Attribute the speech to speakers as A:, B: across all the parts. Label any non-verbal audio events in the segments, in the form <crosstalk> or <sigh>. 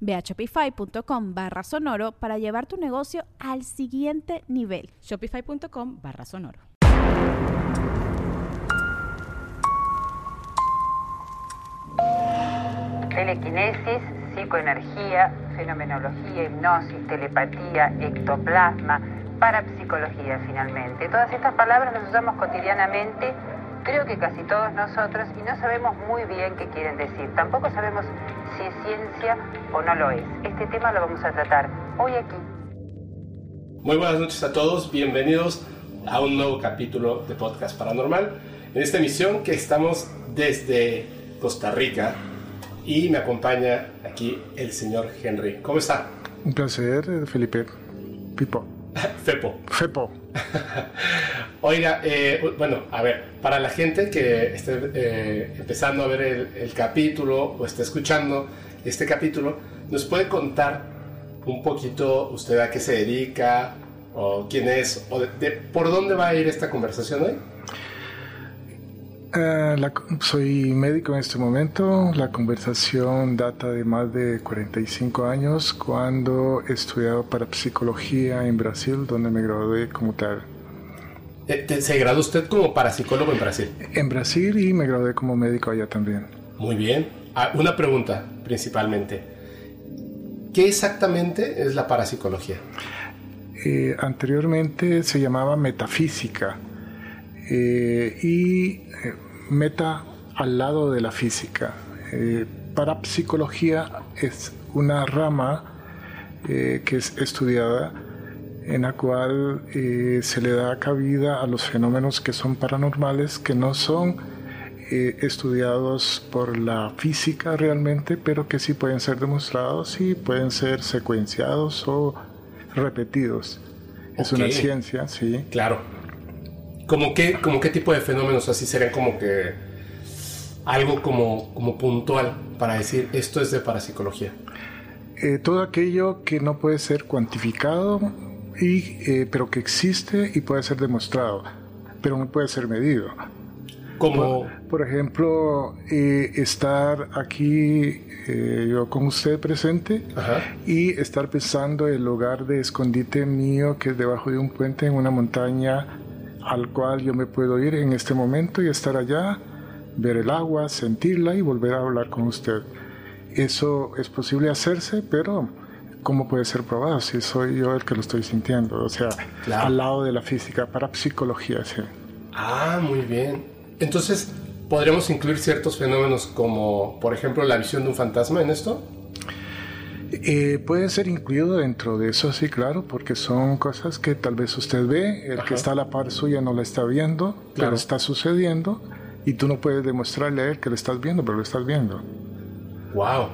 A: Ve a shopify.com barra sonoro para llevar tu negocio al siguiente nivel.
B: Shopify.com barra sonoro.
C: Telequinesis, psicoenergía, fenomenología, hipnosis, telepatía, ectoplasma, parapsicología finalmente. Todas estas palabras las usamos cotidianamente creo que casi todos nosotros, y no sabemos muy bien qué quieren decir. Tampoco sabemos si es ciencia o no lo es. Este tema lo vamos a tratar hoy aquí.
D: Muy buenas noches a todos, bienvenidos a un nuevo capítulo de Podcast Paranormal. En esta emisión que estamos desde Costa Rica y me acompaña aquí el señor Henry. ¿Cómo está?
E: Un placer, Felipe. Pipo. <laughs>
D: Fepo.
E: Fepo. <laughs>
D: Oiga, eh, bueno, a ver, para la gente que esté eh, empezando a ver el, capítulo o está escuchando este capítulo, ¿nos puede contar un poquito usted a qué se dedica o quién es o por dónde va a ir esta conversación hoy?
E: Eh, soy médico en este momento. La conversación data de más de 45 años cuando he estudiado para psicología en Brasil, donde me gradué como tal.
D: Eh, ¿Se graduó usted como parapsicólogo en Brasil?
E: En Brasil y me gradué como médico allá también.
D: Muy bien. Ah, una pregunta principalmente. ¿Qué exactamente es la parapsicología?
E: Eh, anteriormente se llamaba metafísica eh, y meta al lado de la física. parapsicología es una rama que es estudiada en la cual eh, se le da cabida a los fenómenos que son paranormales, que no son eh, estudiados por la física realmente, pero que sí pueden ser demostrados y pueden ser secuenciados o repetidos. Es una ciencia, sí.
D: Claro. ¿Cómo qué, como qué tipo de fenómenos así serían como que algo como, como puntual para decir esto es de parapsicología?
E: Eh, todo aquello que no puede ser cuantificado, y, eh, pero que existe y puede ser demostrado, pero no puede ser medido.
D: Como...
E: Por, ejemplo, eh, estar aquí eh, yo con usted presente y estar pensando el lugar de escondite mío que es debajo de un puente en una montaña al cual yo me puedo ir en este momento y estar allá, ver el agua, sentirla y volver a hablar con usted. Eso es posible hacerse, pero ¿cómo puede ser probado si soy yo el que lo estoy sintiendo? O sea, al lado de la física, para psicología, sí.
D: Ah, muy bien. Entonces, ¿podríamos incluir ciertos fenómenos como, por ejemplo, la visión de un fantasma en esto?
E: Eh, puede ser incluido dentro de eso, sí, claro, porque son cosas que tal vez usted ve, el que está a la par suya no la está viendo, pero está sucediendo y tú no puedes demostrarle a él que lo estás viendo, pero lo estás viendo.
D: Wow.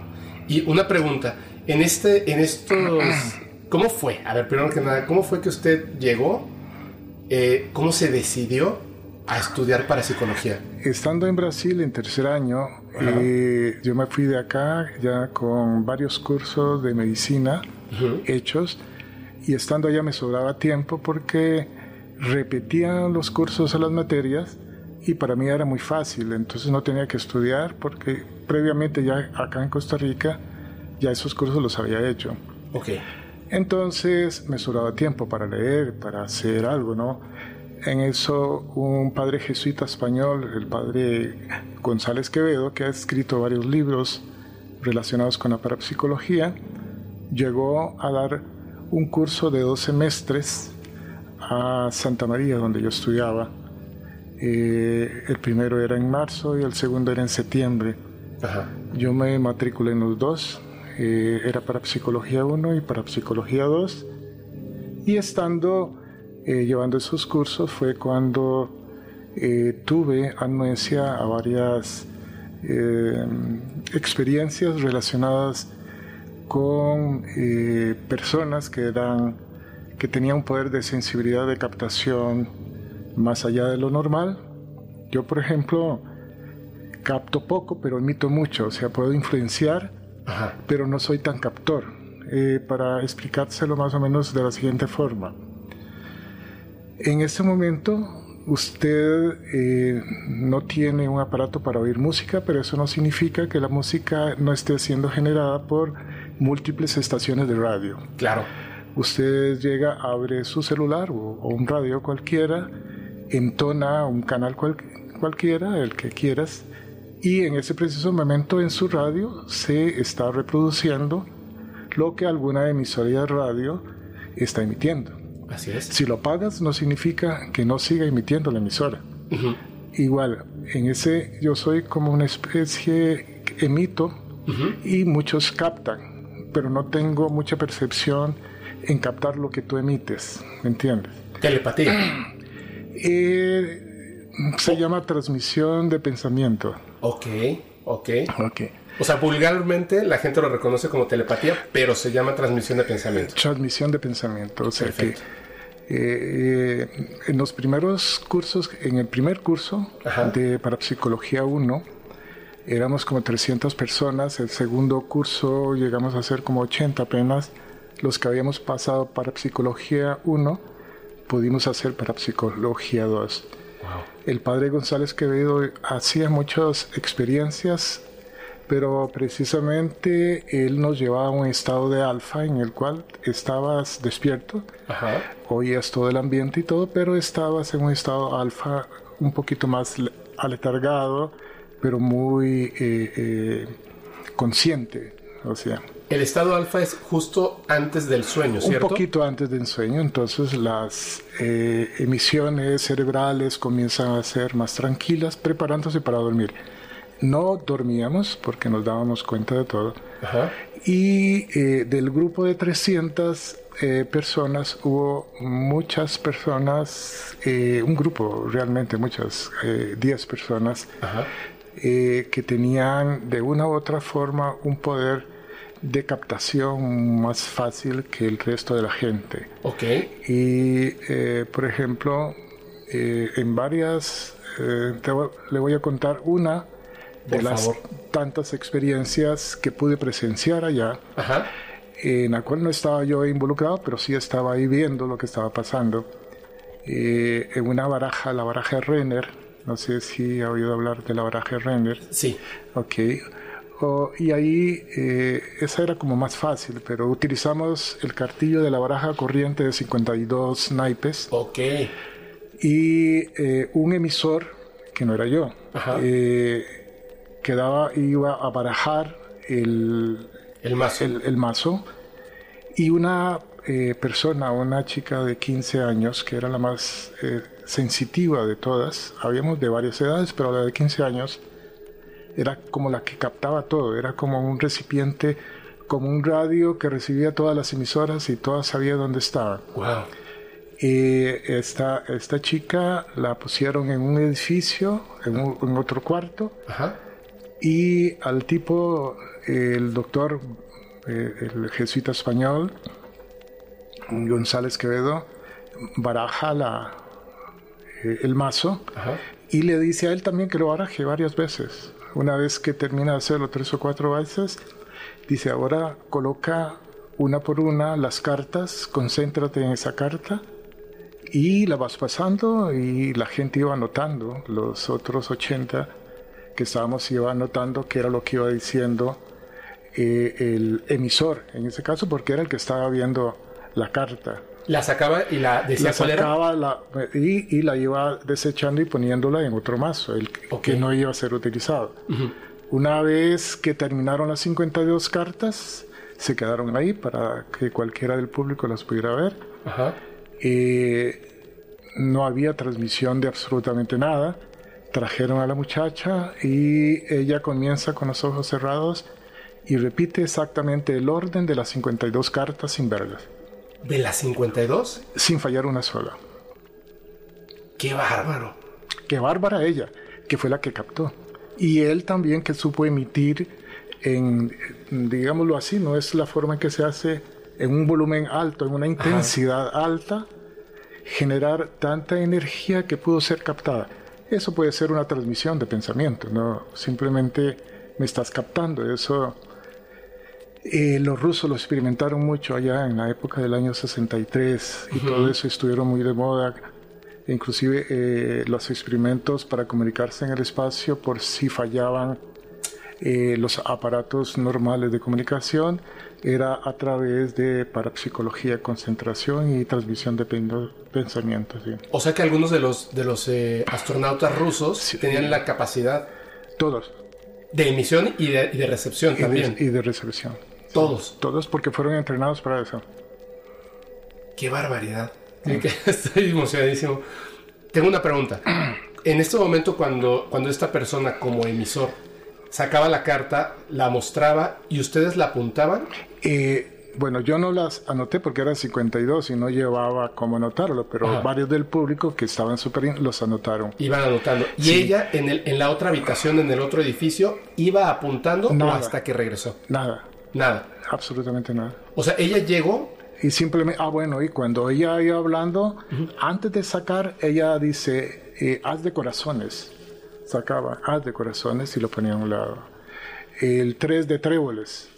D: Y una pregunta, en este, en estos, <clears throat> ¿cómo fue? A ver, primero que nada, ¿cómo fue que usted llegó? Eh, ¿Cómo se decidió a estudiar parapsicología?
E: Estando en Brasil en tercer año, eh, yo me fui de acá ya con varios cursos de medicina hechos y estando allá me sobraba tiempo porque repetía los cursos a las materias y para mí era muy fácil, entonces no tenía que estudiar porque previamente ya acá en Costa Rica ya esos cursos los había hecho.
D: Ok.
E: Entonces me sobraba tiempo para leer, para hacer algo, ¿no? En eso un padre jesuita español, el padre González Quevedo, que ha escrito varios libros relacionados con la parapsicología, llegó a dar un curso de dos semestres a Santa María, donde yo estudiaba. Eh, el primero era en marzo y el segundo era en septiembre. Yo me matriculé en los dos. Eh, era para Psicología 1 y para Psicología 2. Y estando eh, llevando esos cursos fue cuando tuve anuencia a varias experiencias relacionadas con personas que eran que tenían un poder de sensibilidad de captación más allá de lo normal. Yo, por ejemplo, capto poco, pero emito mucho, o sea, puedo influenciar, pero no soy tan captor. Eh, para explicárselo más o menos de la siguiente forma. En este momento, usted eh, no tiene un aparato para oír música, pero eso no significa que la música no esté siendo generada por múltiples estaciones de radio.
D: Claro.
E: Usted llega, abre su celular o, o un radio cualquiera, entona un canal cualquiera, el que quieras, y en ese preciso momento en su radio se está reproduciendo lo que alguna emisora de radio está emitiendo.
D: Así es.
E: Si lo apagas no significa que no siga emitiendo la emisora. Igual, en ese yo soy como una especie emito y muchos captan, pero no tengo mucha percepción en captar lo que tú emites, ¿me entiendes?
D: Telepatía. <clears throat>
E: Eh, se llama transmisión de pensamiento.
D: Ok, ok.
E: Ok.
D: O sea, vulgarmente la gente lo reconoce como telepatía, pero se llama transmisión de pensamiento.
E: Transmisión de pensamiento. O sea que eh, eh, en los primeros cursos, en el primer curso de Parapsicología 1, éramos como 300 personas. El segundo curso llegamos a ser como 80 apenas. Los que habíamos pasado Parapsicología 1 pudimos hacer para Psicología 2. El padre González Quevedo hacía muchas experiencias, pero precisamente él nos llevaba a un estado de alfa en el cual estabas despierto, oías todo el ambiente y todo, pero estabas en un estado alfa un poquito más aletargado, pero muy eh, eh, consciente. O sea,
D: el estado alfa es justo antes del sueño, ¿cierto?
E: Un poquito antes del sueño, entonces las eh, emisiones cerebrales comienzan a ser más tranquilas, preparándose para dormir. No dormíamos porque nos dábamos cuenta de todo. Y eh, del grupo de 300 eh, personas hubo muchas personas, un grupo realmente, muchas, 10 personas, que tenían de una u otra forma un poder de captación más fácil que el resto de la gente.
D: Ok.
E: Y, eh, por ejemplo, eh, en varias, eh, le voy a contar una de las tantas experiencias que pude presenciar allá, en la cual no estaba yo involucrado, pero sí estaba ahí viendo lo que estaba pasando. en una baraja, la baraja Renner, no sé si ha oído hablar de la baraja Renner.
D: Sí.
E: Ok y ahí eh, esa era como más fácil, pero utilizamos el cartillo de la baraja corriente de 52 naipes.
D: Ok.
E: Y eh, un emisor, que no era yo, eh, que daba, iba a barajar el,
D: el mazo.
E: El, mazo y una persona, una chica de 15 años, que era la más sensitiva de todas, habíamos de varias edades, pero la de 15 años, era como la que captaba todo, era como un recipiente, como un radio que recibía todas las emisoras y todas sabía dónde estaban.
D: Wow.
E: Y esta, esta chica la pusieron en un edificio, en, otro cuarto, y al tipo, el doctor, eh, el jesuita español, González Quevedo, baraja la, eh, el mazo y le dice a él también que lo baraje varias veces. Una vez que termina de hacerlo tres o cuatro veces, dice ahora coloca una por una las cartas, concéntrate en esa carta y la vas pasando y la gente iba anotando, los otros 80 que estábamos iba anotando qué era lo que iba diciendo eh, el emisor, en ese caso porque era el que estaba viendo la carta.
D: La sacaba y la decía
E: la sacaba y, la iba desechando y poniéndola en otro mazo, el que no iba a ser utilizado. Una vez que terminaron las 52 cartas, se quedaron ahí para que cualquiera del público las pudiera ver.
D: Ajá.
E: Eh, no había transmisión de absolutamente nada. Trajeron a la muchacha y ella comienza con los ojos cerrados y repite exactamente el orden de las 52 cartas sin verlas.
D: ¿De las 52?
E: Sin fallar una sola.
D: ¡Qué bárbaro!
E: ¡Qué bárbara ella! Que fue la que captó. Y él también que supo emitir en, digámoslo así, no es la forma en que se hace en un volumen alto, en una intensidad alta, generar tanta energía que pudo ser captada. Eso puede ser una transmisión de pensamiento, no simplemente me estás captando. Eso eh, los rusos lo experimentaron mucho allá en la época del año 63 y todo eso estuvieron muy de moda. Inclusive eh, los experimentos para comunicarse en el espacio por si fallaban eh, los aparatos normales de comunicación era a través de parapsicología, concentración y transmisión de pensamientos.
D: O sea que algunos de los, de los eh, astronautas rusos tenían la capacidad.
E: Todos.
D: De emisión y de, recepción también.
E: y de recepción.
D: Todos.
E: todos porque fueron entrenados para eso.
D: Qué barbaridad. <laughs> Estoy emocionadísimo. Tengo una pregunta. <clears throat> En este momento, cuando, cuando esta persona como emisor sacaba la carta, la mostraba y ustedes la apuntaban?
E: Eh, bueno, yo no las anoté porque eran 52 y no llevaba cómo anotarlo, pero varios del público que estaban super los anotaron.
D: Iban anotando. ¿Y ella en, el, en la otra habitación, en el otro edificio, iba apuntando o hasta que regresó?
E: Nada.
D: Nada.
E: Absolutamente nada.
D: O sea, ella llegó.
E: Y simplemente, ah, bueno, y cuando ella iba hablando, antes de sacar, ella dice, eh, haz de corazones sacaba haz de corazones y lo ponía a un lado. El 3 de tréboles,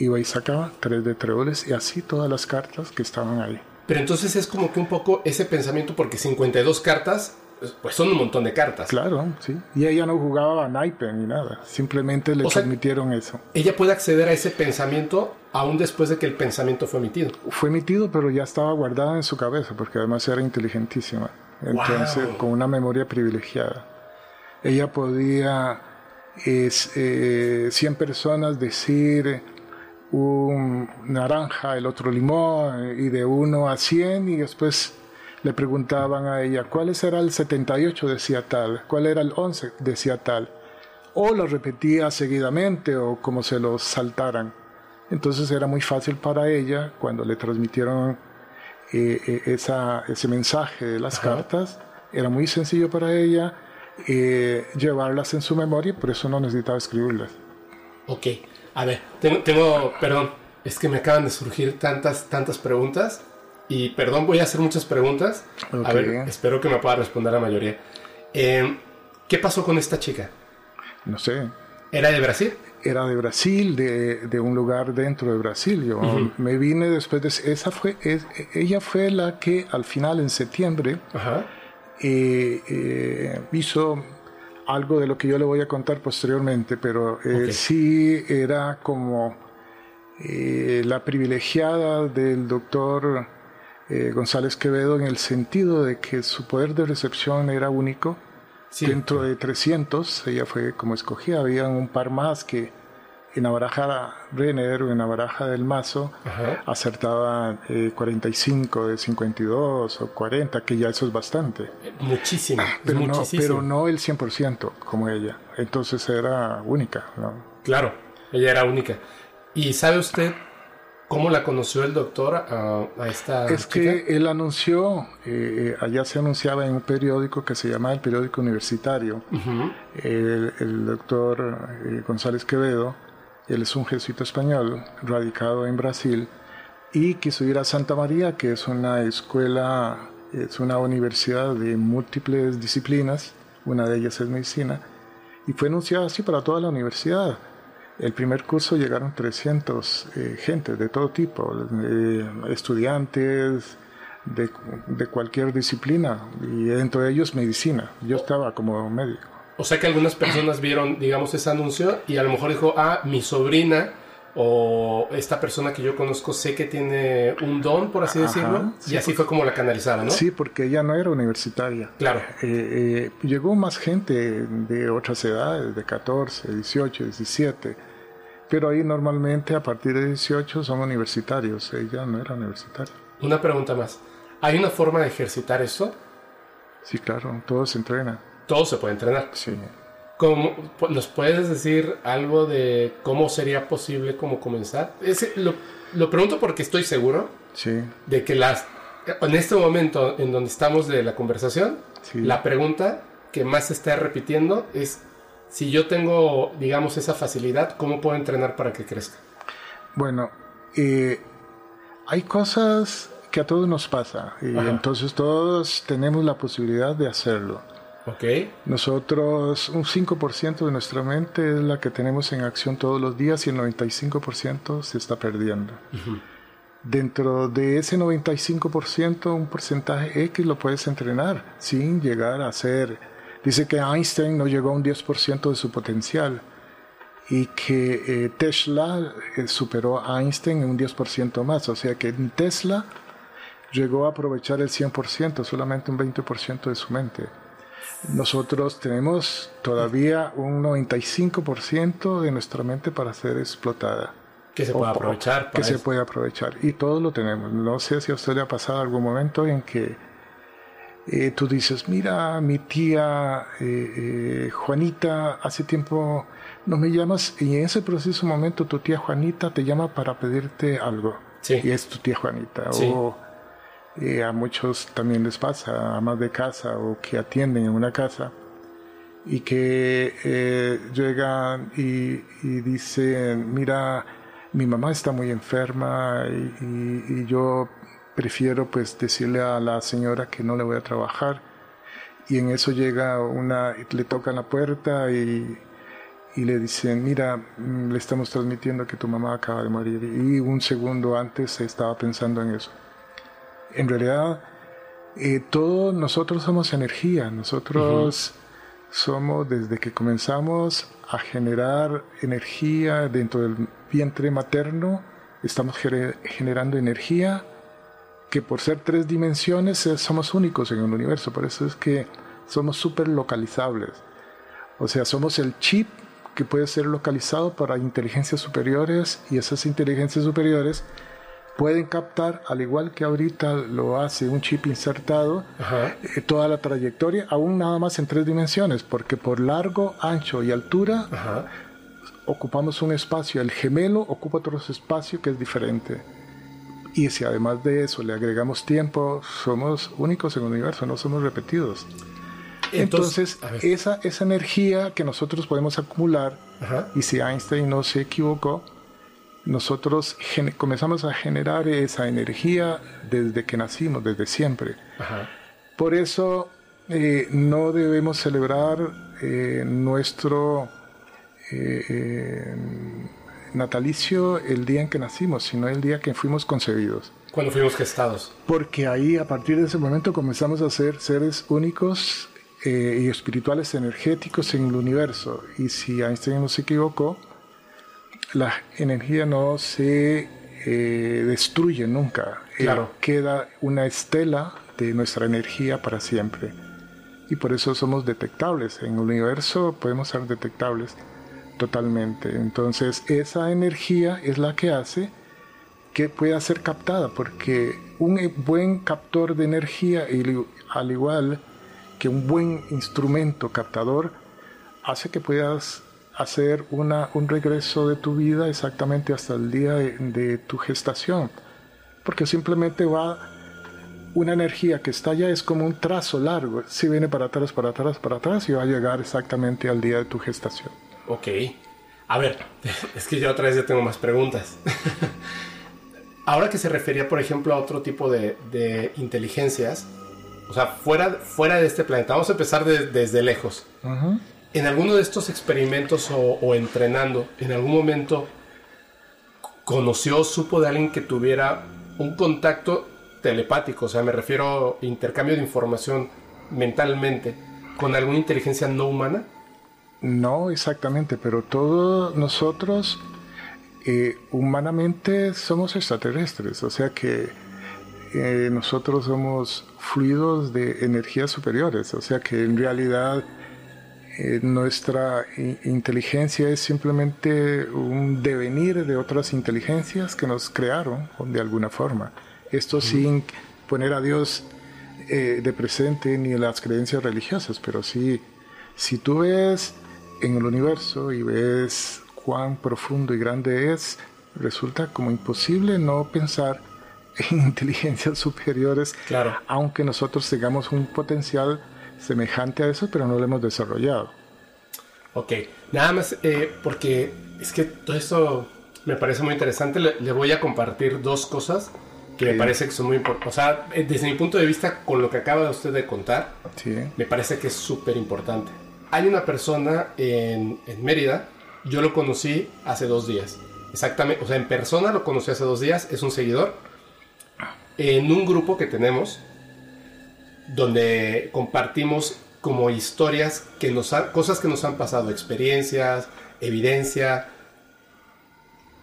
E: iba y sacaba 3 de tréboles y así todas las cartas que estaban ahí.
D: Pero entonces es como que un poco ese pensamiento, porque 52 cartas, pues, pues son un montón de cartas.
E: Claro, sí. Y ella no jugaba a naipe ni nada, simplemente le transmitieron eso.
D: Ella puede acceder a ese pensamiento aún después de que el pensamiento fue emitido.
E: Fue emitido, pero ya estaba guardada en su cabeza, porque además era inteligentísima. Entonces, con una memoria privilegiada ella podía es, 100 eh, personas decir un naranja, el otro limón, y de 1 a 100, y después le preguntaban a ella, ¿cuál era el 78? decía tal, ¿cuál era el 11? decía tal. O lo repetía seguidamente o como se lo saltaran. Entonces era muy fácil para ella, cuando le transmitieron eh, eh, esa, ese mensaje de las cartas, era muy sencillo para ella eh, llevarlas en su memoria y por eso no necesitaba escribirlas.
D: Ok, a ver, tengo, perdón, es que me acaban de surgir tantas, tantas preguntas y perdón, voy a hacer muchas preguntas. A ver, espero que me pueda responder la mayoría. Em, ¿Qué pasó con esta chica?
E: No sé.
D: ¿Era de Brasil?
E: Era de Brasil, de, de un lugar dentro de Brasil. Yo me vine después de... Esa fue, ella fue la que al final, en septiembre, Ajá eh, hizo algo de lo que yo le voy a contar posteriormente, pero eh, sí era como eh, la privilegiada del doctor eh, González Quevedo en el sentido de que su poder de recepción era único. Dentro de 300, ella fue como escogida, había un par más que en la baraja Renner o en la baraja del mazo acertaba 45 de 52 o 40, que ya eso es bastante.
D: Muchísimo.
E: Pero, No, pero no el 100% como ella. Entonces era única.
D: Claro, ella era única. ¿Y sabe usted cómo la conoció el doctor a, esta
E: Es que él anunció, eh, allá se anunciaba en un periódico que se llamaba el periódico universitario, el, doctor eh, González Quevedo, él es un jesuita español radicado en Brasil y quiso ir a Santa María, que es una escuela, es una universidad de múltiples disciplinas, una de ellas es medicina, y fue anunciado así para toda la universidad. El primer curso llegaron 300 eh, gente de todo tipo, estudiantes de, de cualquier disciplina, y dentro de ellos medicina. Yo estaba como médico.
D: O sea que algunas personas vieron, digamos, ese anuncio y a lo mejor dijo, ah, mi sobrina o esta persona que yo conozco sé que tiene un don, por así decirlo, y así fue como la canalizaron, ¿no?
E: Sí, porque ella no era universitaria.
D: Claro.
E: Eh, eh, llegó más gente de otras edades, de 14, 18, 17, pero ahí normalmente a partir de 18 son universitarios, ella no era universitaria.
D: Una pregunta más, ¿hay una forma de ejercitar eso?
E: Sí, claro, todo se entrena.
D: Todo se puede entrenar.
E: Sí.
D: ¿Cómo, ¿Nos puedes decir algo de cómo sería posible cómo comenzar? lo, lo, pregunto porque estoy seguro
E: sí.
D: de que las, en este momento en donde estamos de la conversación, la pregunta que más se está repitiendo es si yo tengo, digamos, esa facilidad, ¿cómo puedo entrenar para que crezca?
E: Bueno, eh, hay cosas que a todos nos pasa y entonces todos tenemos la posibilidad de hacerlo.
D: Okay.
E: Nosotros, un 5% de nuestra mente es la que tenemos en acción todos los días y el 95% se está perdiendo. Dentro de ese 95%, un porcentaje X lo puedes entrenar sin llegar a ser. Dice que Einstein no llegó a un 10% de su potencial y que eh, Tesla eh, superó a Einstein en un 10% más. O sea que Tesla llegó a aprovechar el 100%, solamente un 20% de su mente. Nosotros tenemos todavía un 95% de nuestra mente para ser explotada.
D: Que se puede aprovechar.
E: Que se puede aprovechar. Y todo lo tenemos. No sé si a usted le ha pasado algún momento en que eh, tú dices, mira, mi tía Juanita hace tiempo no me llamas y en ese preciso momento tu tía Juanita te llama para pedirte algo.
D: Sí.
E: Y es tu tía Juanita. O a muchos también les pasa, a más de casa o que atienden en una casa y que eh, llegan y, dicen, mira, mi mamá está muy enferma y, yo prefiero pues decirle a la señora que no le voy a trabajar y en eso llega una, le tocan la puerta y y le dicen, mira, mm, le estamos transmitiendo que tu mamá acaba de morir y un segundo antes estaba pensando en eso. En realidad, eh, todos nosotros somos energía, nosotros somos desde que comenzamos a generar energía dentro del vientre materno, estamos generando energía que por ser tres dimensiones eh, somos únicos en el universo, por eso es que somos súper localizables. O sea, somos el chip que puede ser localizado para inteligencias superiores y esas inteligencias superiores pueden captar, al igual que ahorita lo hace un chip insertado, eh, toda la trayectoria, aún nada más en tres dimensiones, porque por largo, ancho y altura ocupamos un espacio, el gemelo ocupa otro espacio que es diferente. Y si además de eso le agregamos tiempo, somos únicos en el universo, no somos repetidos. Entonces, esa, esa energía que nosotros podemos acumular, y si Einstein no se equivocó, nosotros comenzamos a generar esa energía desde que nacimos, desde siempre. Por eso eh, no debemos celebrar eh, nuestro eh, natalicio el día en que nacimos, sino el día que fuimos concebidos.
D: Cuando fuimos gestados.
E: Porque ahí, a partir de ese momento, comenzamos a ser seres únicos eh, y espirituales energéticos en el universo. Y si Einstein no se equivocó, la energía no se eh, destruye nunca.
D: Eh, claro.
E: queda una estela de nuestra energía para siempre. Y por eso somos detectables. En el universo podemos ser detectables totalmente. Entonces esa energía es la que hace que pueda ser captada, porque un buen captor de energía, al igual que un buen instrumento captador hace que puedas hacer una, un regreso de tu vida exactamente hasta el día de, tu gestación. Porque simplemente va una energía que está allá, es como un trazo largo. Si viene para atrás, para atrás, para atrás y va a llegar exactamente al día de tu gestación.
D: Ok. A ver, <laughs> es que yo otra vez ya tengo más preguntas. <laughs> Ahora que se refería, por ejemplo, a otro tipo de, de inteligencias, o sea, fuera, fuera de este planeta. Vamos a empezar desde lejos. En alguno de estos experimentos o, entrenando, en algún momento conoció, supo de alguien que tuviera un contacto telepático, o sea, me refiero a intercambio de información mentalmente con alguna inteligencia no humana?
E: No exactamente, pero todos nosotros eh, humanamente somos extraterrestres, o sea que eh, nosotros somos fluidos de energías superiores, o sea que en realidad eh, nuestra inteligencia es simplemente un devenir de otras inteligencias que nos crearon de alguna forma. Esto sin poner a Dios eh, de presente ni las creencias religiosas, pero sí, si tú ves en el universo y ves cuán profundo y grande es, resulta como imposible no pensar <laughs> en inteligencias superiores,
D: claro.
E: aunque nosotros tengamos un potencial semejante a eso, pero no lo hemos desarrollado.
D: Ok, nada más eh, porque es que todo esto me parece muy interesante. Le, voy a compartir dos cosas que me parece que son muy importantes. O sea, eh, desde mi punto de vista, con lo que acaba usted de contar, me parece que es súper importante. Hay una persona en, en Mérida, yo lo conocí hace dos días. Exactamente, o sea, en persona lo conocí hace dos días, es un seguidor. En un grupo que tenemos, donde compartimos como historias que nos cosas que nos han pasado, experiencias, evidencia.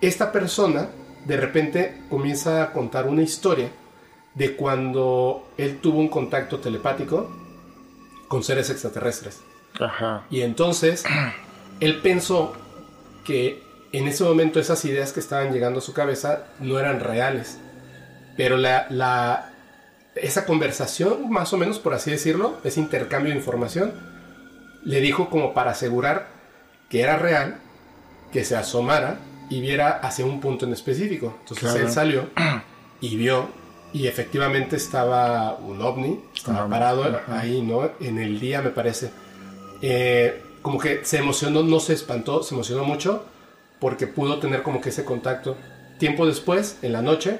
D: Esta persona de repente comienza a contar una historia de cuando él tuvo un contacto telepático con seres extraterrestres. Y entonces <clears throat> él pensó que en ese momento esas ideas que estaban llegando a su cabeza no eran reales. Pero la, la, esa conversación, más o menos por así decirlo, ese intercambio de información, le dijo como para asegurar que era real, que se asomara y viera hacia un punto en específico. Entonces él salió <clears throat> y vio y efectivamente estaba un ovni, estaba parado ahí, ¿no? En el día me parece. Eh, como que se emocionó, no se espantó, se emocionó mucho porque pudo tener como que ese contacto. Tiempo después, en la noche,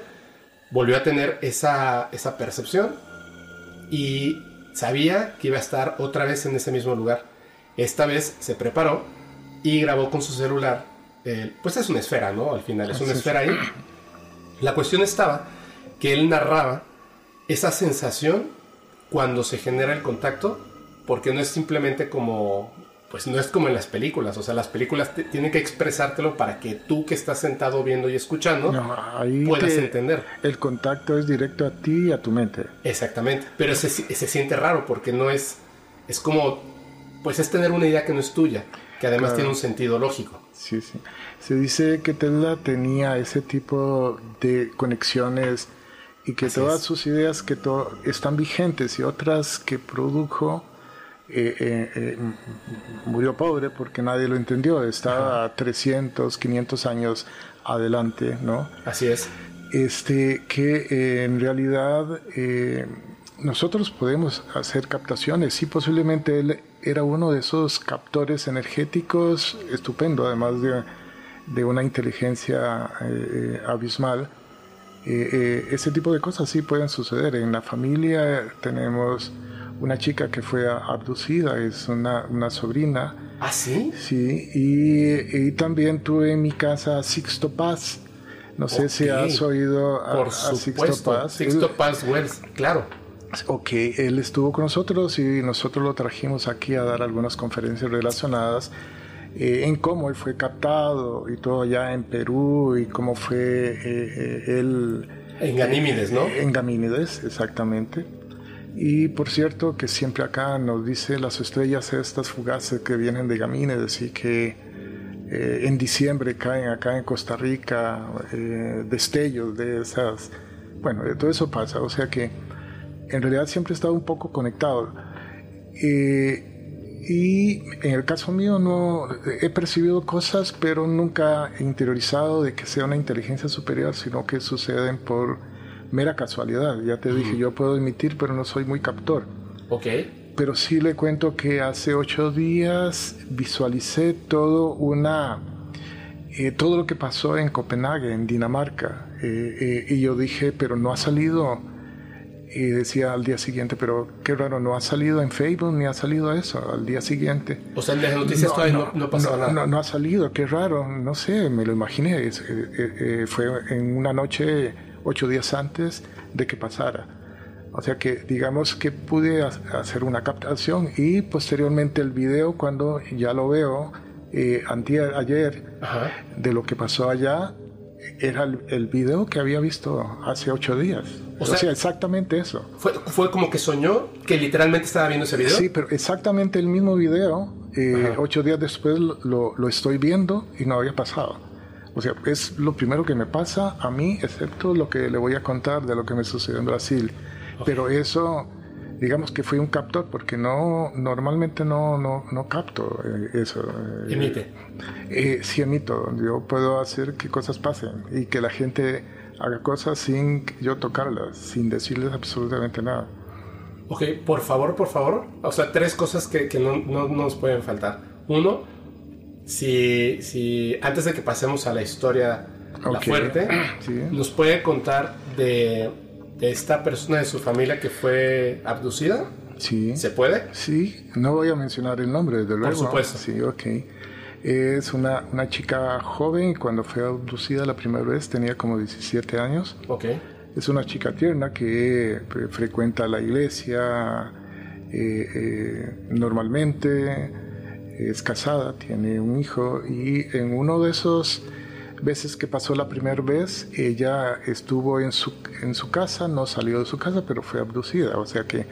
D: volvió a tener esa, esa percepción y sabía que iba a estar otra vez en ese mismo lugar. Esta vez se preparó y grabó con su celular. pues es una esfera, ¿no? Al final es una esfera ahí. La cuestión estaba que él narraba esa sensación cuando se genera el contacto, porque no es simplemente como pues no es como en las películas, o sea, las películas tienen que expresártelo para que tú que estás sentado viendo y escuchando puedas entender.
E: El contacto es directo a ti y a tu mente.
D: Exactamente, pero se, se, siente raro porque no es, es como, pues es tener una idea que no es tuya, que además tiene un sentido lógico.
E: Sí, sí. Se dice que Tesla tenía ese tipo de conexiones y que todas sus ideas que están vigentes y otras que produjo eh, eh, eh, murió pobre porque nadie lo entendió, estaba 300, 500 años adelante, ¿no?
D: Así es.
E: Este, que en realidad nosotros podemos hacer captaciones, sí, posiblemente él era uno de esos captores energéticos estupendo, además de, de una inteligencia abismal. ese tipo de cosas sí pueden suceder. En la familia tenemos una chica que fue abducida, es una, una sobrina.
D: ¿Ah, sí?
E: Sí, y, también tuve en mi casa a Sixto Paz. No sé si has oído
D: a, Por Sixto Paz. Sixto Paz Wells, claro.
E: Ok, él estuvo con nosotros y nosotros lo trajimos aquí a dar algunas conferencias relacionadas eh, en cómo él fue captado y todo allá en Perú y cómo fue eh, eh, él...
D: En Ganímides, ¿no?
E: En Ganímides, exactamente. Y por cierto que siempre acá nos dice las estrellas estas fugaces que vienen de Gamínedes y que eh, en diciembre caen acá en Costa Rica eh, destellos de esas... Bueno, todo eso pasa, o sea que en realidad siempre he estado un poco conectado. Eh, y en el caso mío no he percibido cosas, pero nunca he interiorizado de que sea una inteligencia superior, sino que suceden por mera casualidad. Ya te dije, yo puedo emitir, pero no soy muy captor.
D: Ok.
E: Pero sí le cuento que hace ocho días visualicé todo una... Eh, todo lo que pasó en Copenhague, en Dinamarca. Eh, eh, y yo dije, pero no ha salido. Y decía al día siguiente, pero qué raro, no ha salido en Facebook ni ha salido eso al día siguiente.
D: O sea, en las noticias todavía no, no, nada.
E: No, no, ha salido, qué raro, no sé, me lo imaginé. fue en una noche ocho días antes de que pasara. O sea que digamos que pude hacer una captación y posteriormente el video cuando ya lo veo eh, ayer de lo que pasó allá era el, video que había visto hace ocho días. O, sea, exactamente eso.
D: Fue, fue, como que soñó que literalmente estaba viendo ese video.
E: Sí, pero exactamente el mismo video, eh, ocho días después lo, lo, estoy viendo y no había pasado. O sea, es lo primero que me pasa a mí, excepto lo que le voy a contar de lo que me sucedió en Brasil. Pero eso digamos que fui un captor porque no normalmente no no, no capto eh, eso
D: eh, emite
E: eh, sí emito yo puedo hacer que cosas pasen y que la gente haga cosas sin yo tocarlas sin decirles absolutamente nada
D: Ok, por favor, por favor. O sea, tres cosas que, que no, no, nos pueden faltar. Uno, si, si antes de que pasemos a la historia la fuerte, <clears throat> nos puede contar de de esta persona de su familia que fue abducida?
E: Sí.
D: ¿Se puede?
E: Sí, no voy a mencionar el nombre, desde luego.
D: Por supuesto.
E: Sí, ok. Es una, una chica joven, cuando fue abducida la primera vez tenía como 17 años.
D: Ok.
E: Es una chica tierna que eh, frecuenta la iglesia eh, eh, normalmente, es casada, tiene un hijo y en uno de esos veces que pasó la primera vez, ella estuvo en su, en su casa, no salió de su casa, pero fue abducida. O sea que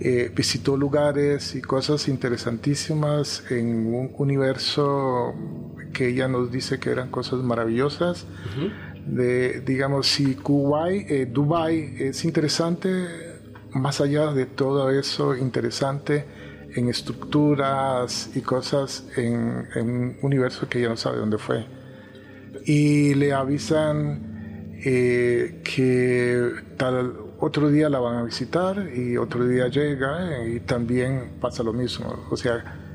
E: eh, visitó lugares y cosas interesantísimas en un universo que ella nos dice que eran cosas maravillosas. de, digamos, si Kuwait, eh, Dubai es interesante, más allá de todo eso interesante en estructuras y cosas en, en un universo que ella no sabe dónde fue y le avisan eh, que tal otro día la van a visitar y otro día llega y también pasa lo mismo. O sea,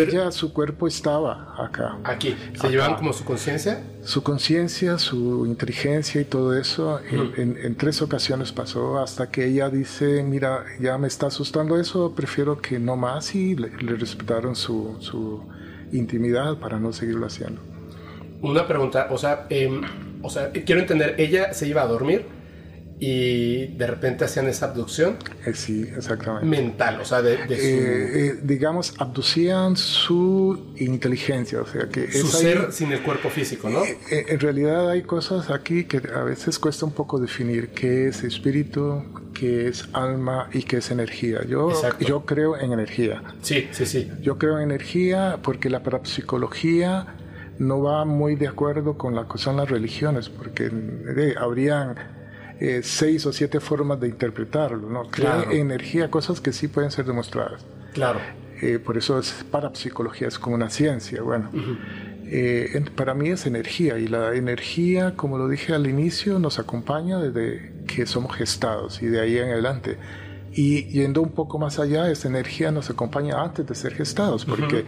E: ella, su cuerpo estaba acá.
D: Aquí. ¿Se llevaban como su conciencia?
E: Su conciencia, su inteligencia y todo eso. En, tres ocasiones pasó hasta que ella dice, mira, ya me está asustando eso, prefiero que no más y le, respetaron su, su intimidad para no seguirlo haciendo.
D: Una pregunta, o sea, em, o sea, quiero entender, ella se iba a dormir y de repente hacían esa abducción.
E: Eh, sí, exactamente.
D: Mental, o sea, de, su...
E: Eh, eh, digamos, abducían su inteligencia, o sea, que...
D: Su ser sin el cuerpo físico, ¿no?
E: en realidad hay cosas aquí que a veces cuesta un poco definir qué es espíritu, qué es alma y qué es energía. Yo, yo creo en energía.
D: Sí, sí, sí.
E: Yo creo en energía porque la parapsicología no va muy de acuerdo con la que son las religiones, porque habrían eh, seis o siete formas de interpretarlo, ¿no? Crea energía, cosas que sí pueden ser demostradas.
D: Claro.
E: Eh, por eso es parapsicología, es como una ciencia. Bueno, para mí es energía y la energía, como lo dije al inicio, nos acompaña desde que somos gestados y de ahí en adelante. Y yendo un poco más allá, esa energía nos acompaña antes de ser gestados, porque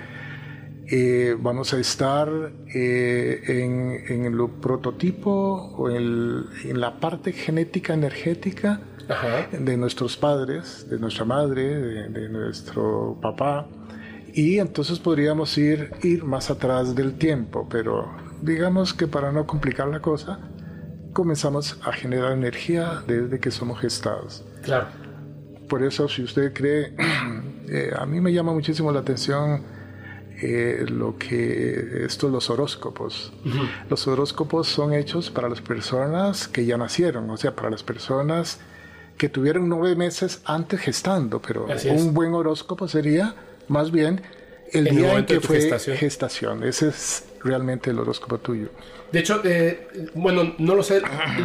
E: eh, vamos a estar eh, en, en, el prototipo o en, la parte genética energética de nuestros padres, de nuestra madre, de, nuestro papá. Y entonces podríamos ir, ir más atrás del tiempo, pero digamos que para no complicar la cosa, comenzamos a generar energía desde que somos gestados.
D: Claro.
E: Por eso, si usted cree, <clears throat> eh, a mí me llama muchísimo la atención eh, lo que esto los horóscopos. Los horóscopos son hechos para las personas que ya nacieron, o sea, para las personas que tuvieron nueve meses antes gestando, pero un buen horóscopo sería más bien el, día en que fue gestación. Ese es realmente el horóscopo tuyo.
D: De hecho, eh, bueno, no lo sé.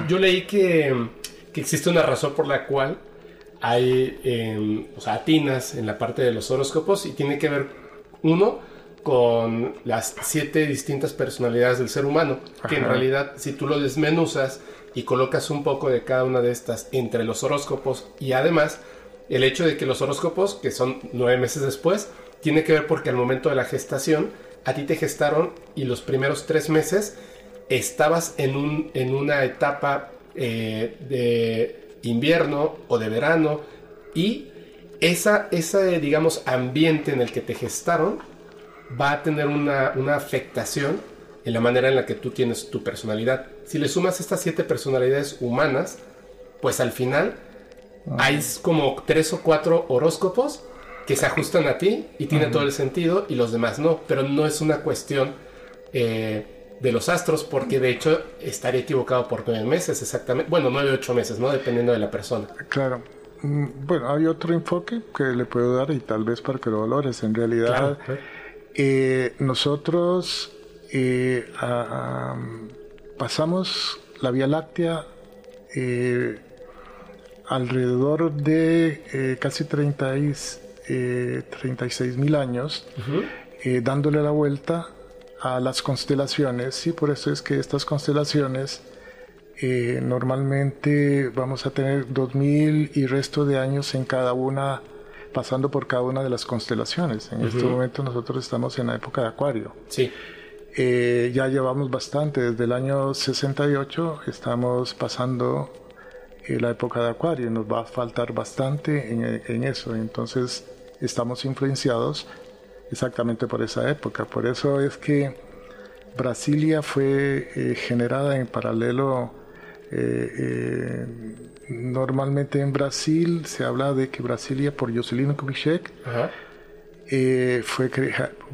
D: Yo leí que, que, existe una razón por la cual hay eh, o sea, atinas en la parte de los horóscopos y tiene que ver, uno, con las siete distintas personalidades del ser humano, que en realidad si tú lo desmenuzas y colocas un poco de cada una de estas entre los horóscopos y además el hecho de que los horóscopos, que son nueve meses después, tiene que ver porque al momento de la gestación a ti te gestaron y los primeros tres meses estabas en, un, en una etapa eh, de invierno o de verano y esa, ese, digamos, ambiente en el que te gestaron va a tener una, afectación en la manera en la que tú tienes tu personalidad. Si le sumas estas siete personalidades humanas, pues al final hay como tres o cuatro horóscopos que se ajustan a ti y tiene todo el sentido y los demás no, pero no es una cuestión eh, de los astros porque de hecho estaría equivocado por nueve meses exactamente, bueno, nueve o ocho meses, ¿no? Dependiendo de la persona.
E: Claro. Mm, bueno, hay otro enfoque que le puedo dar y tal vez para que lo valores. En realidad, eh, nosotros eh, pasamos la Vía Láctea eh, alrededor de casi 30 y, 36 mil años, dándole la vuelta a las constelaciones. Y por eso es que estas constelaciones normalmente vamos a tener 2000 y resto de años en cada una pasando por cada una de las constelaciones. En este momento nosotros estamos en la época de Acuario.
D: Sí.
E: Eh, ya llevamos bastante, desde el año 68 estamos pasando eh, la época de Acuario, nos va a faltar bastante en, eso, entonces estamos influenciados exactamente por esa época. Por eso es que Brasilia fue eh, generada en paralelo normalmente en Brasil se habla de que Brasilia por Jocelyn Kubitschek eh, fue,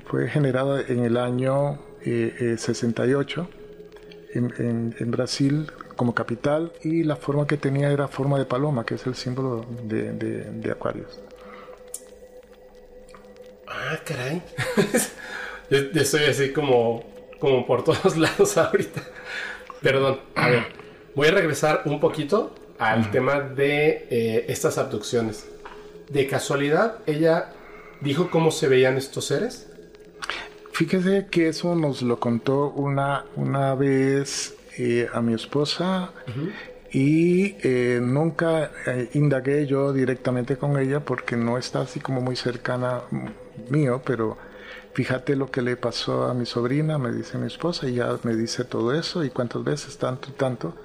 E: fue generada en el año 68 eh, eh, en, Brasil como capital y la forma que tenía era forma de paloma, que es el símbolo de, de, Acuarios.
D: Ah, caray. <laughs> yo, estoy así como, como por todos <laughs> lados ahorita. Perdón, a ver, voy a regresar un poquito al tema de eh, estas abducciones. ¿De casualidad ella dijo cómo se veían estos seres?
E: Fíjese que eso nos lo contó una, una vez eh, a mi esposa y eh, nunca indagué yo directamente con ella porque no está así como muy cercana mío, pero fíjate lo que le pasó a mi sobrina, me dice mi esposa, y ya me dice todo eso y cuántas veces, tanto y tanto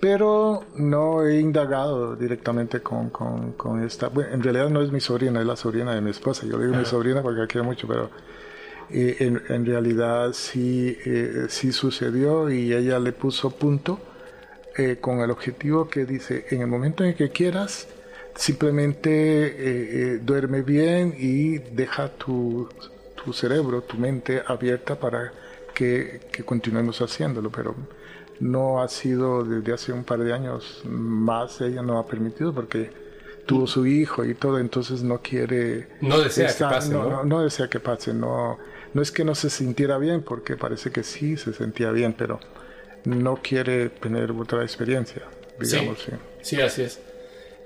E: pero no he indagado directamente con, con, esta. Bueno, en realidad no es mi sobrina, es la sobrina de mi esposa. Yo digo mi sobrina porque la quiero mucho, pero eh, en, en, realidad sí, eh, sí sucedió y ella le puso punto eh, con el objetivo que dice: en el momento en que quieras, simplemente duerme bien y deja tu, tu cerebro, tu mente abierta para que, que continuemos haciéndolo. Pero no ha sido desde hace un par de años más, ella no ha permitido porque tuvo su hijo y todo, entonces no quiere...
D: No desea que pase,
E: ¿no? ¿no? desea que pase, no, no es que no se sintiera bien, porque parece que sí se sentía bien, pero no quiere tener otra experiencia, digamos.
D: Sí, sí. así es.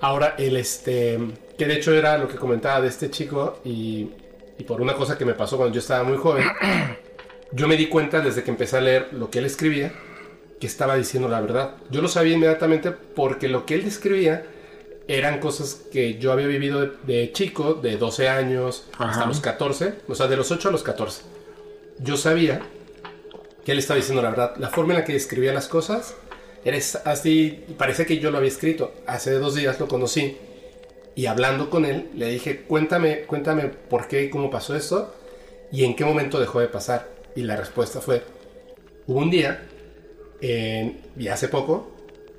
D: Ahora, el este, que de hecho era lo que comentaba de este chico y, y por una cosa que me pasó cuando yo estaba muy joven, <clears throat> yo me di cuenta desde que empecé a leer lo que él escribía, que estaba diciendo la verdad. Yo lo sabía inmediatamente porque lo que él describía eran cosas que yo había vivido de, chico, de 12 años hasta los 14, o sea, de los 8 a los 14. Yo sabía que él estaba diciendo la verdad. La forma en la que describía las cosas era así, parece que yo lo había escrito. Hace dos días lo conocí y hablando con él le dije, cuéntame, cuéntame por qué y cómo pasó esto y en qué momento dejó de pasar. Y la respuesta fue, hubo un día y hace poco,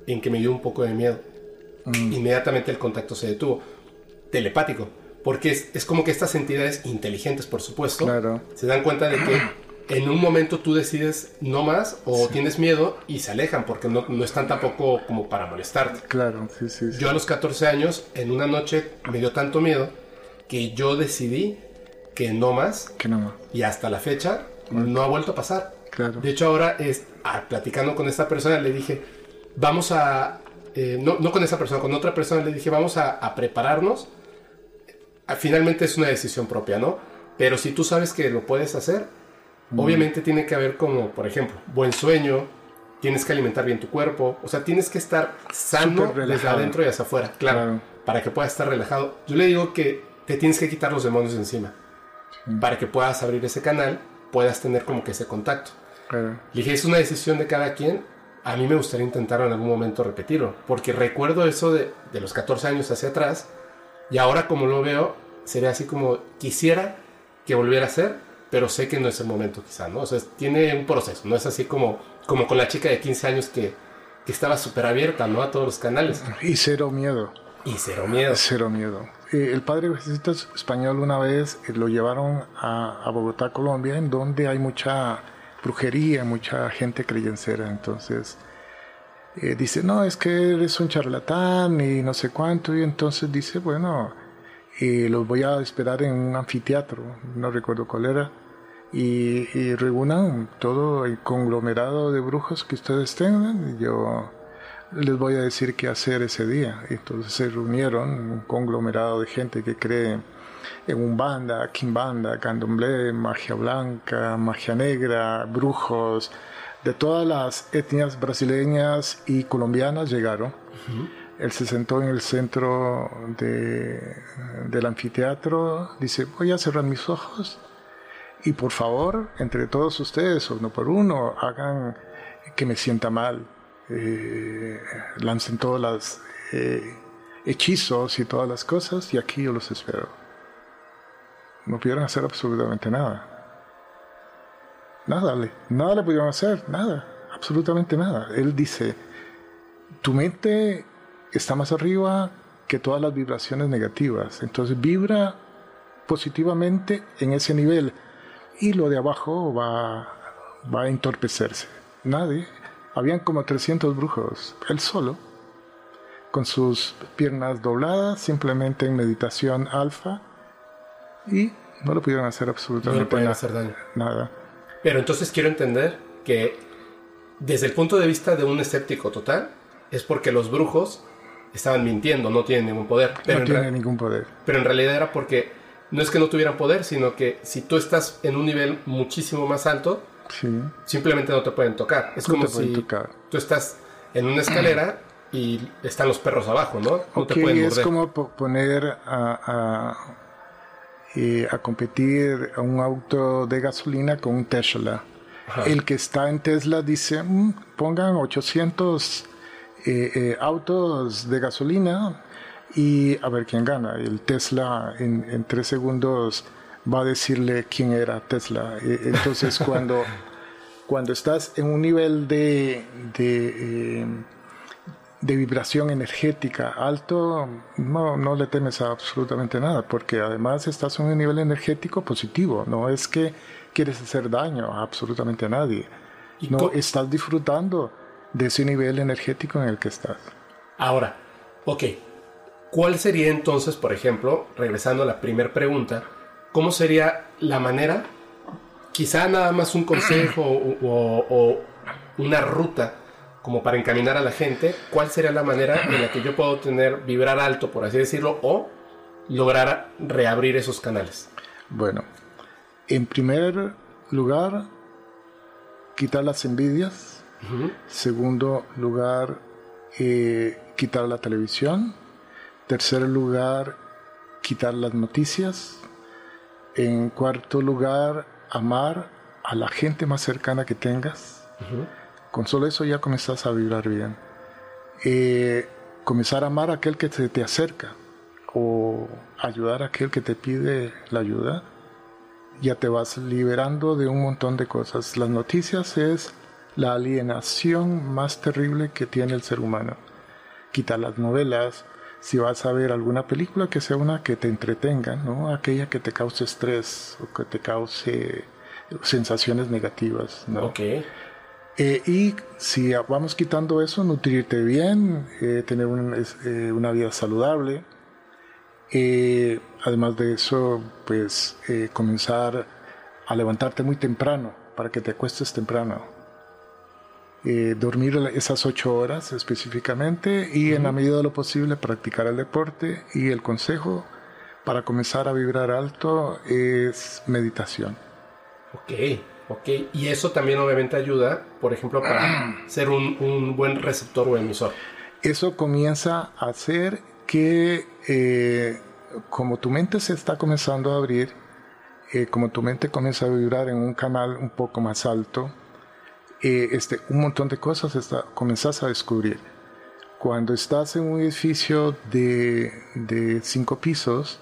D: en que me dio un poco de miedo. Mm. Inmediatamente el contacto se detuvo. Telepático. Porque es, es, como que estas entidades inteligentes, por supuesto, se dan cuenta de que <clears throat> en un momento tú decides no más o tienes miedo y se alejan porque no, no, están tampoco como para molestarte.
E: Claro, sí, sí,
D: Yo a los 14 años, en una noche, me dio tanto miedo que yo decidí que no más.
E: Que no más.
D: Y hasta la fecha no ha vuelto a pasar. De hecho, ahora es, platicando con esta persona, le dije, vamos a, eh, no, no, con esa persona, con otra persona, le dije, vamos a, prepararnos. Ah, finalmente es una decisión propia, ¿no? Pero si tú sabes que lo puedes hacer, obviamente tiene que haber como, por ejemplo, buen sueño, tienes que alimentar bien tu cuerpo, o sea, tienes que estar sano desde adentro y hacia afuera, claro, para que puedas estar relajado. Yo le digo que te tienes que quitar los demonios de encima, para que puedas abrir ese canal, puedas tener como que ese contacto. Le dije, es una decisión de cada quien. A mí me gustaría intentar en algún momento repetirlo, porque recuerdo eso de, de los 14 años hacia atrás, y ahora como lo veo, sería así como quisiera que volviera a ser, pero sé que no es el momento quizá, ¿no? O sea, tiene un proceso, no es así como, como con la chica de 15 años que, que estaba súper abierta, ¿no? A todos los canales.
E: Y cero miedo.
D: Y cero miedo.
E: Cero miedo. Eh, el padre español una vez eh, lo llevaron a, a Bogotá, Colombia, en donde hay mucha brujería, mucha gente creyencera. Entonces eh, dice, no, es que eres un charlatán y no sé cuánto. Y entonces dice, bueno, eh, los voy a esperar en un anfiteatro, no recuerdo cuál era. Y, y reúnan todo el conglomerado de brujos que ustedes tengan. Y yo, les voy a decir qué hacer ese día. Entonces se reunieron un conglomerado de gente que cree en un banda, kimbanda, candomblé, magia blanca, magia negra, brujos, de todas las etnias brasileñas y colombianas llegaron. Él se sentó en el centro del anfiteatro, dice, voy a cerrar mis ojos y por favor, entre todos ustedes, uno por uno, hagan que me sienta mal, eh, lancen todos los eh, hechizos y todas las cosas y aquí yo los espero. No pudieron hacer absolutamente nada. Nada, nada le pudieron hacer, nada, absolutamente nada. Él dice, tu mente está más arriba que todas las vibraciones negativas. Entonces vibra positivamente en ese nivel y lo de abajo va, va a entorpecerse. Nadie. Habían como 300 brujos, él solo, con sus piernas dobladas, simplemente en meditación alfa, y no lo pudieron hacer absolutamente
D: no hacer daño.
E: nada.
D: Pero entonces quiero entender que desde el punto de vista de un escéptico total, es porque los brujos estaban mintiendo, no tienen ningún poder.
E: Pero no tienen ningún poder.
D: Pero en realidad era porque no es que no tuvieran poder, sino que si tú estás en un nivel muchísimo más alto, simplemente no te pueden tocar. Es como si tú estás en una escalera y están los perros abajo, ¿no? No
E: te pueden morder. Es como poner a, a, eh, a, competir a un auto de gasolina con un Tesla. El que está en Tesla dice, mm, pongan 800 eh, eh, autos de gasolina y a ver quién gana. El Tesla en, tres segundos va a decirle quién era Tesla. E, entonces cuando, <laughs> cuando estás en un nivel de, de, eh, de, vibración energética alto, no, no le temes a absolutamente nada, porque además estás en un nivel energético positivo, no es que quieres hacer daño a absolutamente nadie, no estás disfrutando de ese nivel energético en el que estás.
D: Ahora, ok, ¿cuál sería entonces, por ejemplo, regresando a la primera pregunta, cómo sería la manera, quizá nada más un consejo o, una ruta como para encaminar a la gente, cuál sería la manera en la que yo puedo tener, vibrar alto, por así decirlo, o lograr reabrir esos canales?
E: Bueno, en primer lugar, quitar las envidias Segundo lugar, eh, quitar la televisión. Tercer lugar, quitar las noticias. En cuarto lugar, amar a la gente más cercana que tengas. Con solo eso ya comenzás a vibrar bien. Eh, comenzar a amar a aquel que se te acerca o ayudar a aquel que te pide la ayuda. Ya te vas liberando de un montón de cosas. Las noticias es la alienación más terrible que tiene el ser humano. Quitar las novelas, si vas a ver alguna película que sea una que te entretenga, ¿no? Aquella que te cause estrés o que te cause sensaciones negativas, ¿no? Eh, y si vamos quitando eso, nutrirte bien, eh, tener eh, una vida saludable. además de eso, pues comenzar a levantarte muy temprano para que te acuestes temprano. Eh, dormir esas ocho horas específicamente y en la medida de lo posible practicar el deporte y el consejo para comenzar a vibrar alto es meditación.
D: Ok, ok. Y eso también obviamente ayuda, por ejemplo, para <clears throat> ser un, buen receptor o emisor.
E: Eso comienza a hacer que eh, como tu mente se está comenzando a abrir, eh, como tu mente comienza a vibrar en un canal un poco más alto, eh, este, un montón de cosas está, comenzás a descubrir. Cuando estás en un edificio de, de cinco pisos,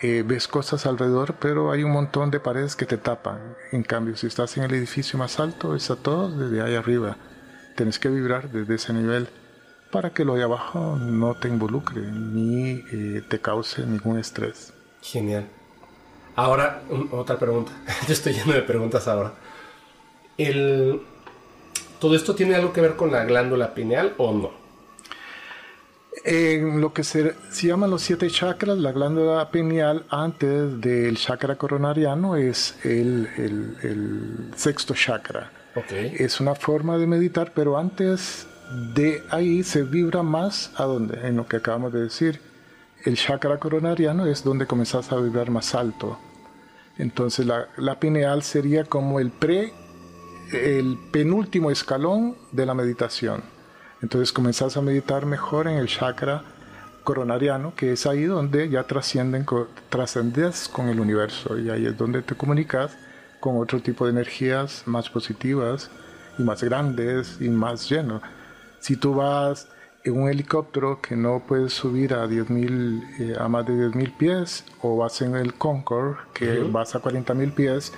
E: eh, ves cosas alrededor, pero hay un montón de paredes que te tapan. En cambio, si estás en el edificio más alto, está todo desde ahí arriba. Tienes que vibrar desde ese nivel para que lo de abajo no te involucre ni eh, te cause ningún estrés.
D: Genial. Ahora, otra pregunta. <laughs> Yo estoy lleno de preguntas ahora. El, ¿Todo esto tiene algo que ver con la glándula pineal o no?
E: En lo que se, se llaman los siete chakras, la glándula pineal antes del chakra coronariano es el, el, sexto chakra.
D: Okay.
E: Es una forma de meditar, pero antes de ahí se vibra más a donde, en lo que acabamos de decir, el chakra coronariano es donde comenzás a vibrar más alto. Entonces la, la pineal sería como el pre, el penúltimo escalón de la meditación. Entonces comenzás a meditar mejor en el chakra coronariano, que es ahí donde ya trascienden, trascendes con el universo y ahí es donde te comunicas con otro tipo de energías más positivas y más grandes y más lleno. Si tú vas en un helicóptero que no puedes subir a, 10 eh, a más de 10.000 pies o vas en el Concorde que vas a 40.000 pies,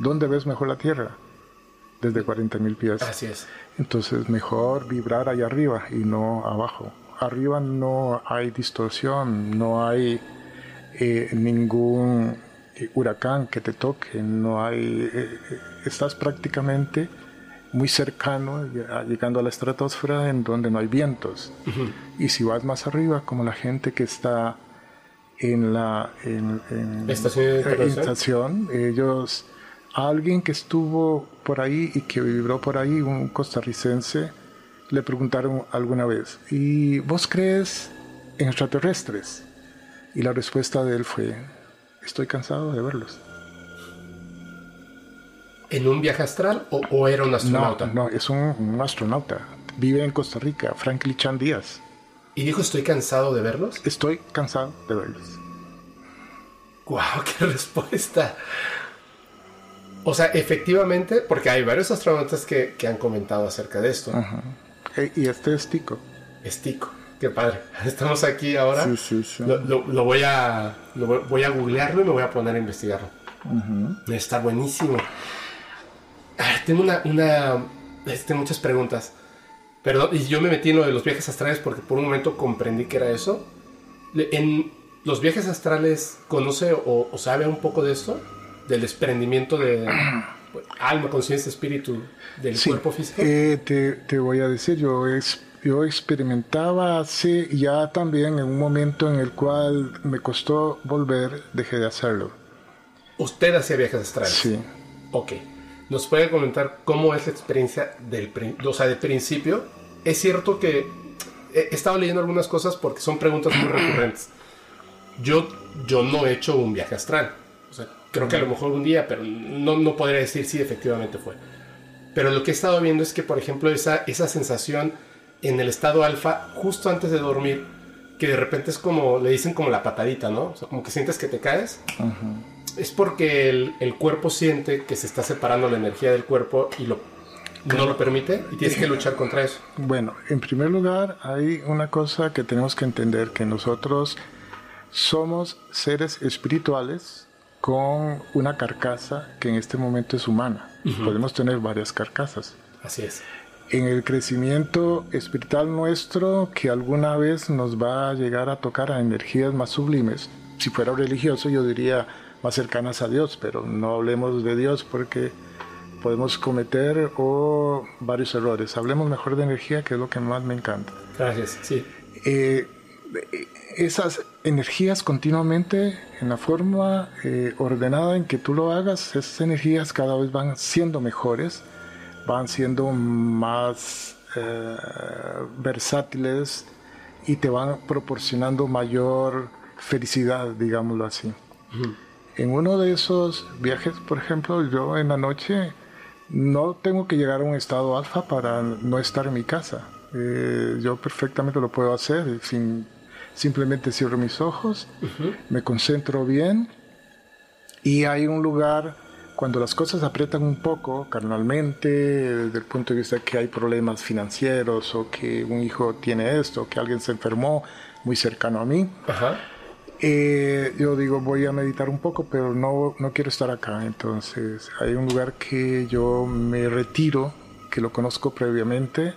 E: ¿dónde ves mejor la Tierra? Desde 40.000 pies.
D: Así es.
E: Entonces mejor vibrar allá arriba y no abajo. Arriba no hay distorsión, no hay eh, ningún eh, huracán que te toque, no hay... estás prácticamente muy cercano, llegando a la estratosfera en donde no hay vientos. Y si vas más arriba, como la gente que está en la en, estación, ellos, alguien que estuvo por ahí y que vibró por ahí, un costarricense, le preguntaron alguna vez, ¿y vos crees en extraterrestres? Y la respuesta de él fue, estoy cansado de verlos
D: en un viaje astral o, era un astronauta?
E: No, no es un, astronauta. Vive en Costa Rica, Franklin Chan Díaz.
D: ¿Y dijo estoy cansado de verlos?
E: Estoy cansado de verlos.
D: ¡Guau! <laughs> ¡Qué respuesta! O sea, efectivamente, porque hay varios astronautas que, han comentado acerca de esto.
E: E, y este es Tico.
D: Es Tico. Qué padre. <laughs> Estamos aquí ahora.
E: Sí, sí, sí.
D: Lo, voy a voy a googlearlo y me voy a poner a investigarlo. Está buenísimo tengo una, una este, muchas preguntas. Perdón, y yo me metí en lo de los viajes astrales porque por un momento comprendí que era eso. En los viajes astrales, ¿conoce o, sabe un poco de esto? Del desprendimiento de <clears throat> alma, conciencia, espíritu del cuerpo físico.
E: Eh, te, te, voy a decir, yo, es, yo experimentaba hace ya también en un momento en el cual me costó volver, dejé de hacerlo.
D: ¿Usted hacía viajes astrales?
E: Sí.
D: Ok. ¿Nos puede comentar cómo es la experiencia del, o sea, principio? Es cierto que he estado leyendo algunas cosas porque son preguntas muy <clears throat> recurrentes. Yo, yo no he hecho un viaje astral. O sea, creo que a lo mejor un día, pero no, no podría decir si efectivamente fue. Pero lo que he estado viendo es que, por ejemplo, esa, esa sensación en el estado alfa, justo antes de dormir, que de repente es como, le dicen como la patadita, ¿no? O sea, como que sientes que te caes es porque el, cuerpo siente que se está separando la energía del cuerpo y lo, no lo permite y tienes que luchar contra eso.
E: Bueno, en primer lugar hay una cosa que tenemos que entender, que nosotros somos seres espirituales con una carcasa que en este momento es humana. Podemos tener varias carcasas.
D: Así es.
E: En el crecimiento espiritual nuestro, que alguna vez nos va a llegar a tocar a energías más sublimes, si fuera religioso yo diría más cercanas a Dios, pero no hablemos de Dios porque podemos cometer o varios errores. Hablemos mejor de energía, que es lo que más me encanta.
D: Gracias, sí.
E: Eh, esas energías continuamente, en la forma eh, ordenada en que tú lo hagas, esas energías cada vez van siendo mejores, van siendo más eh, versátiles y te van proporcionando mayor felicidad, digámoslo así. En uno de esos viajes, por ejemplo, yo en la noche no tengo que llegar a un estado alfa para no estar en mi casa. Eh, yo perfectamente lo puedo hacer sin, simplemente cierro mis ojos, me concentro bien y hay un lugar cuando las cosas aprietan un poco carnalmente, desde el punto de vista que hay problemas financieros o que un hijo tiene esto, que alguien se enfermó muy cercano a mí. Eh, yo digo, voy a meditar un poco, pero no, no quiero estar acá. Entonces, hay un lugar que yo me retiro, que lo conozco previamente,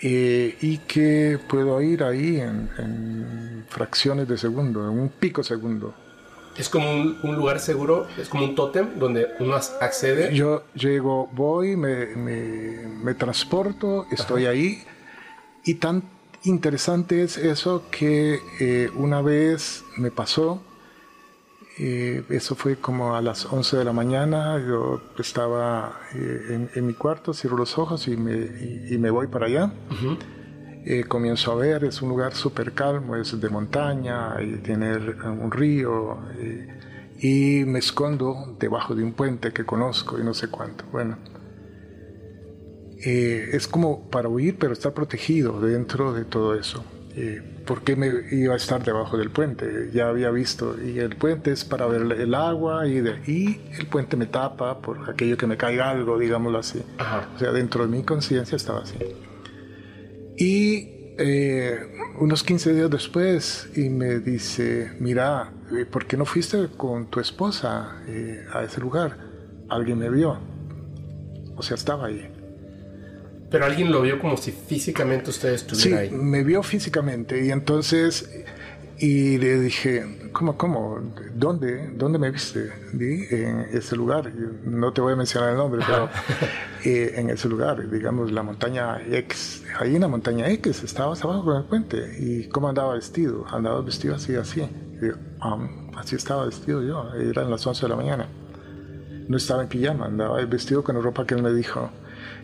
E: eh, y que puedo ir ahí en, fracciones de segundo, en un pico segundo.
D: ¿Es como un, lugar seguro? ¿Es como un tótem donde uno accede?
E: Yo llego, voy, me, me, me transporto, estoy ahí y tanto interesante es eso que eh, una vez me pasó, Eh, eso fue como a las 11 de la mañana, yo estaba eh, en, mi cuarto, cierro los ojos y me, y, me voy para allá. Eh, comienzo a ver, es un lugar súper calmo, es de montaña, y tiene un río, y me escondo debajo de un puente que conozco y no sé cuánto. Bueno, es como para huir, pero estar protegido dentro de todo eso. ¿Por qué me iba a estar debajo del puente? Ya había visto, y el puente es para ver el agua y, de, y el puente me tapa por aquello que me caiga algo, digámoslo así. O sea, dentro de mi conciencia estaba así. Y eh, unos 15 días después, y me dice, mira, eh, ¿por qué no fuiste con tu esposa eh, a ese lugar? Alguien me vio. O sea, estaba ahí.
D: Pero alguien lo vio como si físicamente usted estuviera
E: sí, me vio físicamente y entonces y le dije, ¿cómo, cómo? ¿Dónde? ¿Dónde me viste? En ese lugar. No te voy a mencionar el nombre, pero <laughs> eh, en ese lugar, digamos, la montaña X. Ahí en la montaña X estabas abajo con el puente. ¿Y cómo andaba vestido? Andaba vestido así, así. así estaba vestido yo. Eran las 11 de la mañana. No estaba en pijama, andaba vestido con la ropa que él me dijo.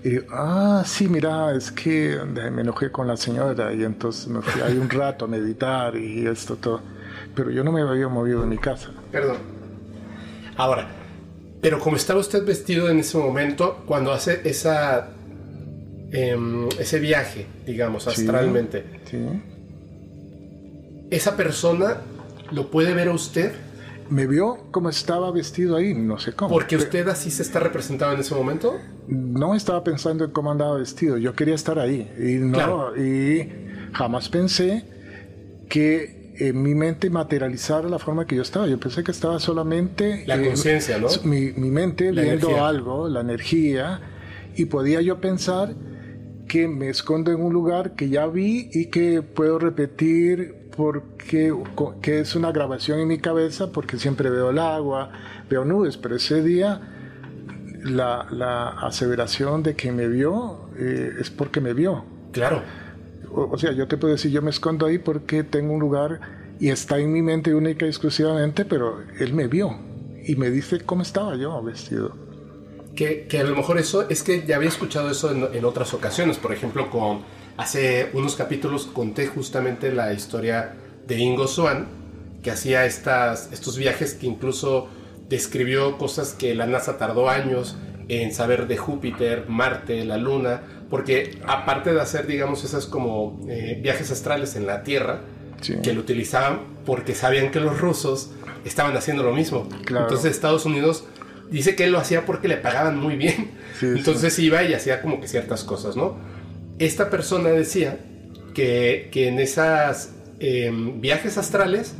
E: Y ah, sí, mira, es que me enojé con la señora y entonces me fui ahí un rato a meditar y esto todo. Pero yo no me había movido de mi casa.
D: Perdón. Ahora, pero como estaba usted vestido en ese momento, cuando hace esa, em, ese viaje, digamos, astralmente,
E: sí.
D: ¿esa persona lo puede ver a usted?
E: Me vio como estaba vestido ahí, no sé cómo.
D: ¿Porque usted así se está representado en ese momento?
E: No estaba pensando en cómo andaba vestido, yo quería estar ahí. Y, no, y jamás pensé que en mi mente materializara la forma que yo estaba. Yo pensé que estaba solamente...
D: La conciencia, ¿no?
E: Mi, mente viendo algo, la energía, y podía yo pensar que me escondo en un lugar que ya vi y que puedo repetir porque que es una grabación en mi cabeza porque siempre veo el agua, veo nubes, pero ese día la, la aseveración de que me vio eh, es porque me vio.
D: Claro.
E: O, sea, yo te puedo decir, yo me escondo ahí porque tengo un lugar y está en mi mente única y exclusivamente, pero él me vio y me dice cómo estaba yo vestido.
D: Que, que a lo mejor eso es que ya había escuchado eso en, en otras ocasiones, por ejemplo con Hace unos capítulos conté justamente la historia de Ingo Swan, que hacía estas, estos viajes que incluso describió cosas que la NASA tardó años en saber de Júpiter, Marte, la Luna, porque aparte de hacer, digamos, esas como eh, viajes astrales en la Tierra, que lo utilizaban porque sabían que los rusos estaban haciendo lo mismo. Entonces Estados Unidos dice que él lo hacía porque le pagaban muy bien. Entonces iba y hacía como que ciertas cosas, ¿no? Esta persona decía que, en esos em, viajes astrales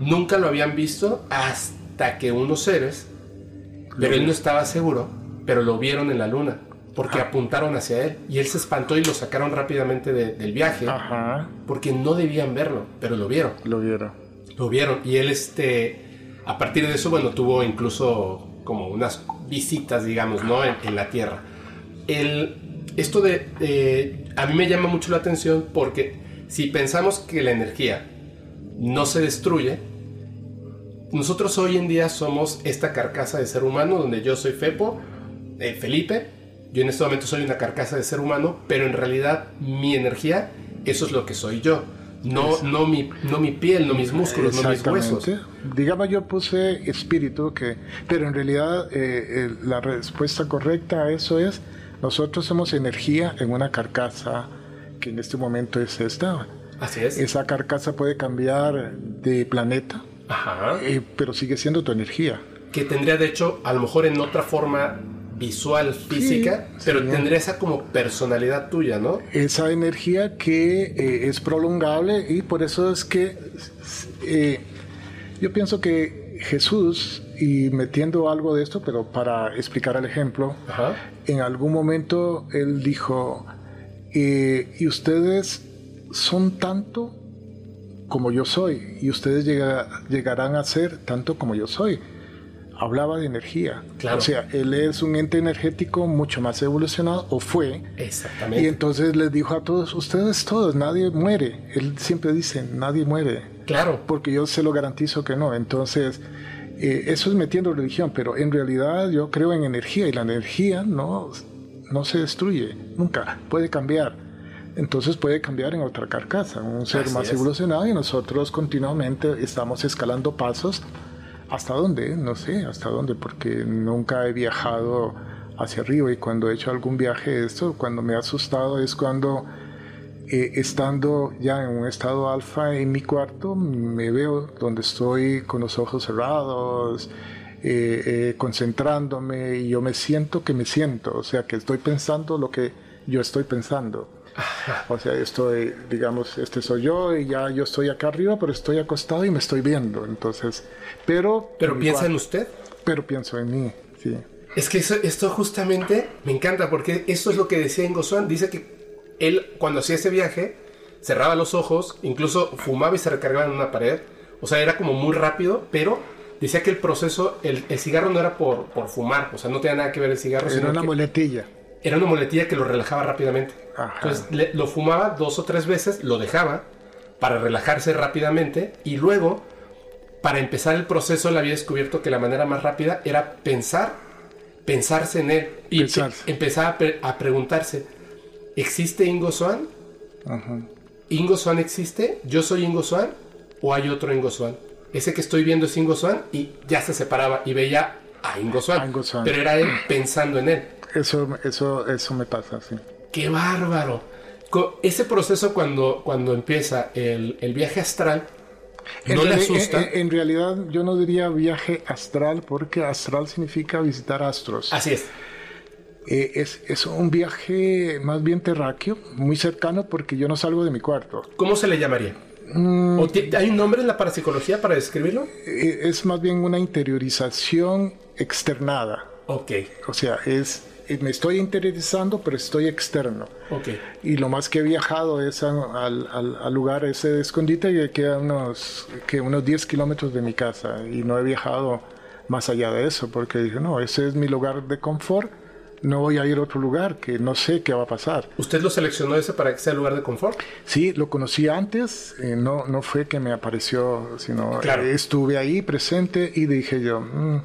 D: nunca lo habían visto hasta que unos seres, pero él no estaba seguro, pero lo vieron en la luna porque apuntaron hacia él y él se espantó y lo sacaron rápidamente del viaje porque no debían verlo, pero lo vieron.
E: Lo vieron.
D: Lo vieron y él este a partir de eso bueno tuvo incluso como unas visitas digamos no en, en la Tierra. El, esto de, a mí me llama mucho la atención porque si pensamos que la energía no se destruye, nosotros hoy en día somos esta carcasa de ser humano donde yo soy Fepo, eh, Felipe, yo en este momento soy una carcasa de ser humano, pero en realidad mi energía, eso es lo que soy yo. No, no, mi, no mi piel, no mis músculos, no mis huesos.
E: Digamos, yo puse espíritu, que, pero en realidad eh, eh, la respuesta correcta a eso es nosotros somos energía en una carcasa que en este momento es esta.
D: Así es.
E: Esa carcasa puede cambiar de planeta,
D: Ajá.
E: Eh, pero sigue siendo tu energía.
D: Que tendría, de hecho, a lo mejor en otra forma visual, física, pero tendría esa como personalidad tuya, ¿no?
E: Esa energía que eh, es prolongable y por eso es que eh, yo pienso que Jesús y metiendo algo de esto, pero para explicar el ejemplo, en algún momento él dijo, eh, y ustedes son tanto como yo soy, y ustedes llegarán a ser tanto como yo soy. Hablaba de energía.
D: Claro.
E: O sea, él es un ente energético mucho más evolucionado, o fue.
D: Exactamente.
E: Y entonces les dijo a todos, ustedes todos, nadie muere. Él siempre dice, nadie muere.
D: Claro.
E: Porque yo se lo garantizo que no. Entonces, Eh, eso es metiendo religión, pero en realidad yo creo en energía y la energía no, no se destruye, nunca, puede cambiar. Entonces puede cambiar en otra carcasa, un ser más evolucionado y nosotros continuamente estamos escalando pasos. ¿Hasta dónde? No sé, hasta dónde, porque nunca he viajado hacia arriba y cuando he hecho algún viaje esto, cuando me ha asustado es cuando eh, estando ya en un estado alfa en mi cuarto, me veo donde estoy con los ojos cerrados, eh, eh, concentrándome y yo me siento que me siento, o sea que estoy pensando lo que yo estoy pensando. <laughs> O sea, estoy, digamos, este soy yo y ya yo estoy acá arriba, pero estoy acostado y me estoy viendo. Entonces, pero...
D: ¿Pero piensa en usted?
E: Pero pienso en mí, sí.
D: Es que esto justamente me encanta porque esto es lo que decía Ingo Swan. Dice que él cuando hacía ese viaje cerraba los ojos, incluso fumaba y se recargaba en una pared. O sea, era como muy rápido, pero decía que el proceso, el, cigarro no era por, por, fumar, o sea, no tenía nada que ver el cigarro.
E: Era una muletilla.
D: Era una muletilla que lo relajaba rápidamente. Entonces lo fumaba dos o tres veces, lo dejaba para relajarse rápidamente y luego, para empezar el proceso, le había descubierto que la manera más rápida era pensar pensarse en él y empezar a, preguntarse, ¿existe Ingo Swan? ¿Ingo Swan existe? ¿Yo soy Ingo Swan? ¿O hay otro Ingo Swan? Ese que estoy viendo es Ingo Swan y ya se separaba y veía a Ingo Swan. Pero era él pensando en él.
E: Eso, eso, eso me pasa, sí.
D: ¡Qué bárbaro! Ese proceso cuando, cuando empieza el, el viaje astral, ¿No le asusta?
E: En, realidad yo no diría viaje astral porque astral significa visitar astros.
D: Así es.
E: Eh, es, es, un viaje más bien terráqueo, muy cercano porque yo no salgo de mi cuarto.
D: ¿Cómo se le llamaría? Mm. ¿Hay un nombre en la parapsicología para describirlo?
E: Eh, es más bien una interiorización externada.
D: Ok.
E: O sea, es me estoy interiorizando, pero estoy externo.
D: Okay.
E: Y lo más que he viajado es al, al, lugar ese de escondite que queda unos, que unos 10 kilómetros de mi casa. Y no he viajado más allá de eso, porque dije, no, ese es mi lugar de confort. No voy a ir a otro lugar que no sé qué va a pasar.
D: ¿Usted lo seleccionó ese para que sea el lugar de confort?
E: Sí, lo conocí antes. Eh, no, no fue que me apareció, sino eh, estuve ahí presente y dije yo, mm,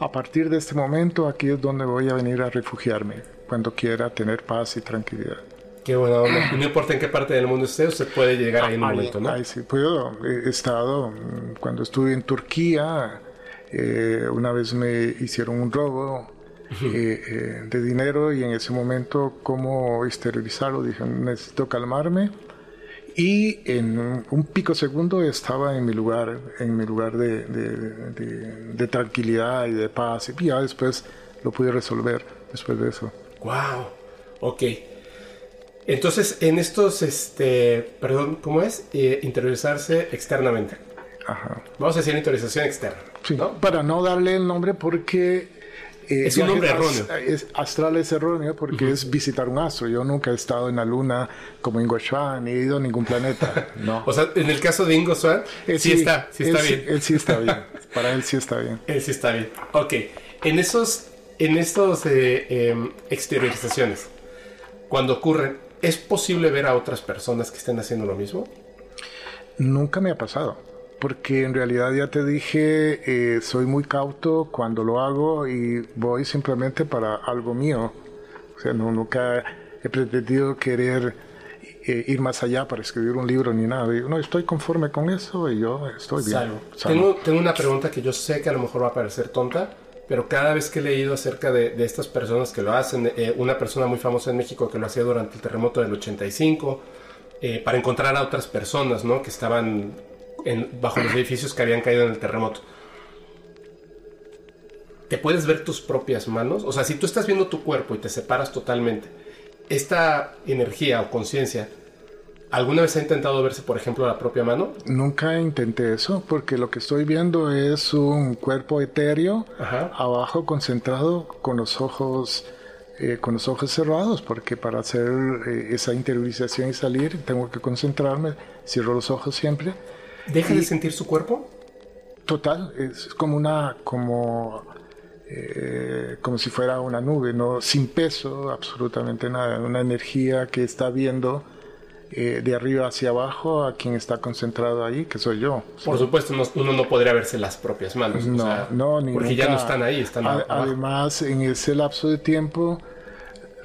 E: a partir de este momento aquí es donde voy a venir a refugiarme, cuando quiera tener paz y tranquilidad.
D: Qué bueno, no importa en qué parte del mundo esté, usted puede llegar ahí en un momento, ¿no?
E: sí, puedo. He estado, mm, cuando estuve en Turquía, eh, una vez me hicieron un robo eh, eh, de dinero y en ese momento, ¿cómo esterilizarlo? Dije, necesito calmarme y en un pico segundo estaba en mi lugar, en mi lugar de, de, tranquilidad y de paz. Y ya después lo pude resolver después de eso.
D: Wow, ok. Entonces, en estos, este, perdón, ¿cómo es? Eh, interiorizarse externamente.
E: Ajá.
D: Vamos a decir interiorización externa.
E: Sí, para no darle el nombre porque
D: eh, es un nombre erróneo.
E: astral es erróneo porque es visitar un astro. Yo nunca he estado en la luna como Ingo Swan, ni he ido a ningún planeta. <laughs> No.
D: o sea, en el caso de Ingo Swan, sí, está, sí está bien.
E: Él sí está bien. <laughs> Para él sí está bien.
D: Él sí está bien. Ok. En esos, en estos eh, em, exteriorizaciones, cuando ocurren, ¿es posible ver a otras personas que estén haciendo lo mismo?
E: Nunca me ha pasado porque en realidad ya te dije, eh, soy muy cauto cuando lo hago y voy simplemente para algo mío. O sea, no, nunca he pretendido querer eh, ir más allá para escribir un libro ni nada. no, estoy conforme con eso y yo estoy bien.
D: Tengo, tengo, una pregunta que yo sé que a lo mejor va a parecer tonta, pero cada vez que he leído acerca de, de estas personas que lo hacen, eh, una persona muy famosa en México que lo hacía durante el terremoto del 85, para encontrar a otras personas ¿no? que estaban bajo los edificios que habían caído en el terremoto. ¿Te puedes ver tus propias manos? O sea, si tú estás viendo tu cuerpo y te separas totalmente, esta energía o conciencia, ¿alguna vez ha intentado verse, por ejemplo, la propia mano?
E: Nunca intenté eso, porque lo que estoy viendo es un cuerpo etéreo, abajo concentrado con los ojos... Eh, con los ojos cerrados, porque para hacer eh, esa interiorización y salir tengo que concentrarme, cierro los ojos siempre
D: ¿Deja de sentir su cuerpo?
E: Total, es como una, como, eh, como si fuera una nube, no, sin peso, absolutamente nada, una energía que está viendo eh, de arriba hacia abajo a quien está concentrado ahí, que soy yo.
D: Por supuesto, uno no podría verse las propias manos. No, no, ni Porque ya no están ahí, están
E: Además, en ese lapso de tiempo,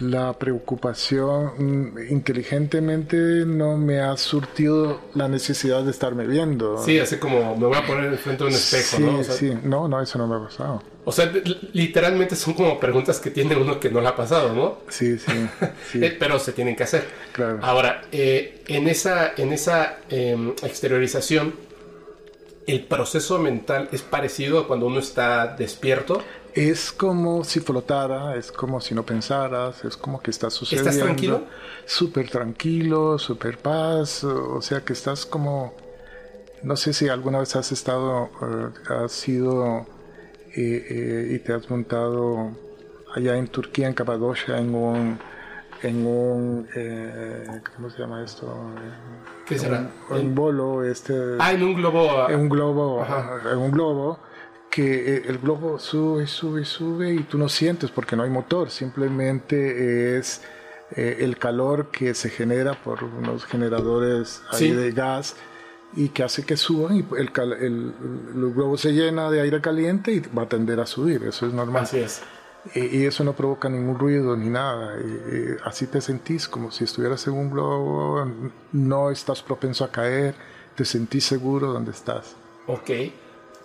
E: la preocupación mm, inteligentemente no me ha surtido la necesidad de estarme viendo.
D: Sí, así como me voy a poner frente a un espejo,
E: sí,
D: ¿no?
E: sí, no, no, eso no me ha pasado.
D: O sea, literalmente son como preguntas que tiene uno que no le ha pasado, ¿no?
E: Sí, <laughs> sí.
D: Eh, pero se tienen que hacer. Claro. Ahora, eh, en esa, en esa em, exteriorización, ¿el proceso mental es parecido a cuando uno está despierto?
E: Es como si flotara, es como si no pensaras, es como que estás sucediendo.
D: ¿Estás tranquilo?
E: Súper tranquilo, súper paz, o sea que estás como... No sé si alguna vez has estado, uh, has sido eh, y te has montado allá en Turquía, en Capadocia, en un, en un eh, ¿cómo se llama esto?
D: ¿Qué será?
E: Un, bolo, este.
D: Ah, en un globo.
E: En un globo, en un globo que eh, el globo sube, sube, sube y tú no sientes porque no hay motor, simplemente es el calor que se genera por unos generadores ahí de gas y que hace que suban y el, el, el, globo se llena de aire caliente y va a tender a subir, eso es normal.
D: Así es.
E: Y, eso no provoca ningún ruido ni nada, y, así te sentís como si estuvieras en un globo, no estás propenso a caer, te sentís seguro donde estás.
D: Ok,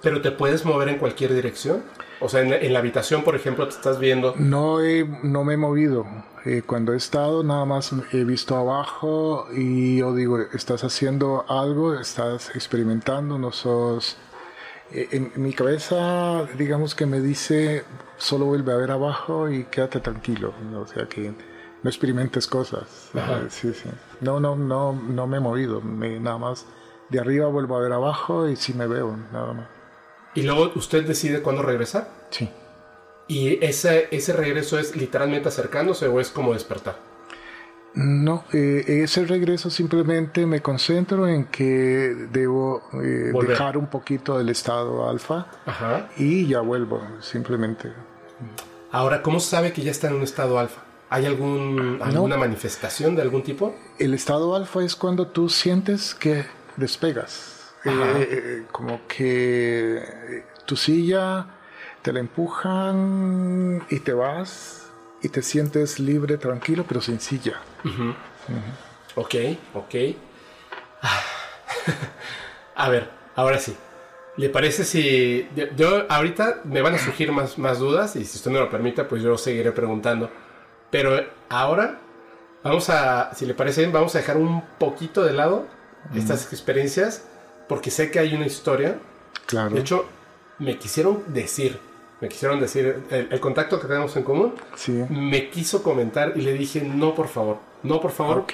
D: pero te puedes mover en cualquier dirección. O sea, en, la habitación, por ejemplo, te estás viendo.
E: No, no me he movido. Eh, cuando he estado, nada más he visto abajo y yo digo, estás haciendo algo, estás experimentando, no sos... Eh, en, mi cabeza, digamos que me dice, solo vuelve a ver abajo y quédate tranquilo. O sea, que no experimentes cosas. Eh, sí, sí. No, no, no, no me he movido. Me, nada más de arriba vuelvo a ver abajo y sí me veo, nada más.
D: ¿Y luego usted decide cuándo regresar?
E: Sí.
D: ¿Y ese, ese regreso es literalmente acercándose o es como despertar?
E: No, eh, ese regreso simplemente me concentro en que debo eh, dejar un poquito del estado alfa y ya vuelvo, simplemente.
D: Ahora, ¿cómo sabe que ya está en un estado alfa? ¿Hay algún, alguna manifestación de algún tipo?
E: El estado alfa es cuando tú sientes que despegas. Eh, como que tu silla te la empujan y te vas y te sientes libre, tranquilo, pero sin silla.
D: Ok, ok. <laughs> A ver, ahora sí. ¿Le parece si... Yo ahorita me van a surgir más, más dudas y si usted me lo permite, pues yo seguiré preguntando. Pero ahora, vamos a, si le parece bien, vamos a dejar un poquito de lado estas experiencias porque sé que hay una historia.
E: Claro.
D: De hecho, me quisieron decir, me quisieron decir, el, contacto que tenemos en común,
E: sí.
D: me quiso comentar y le dije, no, por favor, no, por favor,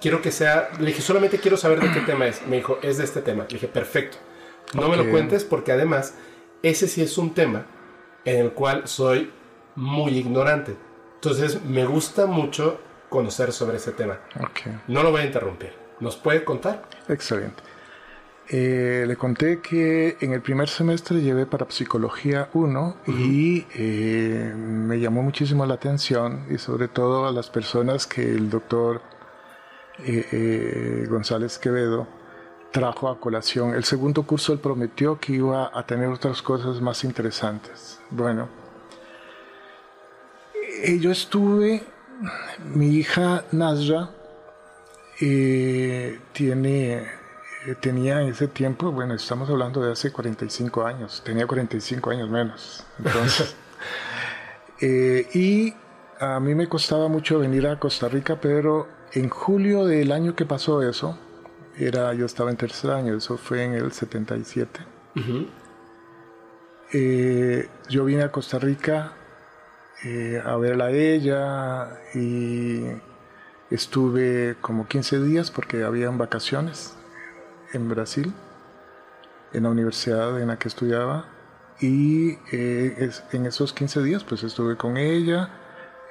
D: quiero que sea, le dije, solamente quiero saber de qué tema es. Me dijo, es de este tema. Le dije, perfecto, no me lo cuentes porque además, ese sí es un tema en el cual soy muy ignorante. Entonces, me gusta mucho conocer sobre ese tema. No lo voy a interrumpir. ¿Nos puede contar?
E: Excelente. Eh, le conté que en el primer semestre llevé para psicología 1 y eh, me llamó muchísimo la atención y sobre todo a las personas que el doctor eh, González Quevedo trajo a colación. El segundo curso él prometió que iba a tener otras cosas más interesantes. Bueno, yo estuve, mi hija Nazra tiene tenía en ese tiempo, bueno, estamos hablando de hace 45 años, tenía 45 años menos. Entonces, <laughs> eh, y a mí me costaba mucho venir a Costa Rica, pero en julio del año que pasó eso, era, yo estaba en tercer año, eso fue en el 77. Eh, yo vine a Costa Rica a verla a ella y estuve como 15 días porque habían vacaciones en Brasil, en la universidad en la que estudiaba, y eh, en esos 15 días pues estuve con ella,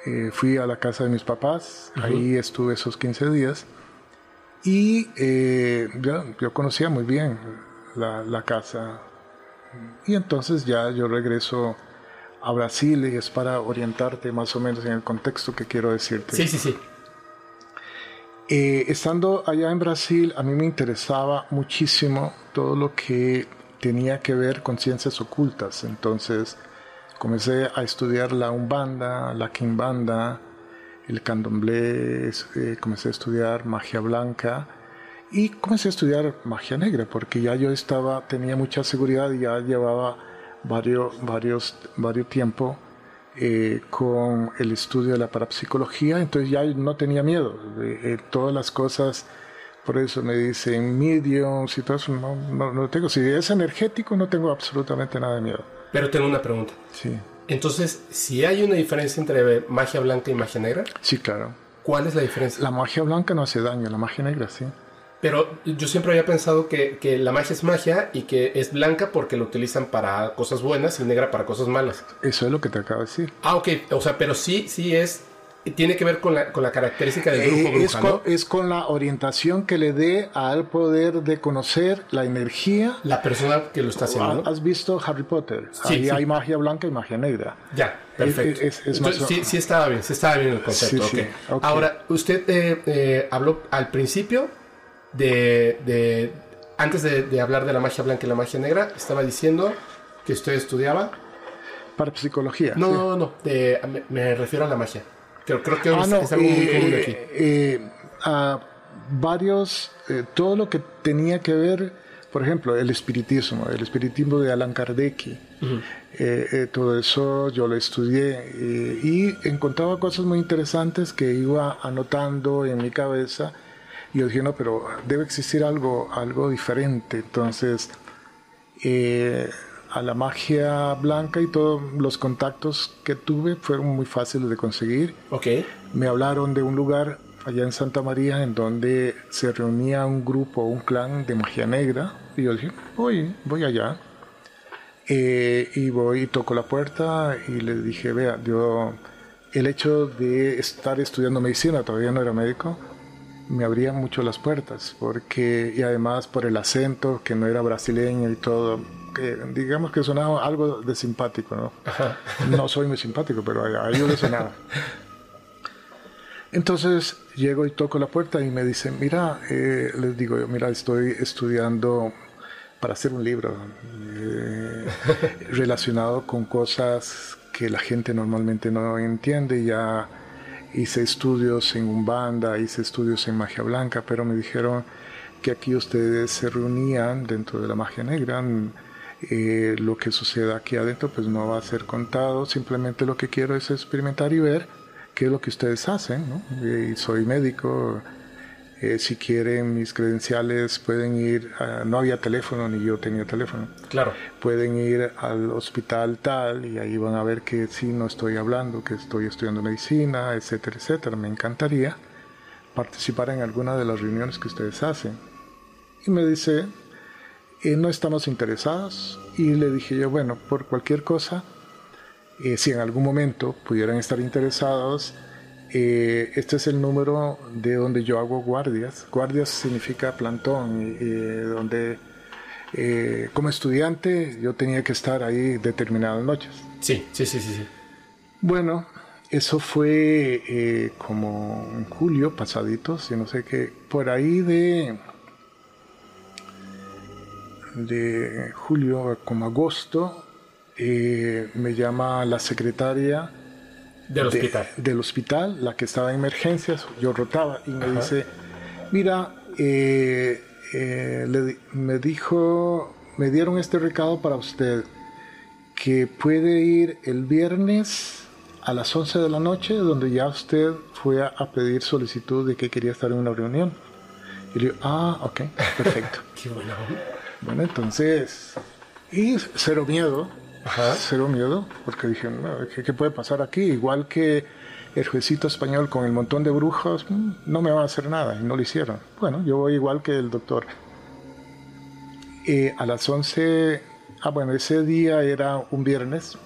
E: eh, fui a la casa de mis papás, ahí estuve esos 15 días, y eh, yo, conocía muy bien la, la, casa, y entonces ya yo regreso a Brasil y es para orientarte más o menos en el contexto que quiero decirte.
D: Sí, sí, sí.
E: Eh, estando allá en Brasil, a mí me interesaba muchísimo todo lo que tenía que ver con ciencias ocultas. Entonces comencé a estudiar la Umbanda, la Quimbanda, el Candomblé, eh, comencé a estudiar magia blanca y comencé a estudiar magia negra porque ya yo estaba, tenía mucha seguridad y ya llevaba varios, varios, varios tiempo eh, con el estudio de la parapsicología, entonces ya no tenía miedo. de todas las cosas, por eso me dicen mediums y todo eso, no, no, no tengo. Si es energético, no tengo absolutamente nada de miedo.
D: Pero tengo una pregunta.
E: Sí.
D: Entonces, si hay una diferencia entre magia blanca y magia negra.
E: Sí, claro.
D: ¿Cuál es la diferencia?
E: La magia blanca no hace daño, la magia negra sí.
D: Pero yo siempre había pensado que, que, la magia es magia y que es blanca porque lo utilizan para cosas buenas y negra para cosas malas.
E: Eso es lo que te acabo de decir.
D: Ah, ok. O sea, pero sí, sí es... Tiene que ver con la, con la característica del grupo
E: eh, es, con,
D: ¿no?
E: es con la orientación que le dé al poder de conocer la energía.
D: La persona que lo está haciendo.
E: ¿Has visto Harry Potter?
D: Sí,
E: Ahí
D: sí.
E: hay magia blanca y magia negra.
D: Ya, perfecto.
E: Es- es- es
D: Entonces, sí, sí estaba bien, sí estaba bien el concepto.
E: Sí, sí,
D: ok.
E: ok.
D: Ahora, usted eh, eh, habló al principio de, de- antes de, de hablar de la magia blanca y la magia negra, estaba diciendo que usted estudiaba.
E: Para psicología.
D: No,
E: sí.
D: no, no, de- me, me refiero a la magia. Creo, creo que
E: Ah,
D: es,
E: no,
D: es algo muy
E: eh,
D: común aquí.
E: eh, a varios, eh, todo lo que tenía que ver, por ejemplo, el espiritismo, el espiritismo de Allan Kardec, eh, eh, todo eso yo lo estudié eh, y encontraba cosas muy interesantes que iba anotando en mi cabeza y yo dije, no, pero debe existir algo, algo diferente. Entonces, eh, a la magia blanca y todos los contactos que tuve fueron muy fáciles de conseguir. Me hablaron de un lugar allá en Santa María en donde se reunía un grupo, un clan de magia negra. Y yo dije, voy, voy allá. Eh, y voy y toco la puerta y le dije, vea, yo, el hecho de estar estudiando medicina, todavía no era médico, me abría mucho las puertas, porque, y además por el acento, que no era brasileño y todo, que digamos que sonaba algo de simpático, ¿no? No soy muy simpático, pero a, ellos les sonaba. Entonces llego y toco la puerta y me dicen, mira, eh, les digo yo, mira, estoy estudiando para hacer un libro eh, <laughs> relacionado con cosas que la gente normalmente no entiende. Ya hice estudios en Umbanda, hice estudios en magia blanca, pero me dijeron que aquí ustedes se reunían dentro de la magia negra. Eh, lo que suceda aquí adentro pues no va a ser contado, simplemente lo que quiero es experimentar y ver qué es lo que ustedes hacen, ¿no? Eh, soy médico, eh, si quieren mis credenciales pueden ir, a- no había teléfono ni yo tenía teléfono,
D: claro.
E: pueden ir al hospital tal y ahí van a ver que sí, no estoy hablando, que estoy estudiando medicina, etcétera, etcétera. Me encantaría participar en alguna de las reuniones que ustedes hacen. Y me dice, eh, no estamos interesados. Y le dije yo, bueno, por cualquier cosa, eh, si en algún momento pudieran estar interesados, eh, este es el número de donde yo hago guardias. Guardias significa plantón, eh, donde eh, como estudiante yo tenía que estar ahí determinadas noches.
D: Sí, sí, sí, sí. sí.
E: Bueno, eso fue eh, como en julio pasaditos, y no sé qué, por ahí de de julio como agosto me llama la secretaria
D: Del
E: de-
D: hospital.
E: del hospital, la que estaba en emergencias, yo rotaba y me dice, mira, eh, eh, le me dijo, me dieron este recado para usted, que puede ir el viernes a las 11 de la noche, donde ya usted fue a, a pedir solicitud de que quería estar en una reunión. Y le digo, ah, ok, perfecto. <laughs>
D: Qué buena onda.
E: Bueno, entonces, y cero miedo,
D: Ajá.
E: cero miedo, porque dije, no, ¿qué, qué puede pasar aquí? Igual que el juecito español con el montón de brujos, mm, no me va a hacer nada, y no lo hicieron. Bueno, yo voy igual que el doctor. Eh, a las 11, ah, bueno, ese día era un viernes,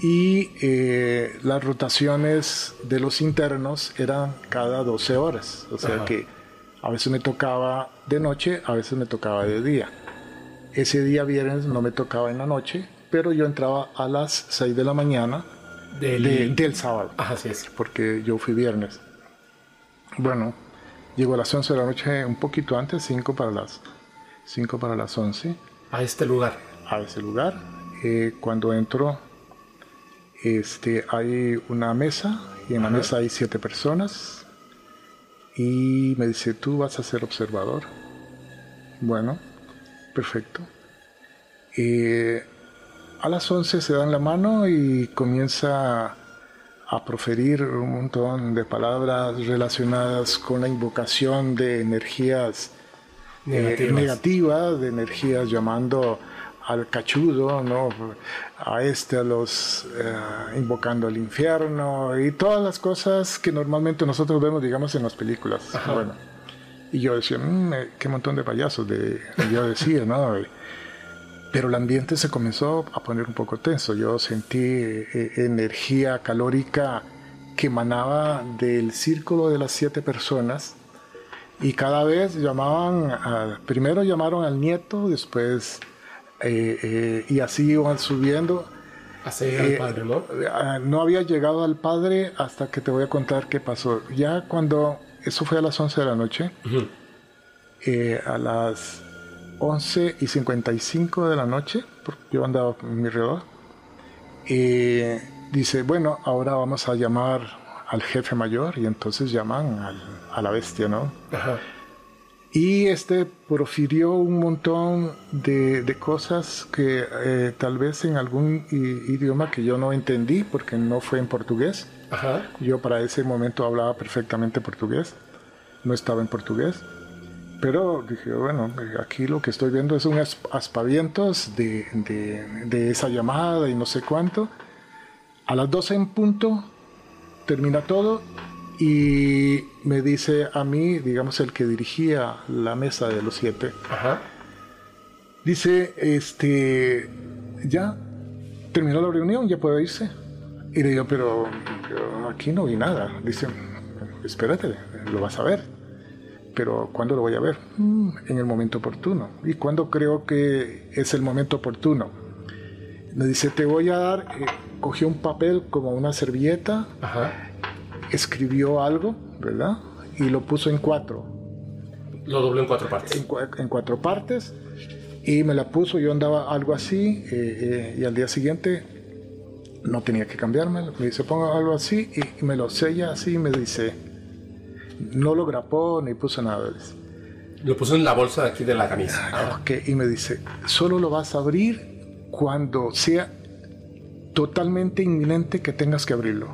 E: y eh, las rotaciones de los internos eran cada 12 horas, o sea
D: Ajá.
E: que a veces me tocaba de noche, a veces me tocaba de día. Ese día viernes no me tocaba en la noche, pero yo entraba a las 6 de la mañana
D: Del...
E: de- del sábado,
D: Ajá, así es.
E: porque yo fui viernes. Bueno, Llego a las 11 de la noche, un poquito antes, 5 para las, 5 para las 11.
D: A este lugar.
E: A ese lugar. Eh, cuando entro, este, hay una mesa y en la mesa hay siete personas. Y me dice, tú vas a ser observador. Bueno, perfecto. Eh, a las 11 se dan la mano y comienza a proferir un montón de palabras relacionadas con la invocación de energías eh, negativas, de energías llamando al cachudo, ¿no? a este, a los eh, invocando al infierno y todas las cosas que normalmente nosotros vemos, digamos, en las películas. Bueno, y yo decía, mmm, qué montón de payasos, de, yo decía, ¿no? Pero el ambiente se comenzó a poner un poco tenso. Yo sentí eh, energía calórica que emanaba del círculo de las siete personas y cada vez llamaban, primero llamaron al nieto, después, eh, eh, y así iban subiendo.
D: Hasta llegar al padre, ¿no?
E: No había llegado al padre hasta que te voy a contar qué pasó. Ya cuando, eso fue a las 11 de la noche, a las 11 y 55 de la noche, porque yo andaba en mi reloj, y dice, bueno, ahora vamos a llamar al jefe mayor y entonces llaman a la bestia, ¿no? Y este profirió un montón de, cosas que eh, tal vez en algún idioma que yo no entendí porque no fue en portugués. Yo para ese momento hablaba perfectamente portugués, no estaba en portugués. Pero dije, bueno, aquí lo que estoy viendo es un aspavientos de, de, esa llamada y no sé cuánto. A las 12 en punto termina todo y me dice a mí, digamos, el que dirigía la mesa de los siete, dice, este, ya terminó la reunión, ya puede irse. Y le digo, pero, pero aquí no vi nada. Dice, espérate, lo vas a ver pero ¿cuándo lo voy a ver? Mm, en el momento oportuno. ¿Y cuándo creo que es el momento oportuno? Me dice, te voy a dar, eh, cogió un papel como una servilleta, escribió algo, ¿verdad? Y lo puso en cuatro.
D: Lo dobló en cuatro partes.
E: En, cuatro partes. Y me la puso, yo andaba algo así, eh, eh, y al día siguiente no tenía que cambiármelo. Me dice, ponga algo así, y me lo sella así, y me dice, no lo grapó ni puso nada.
D: Lo puso en la bolsa de aquí de la camisa.
E: Ah, y me dice, solo lo vas a abrir cuando sea totalmente inminente que tengas que abrirlo.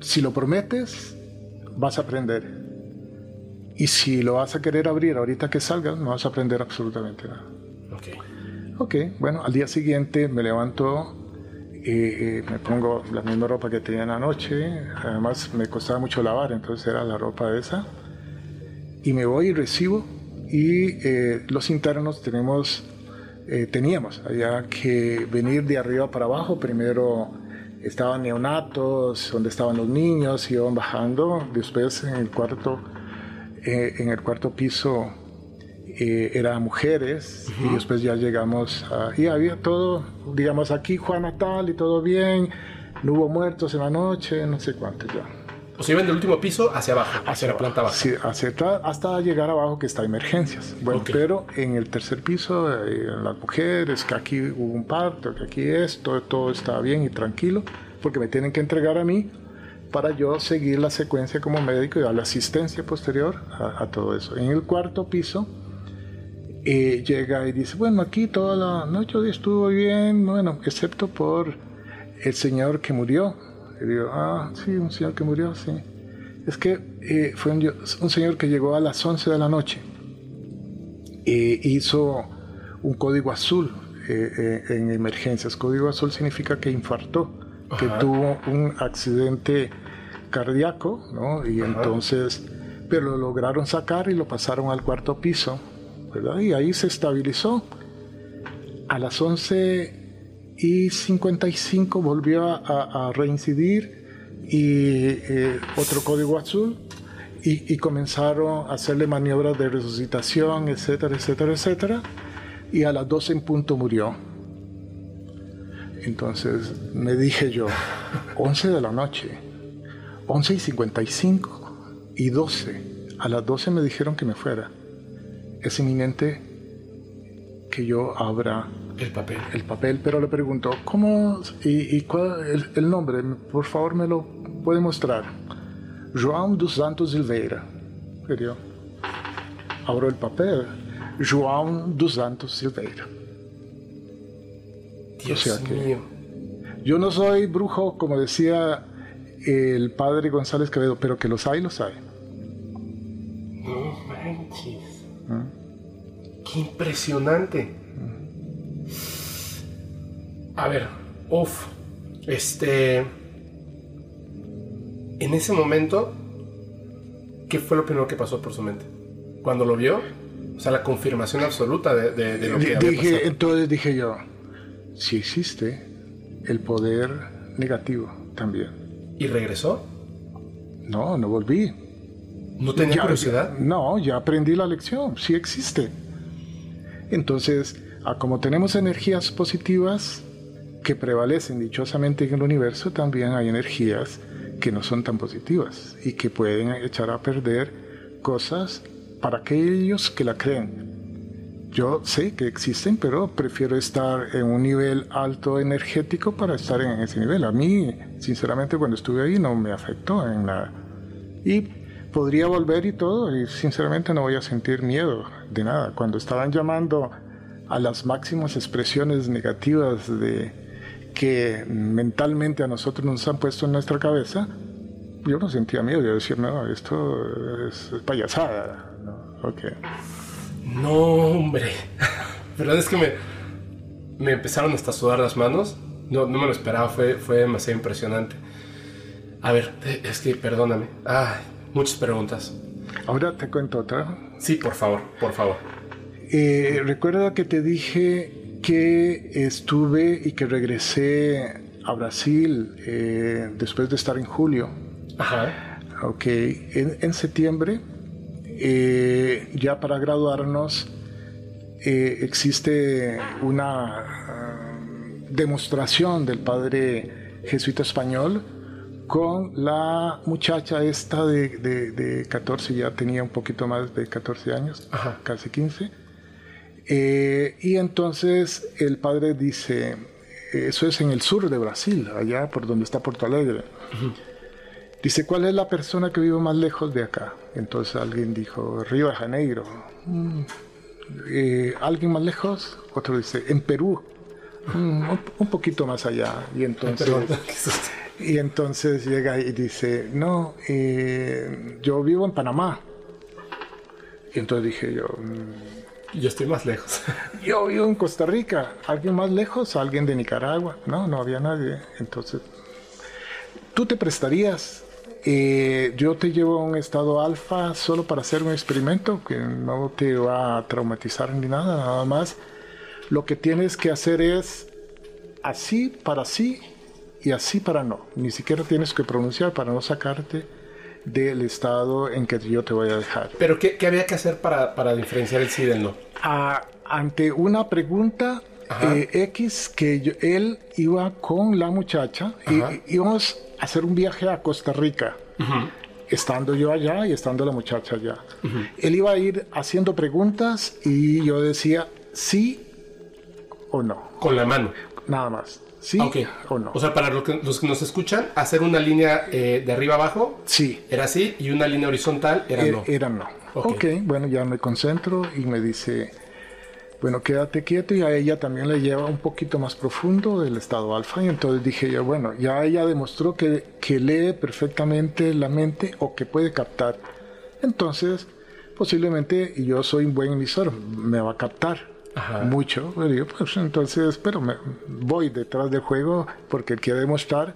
E: Si lo prometes, vas a aprender. Y si lo vas a querer abrir ahorita que salgas, no vas a aprender absolutamente nada. Ok. Ok, bueno, al día siguiente me levanto me pongo la misma ropa que tenía en la noche, además me costaba mucho lavar, entonces era la ropa esa, y me voy y recibo, y eh, los internos tenemos, eh, teníamos que venir de arriba para abajo, primero estaban neonatos, donde estaban los niños, iban bajando, después en el cuarto, eh, en el cuarto piso eh, eran mujeres y después ya llegamos a, y había todo, digamos aquí Juan Natal y todo bien, no hubo muertos en la noche, no sé cuánto ya.
D: O sea, iban del último piso hacia abajo, hacia, la planta baja.
E: Sí, hacia hasta llegar abajo que está emergencias. Bueno, pero en el tercer piso, eh, las mujeres, que aquí hubo un parto, que aquí esto, todo está bien y tranquilo, porque me tienen que entregar a mí para yo seguir la secuencia como médico y dar la asistencia posterior a, a todo eso. En el cuarto piso, y llega y dice, bueno, aquí toda la noche estuvo bien, bueno, excepto por el señor que murió. Y digo, ah, sí, un señor que murió, sí. Es que eh, fue un, señor que llegó a las 11 de la noche e hizo un código azul eh, eh, en emergencias. Código azul significa que infartó, que tuvo un accidente cardíaco, ¿no? Y entonces, pero lo lograron sacar y lo pasaron al cuarto piso y ahí se estabilizó. A las 11 y 55 volvió a, reincidir y eh, otro código azul y, comenzaron a hacerle maniobras de resucitación, etcétera, etcétera, etcétera. Y a las 12 en punto murió. Entonces me dije yo, 11 de la noche, 11 y 55, y 12. A las 12 me dijeron que me fuera. Es inminente que yo abra
D: el papel.
E: El papel, pero le pregunto, ¿cómo y, cuál el, el, nombre? Por favor, me lo puede mostrar. João dos Santos Silveira. Pero abro el papel. João dos Santos Silveira.
D: Dios mío.
E: Yo no soy brujo, como decía el padre González Quevedo, pero que los hay, los hay.
D: Impresionante. A ver, uff, este... En ese momento, ¿qué fue lo primero que pasó por su mente? Cuando lo vio, o sea, la confirmación absoluta de, lo que había
E: dije,
D: pasado.
E: Entonces dije yo, si existe el poder negativo también.
D: ¿Y regresó?
E: No, no volví.
D: ¿No tenía curiosidad?
E: no, ya aprendí la lección, sí existe. Entonces, como tenemos energías positivas que prevalecen dichosamente en el universo, también hay energías que no son tan positivas y que pueden echar a perder cosas para aquellos que la creen. Yo sé que existen, pero prefiero estar en un nivel alto energético para estar en ese nivel. A mí, sinceramente, cuando estuve ahí no me afectó en nada. Y podría volver y todo, y sinceramente no voy a sentir miedo de nada. Cuando estaban llamando a las máximas expresiones negativas de que mentalmente a nosotros nos han puesto en nuestra cabeza, yo no sentía miedo, yo decía, no, esto es, payasada. ¿no? Okay.
D: no, hombre, <laughs> pero es que me, me empezaron hasta a sudar las manos, no, no me lo esperaba, fue, fue demasiado impresionante. A ver, es que perdóname, ah, muchas preguntas.
E: Ahora te cuento otra.
D: Sí, por favor, por favor.
E: Eh, recuerda que te dije que estuve y que regresé a Brasil eh, después de estar en julio.
D: Ajá.
E: Ok, en, en septiembre, eh, ya para graduarnos, eh, existe una uh, demostración del padre jesuita español con la muchacha esta de, de, de, 14, ya tenía un poquito más de 14 años,
D: Ajá.
E: casi 15. Eh, y entonces el padre dice, eso es en el sur de Brasil, allá por donde está Porto Alegre.
D: Uh -huh.
E: Dice, ¿cuál es la persona que vive más lejos de acá? Entonces alguien dijo, Río de Janeiro. Mm. Eh, ¿Alguien más lejos? Otro dice, en Perú. Mm, un, un, poquito más allá. Y entonces, <laughs> y entonces llega y dice, no, eh, yo vivo en Panamá. Y entonces dije yo...
D: Mm, yo estoy más lejos. <laughs>
E: Yo vivo en Costa Rica. ¿Alguien más lejos? ¿Alguien de Nicaragua? No, no había nadie. Entonces, ¿tú te prestarías eh, yo te llevo a un estado alfa solo para hacer un experimento que no te va a traumatizar ni nada, nada más. Lo que tienes que hacer es así para sí y así para no. Ni siquiera tienes que pronunciar para no sacarte del estado en que yo te voy a dejar.
D: ¿Pero qué, qué había que hacer para, para, diferenciar el sí del no?
E: Ah, ante una pregunta eh, X que yo, él iba con la muchacha Ajá. y íbamos a hacer un viaje a Costa Rica.
D: Uh -huh.
E: Estando yo allá y estando la muchacha allá. Uh -huh. Él iba a ir haciendo preguntas y yo decía sí o no.
D: Con la mano.
E: Nada más. ¿Sí
D: okay.
E: o no?
D: O sea, para los que, los que nos escuchan, hacer una línea eh, de arriba abajo.
E: Sí.
D: Era así y una línea horizontal era,
E: era
D: no.
E: Era no. Okay. ok, bueno, ya me concentro y me dice, bueno, quédate quieto y a ella también le lleva un poquito más profundo del estado alfa y entonces dije yo, bueno, ya ella demostró que, que lee perfectamente la mente o que puede captar. Entonces, posiblemente, yo soy un buen emisor, me va a captar.
D: Ajá.
E: mucho, pero yo, pues entonces, pero me voy detrás del juego porque quiero demostrar,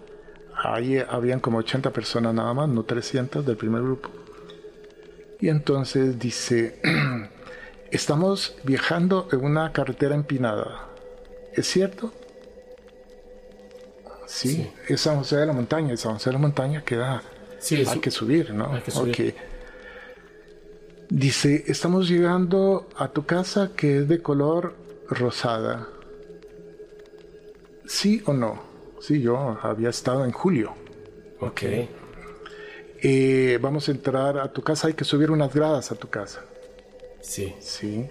E: ahí habían como 80 personas nada más, no 300 del primer grupo. Y entonces dice, <clears throat> estamos viajando en una carretera empinada, ¿es cierto? Sí,
D: Sí.
E: es San José de la Montaña, San José de la Montaña queda,
D: Sí,
E: hay que subir, ¿no?
D: hay que subir.
E: Dice, estamos llegando a tu casa que es de color rosada. ¿Sí o no? Sí, yo había estado en julio.
D: Ok.
E: eh, vamos a entrar a tu casa, hay que subir unas gradas a tu casa.
D: Sí.
E: Sí.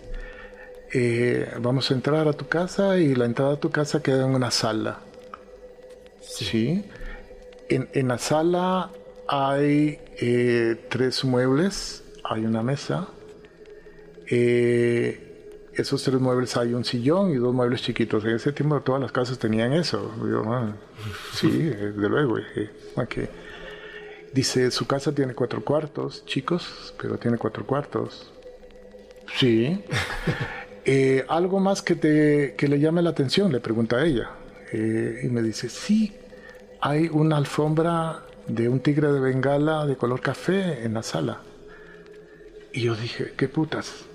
E: Eh, vamos a entrar a tu casa y la entrada a tu casa queda en una sala. Sí. En, en, la sala hay eh, tres muebles, hay una mesa. Eh, esos tres muebles hay un sillón y dos muebles chiquitos. En ese tiempo todas las casas tenían eso. Yo, ah, sí, <laughs> desde luego. Okay. Dice, su casa tiene cuatro cuartos, chicos, pero tiene cuatro cuartos. Sí. <laughs> Eh, ¿Algo más que, te, que le llame la atención? Le pregunta a ella. Eh, y me dice, sí, hay una alfombra de un tigre de bengala de color café en la sala. Y yo dije, ¿qué putas?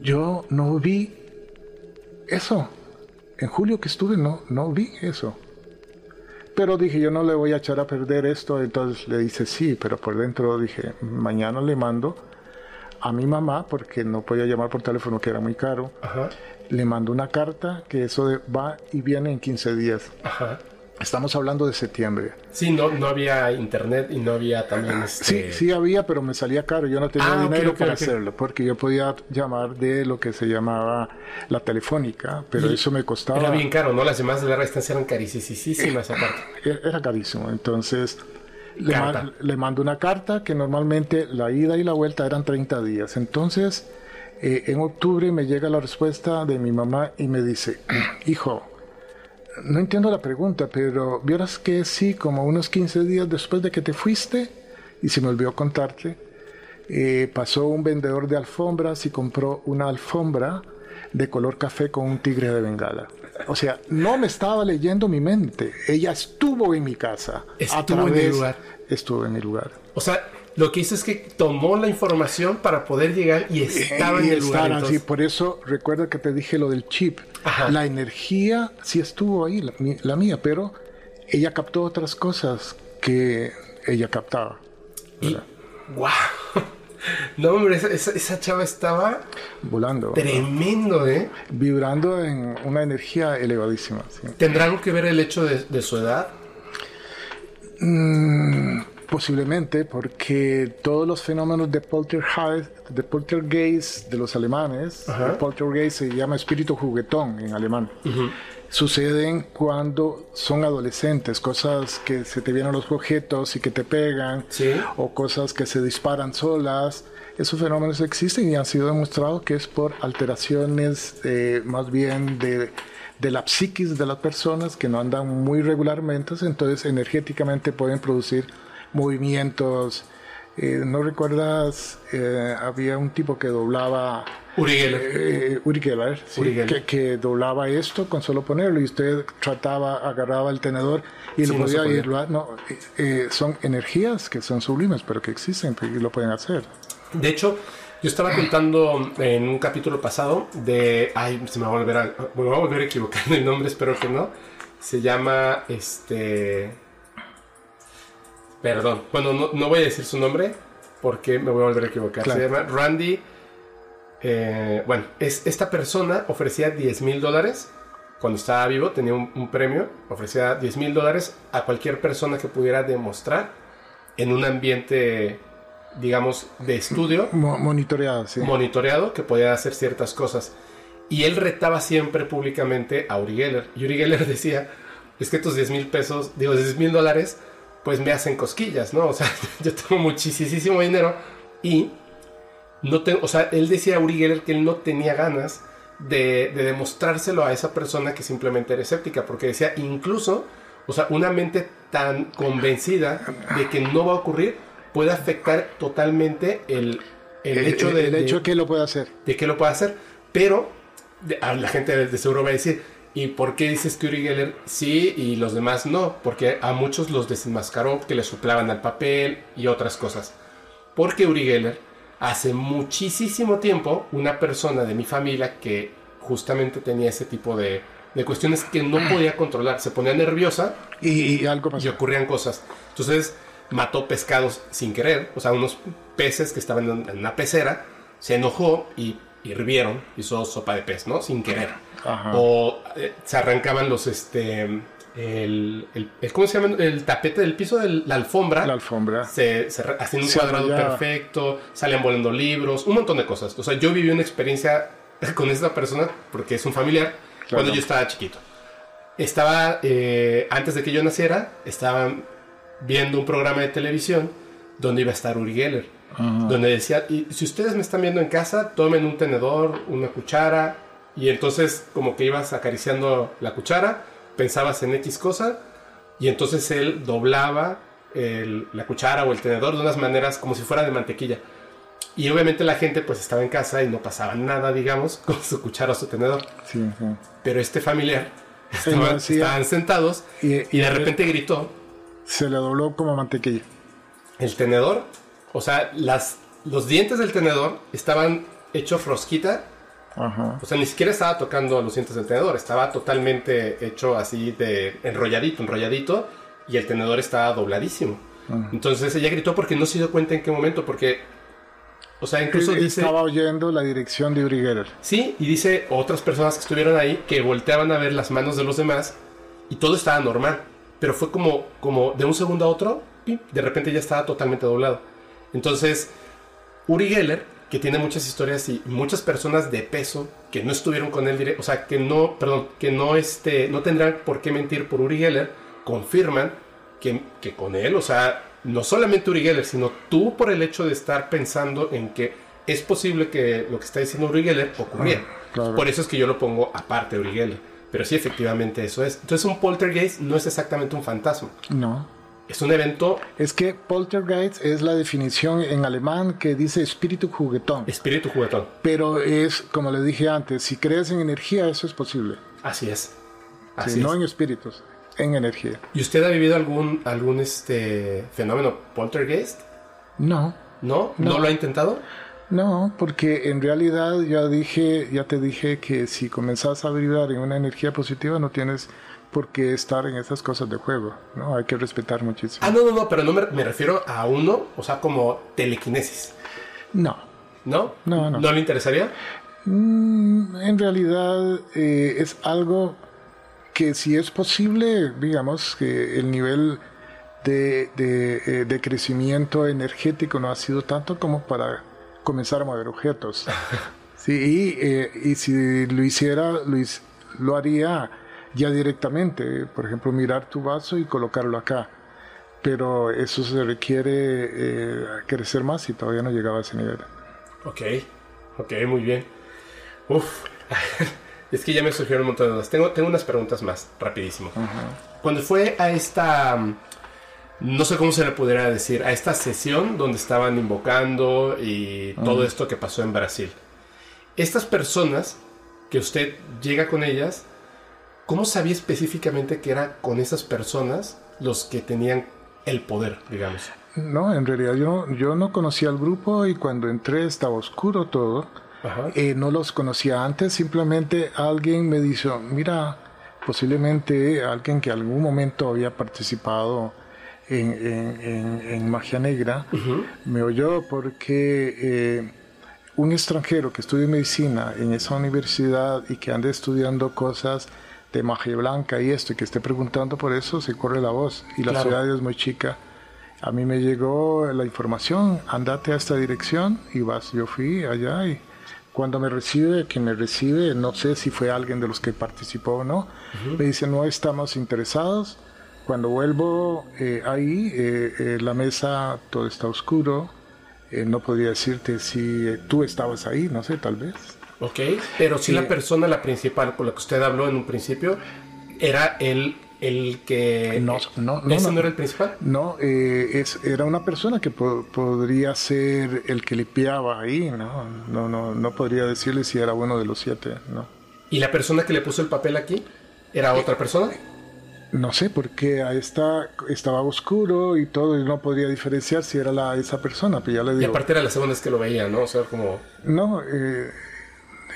E: Yo no vi eso. En julio que estuve no, no vi eso. Pero dije, yo no le voy a echar a perder esto. Entonces le dice, sí, pero por dentro dije, mañana le mando a mi mamá, porque no podía llamar por teléfono, que era muy caro. Le mando una carta que eso va y viene en 15 días. Estamos hablando de septiembre.
D: Sí, no, no había internet y no había también este...
E: Sí, sí había, pero me salía caro. Yo no tenía
D: Ah,
E: dinero para hacerlo, porque yo podía llamar de lo que se llamaba la telefónica, pero
D: Y
E: eso me costaba...
D: Era bien caro, ¿no? Las llamadas de larga distancia eran carísimas aparte.
E: Era era carísimo. Entonces le, ma- le mando una carta que normalmente la ida y la vuelta eran 30 días. Entonces eh, en octubre me llega la respuesta de mi mamá y me dice, <clears throat> hijo, no entiendo la pregunta, pero vieras que sí, como unos 15 días después de que te fuiste, y se me olvidó contarte, eh, pasó un vendedor de alfombras y compró una alfombra de color café con un tigre de bengala. O sea, no me estaba leyendo mi mente. Ella estuvo en mi casa.
D: Estuvo en el lugar.
E: Estuvo en mi lugar.
D: O sea, lo que hizo es que tomó la información para poder llegar y estaba en el lugar. entonces-
E: Por eso recuerda que te dije lo del chip.
D: Ajá.
E: La energía sí estuvo ahí, la, mía, pero ella captó otras cosas que ella captaba.
D: Y, ¡Wow! <laughs> No, hombre, esa, esa- esa chava estaba
E: Volando.
D: tremendo, ¿eh?
E: Vibrando en una energía elevadísima. sí.
D: ¿Tendrá algo que ver el hecho de, de su edad?
E: Mm, posiblemente porque todos los fenómenos de poltergeist, de poltergeist de los alemanes,
D: Ajá.
E: el poltergeist se llama espíritu juguetón en alemán, suceden cuando son adolescentes, cosas que se te vienen los objetos y que te pegan,
D: Sí.
E: o cosas que se disparan solas. Esos fenómenos existen y han sido demostrados que es por alteraciones eh, más bien de, de la psiquis de las personas que no andan muy regularmente, entonces energéticamente pueden producir movimientos. Eh, ¿No recuerdas? Eh, había un tipo que doblaba
D: Uri Geller.
E: eh, Uri Geller, sí,
D: Uri Geller.
E: Que, que doblaba esto con solo ponerlo y usted trataba, agarraba el tenedor y
D: Sí,
E: lo
D: no
E: podía ir. No, son energías que son sublimes, pero que existen y lo pueden hacer.
D: De hecho, yo estaba contando en un capítulo pasado de. Ay, se me va a volver a, me voy a volver a equivocar el nombre, espero que no. Se llama este. Perdón. Bueno, no, no voy a decir su nombre porque me voy a volver a equivocar.
E: Claro.
D: Se llama Randy. eh, bueno, es, esta persona ofrecía 10 mil dólares cuando estaba vivo, tenía un, un premio, ofrecía 10 mil dólares a cualquier persona que pudiera demostrar en un ambiente, digamos, de estudio
E: Mo- monitoreado, sí.
D: monitoreado que podía hacer ciertas cosas. Y él retaba siempre públicamente a Uri Geller. Y Uri Geller <laughs> decía, es que tus 10 mil pesos, digo, 10 mil dólares, pues me hacen cosquillas, ¿no? O sea, <laughs> yo tengo muchísimo dinero y no tengo, o sea, él decía a Uri Geller que él no tenía ganas de, de demostrárselo a esa persona que simplemente era escéptica, porque decía, incluso, o sea, una mente tan convencida de que no va a ocurrir puede afectar totalmente el, el
E: El,
D: hecho de,
E: el
D: de-
E: hecho que lo puede hacer.
D: de que lo pueda hacer, pero de- a la gente de, de seguro va a decir, ¿y por qué dices que Uri Geller sí y los demás no? Porque a muchos los desenmascaró, que le soplaban al papel y otras cosas. Porque Uri Geller, hace muchísimo tiempo, una persona de mi familia que justamente tenía ese tipo de, de cuestiones que no podía controlar, se ponía nerviosa
E: Y, y algo
D: y ocurrían cosas. Entonces mató pescados sin querer, o sea, unos peces que estaban en en una pecera, se enojó y hirvieron, hizo sopa de pez, ¿no? Sin querer.
E: Ajá.
D: O eh, se arrancaban los, este, el, el, ¿cómo se llama? El tapete del piso, de la alfombra.
E: La alfombra.
D: Se, se un cuadrado perfecto, salían volando libros, un montón de cosas. O sea, yo viví una experiencia <laughs> con esta persona porque es un familiar cuando yo estaba chiquito. Estaba, eh, antes de que yo naciera, estaban viendo un programa de televisión donde iba a estar Uri Geller. Donde decía, y si ustedes me están viendo en casa, tomen un tenedor, una cuchara, y entonces como que ibas acariciando la cuchara, pensabas en X cosa, y entonces él doblaba la cuchara o el tenedor de unas maneras como si fuera de mantequilla. Y obviamente la gente pues estaba en casa y no pasaba nada, digamos, <laughs> con su cuchara o su tenedor. Pero este familiar <laughs> estaban, sentados y, y de repente gritó.
E: Se le dobló como mantequilla.
D: El tenedor o sea, las, los dientes del tenedor estaban hechos rosquita. O sea, ni siquiera estaba tocando los dientes del tenedor, estaba totalmente hecho así de enrolladito, enrolladito, y el tenedor estaba dobladísimo. Entonces ella gritó porque no se dio cuenta en qué momento, porque, o sea, incluso dice...
E: Estaba oyendo la dirección de Uri Geller.
D: Sí, y dice otras personas que estuvieron ahí que volteaban a ver las manos de los demás y todo estaba normal, pero fue como, como de un segundo a otro, y de repente ya estaba totalmente doblado. Entonces, Uri Geller, que tiene muchas historias y muchas personas de peso que no estuvieron con él, o sea, que no, perdón, que no, este, no tendrán por qué mentir por Uri Geller, confirman que, que con él, o sea, no solamente Uri Geller, sino tú por el hecho de estar pensando en que es posible que lo que está diciendo Uri Geller ocurriera. Ah, por eso es que yo lo pongo aparte de Uri Geller. Pero sí, efectivamente, eso es. Entonces, un poltergeist no es exactamente un fantasma.
E: No.
D: Es un evento.
E: Es que poltergeist es la definición en alemán que dice espíritu juguetón.
D: Espíritu juguetón.
E: Pero es, como le dije antes, si crees en energía, eso es posible.
D: Así es.
E: Así No en espíritus, en energía.
D: ¿Y usted ha vivido algún, algún este, fenómeno poltergeist?
E: No.
D: ¿No? ¿No, lo ha intentado?
E: No, porque en realidad ya dije, ya te dije que si comenzás a vibrar en una energía positiva no tienes por qué estar en esas cosas de juego, ¿no? Hay que respetar muchísimo.
D: Ah, no, no, no, pero no me, refiero a uno, o sea, como telequinesis.
E: No.
D: ¿No?
E: No, no.
D: ¿No le interesaría?
E: Mm, en realidad eh, es algo que si es posible, digamos, que el nivel de, de, eh, crecimiento energético no ha sido tanto como para comenzar a mover objetos. <laughs> sí, y, eh, y si lo hiciera, lo, lo haría ya directamente, por ejemplo, mirar tu vaso y colocarlo acá. Pero eso se requiere eh, crecer más y todavía no llegaba a ese nivel.
D: Ok, ok, muy bien. Uf, <laughs> es que ya me surgieron un montón de dudas. Tengo, tengo unas preguntas más, rapidísimo. Cuando fue a esta, no sé cómo se le pudiera decir, a esta sesión donde estaban invocando y todo esto que pasó en Brasil, estas personas que usted llega con ellas, ¿cómo sabía específicamente que era con esas personas los que tenían el poder, digamos?
E: No, en realidad yo, yo no conocía al grupo y cuando entré estaba oscuro todo. Eh, no los conocía antes, simplemente alguien me dijo, mira, posiblemente alguien que algún momento había participado en, magia negra, me oyó porque eh, un extranjero que estudia medicina en esa universidad y que anda estudiando cosas de magia blanca y esto, y que esté preguntando por eso, se corre la voz. Y la ciudad es muy chica. A mí me llegó la información, andate a esta dirección y vas. Yo fui allá y cuando me recibe, quien me recibe, no sé si fue alguien de los que participó o no, me dice, no estamos interesados. Cuando vuelvo eh, ahí, eh, eh, la mesa, todo está oscuro. no podría decirte si tú estabas ahí, no sé, tal vez.
D: Ok, pero si la persona, la principal, por la que usted habló en un principio, era el, el que...
E: No, no,
D: no. ¿Ese no, era el principal?
E: No, eh, es, era una persona que podría ser el que limpiaba ahí, ¿no? No, no, no podría decirle si era uno de los siete, ¿no?
D: ¿Y la persona que le puso el papel aquí era otra persona?
E: No sé, porque a esta estaba oscuro y todo, y no podría diferenciar si era la, esa persona, pero ya le digo... Y
D: aparte era la segunda vez que lo veía, ¿no? O sea, como...
E: No, eh,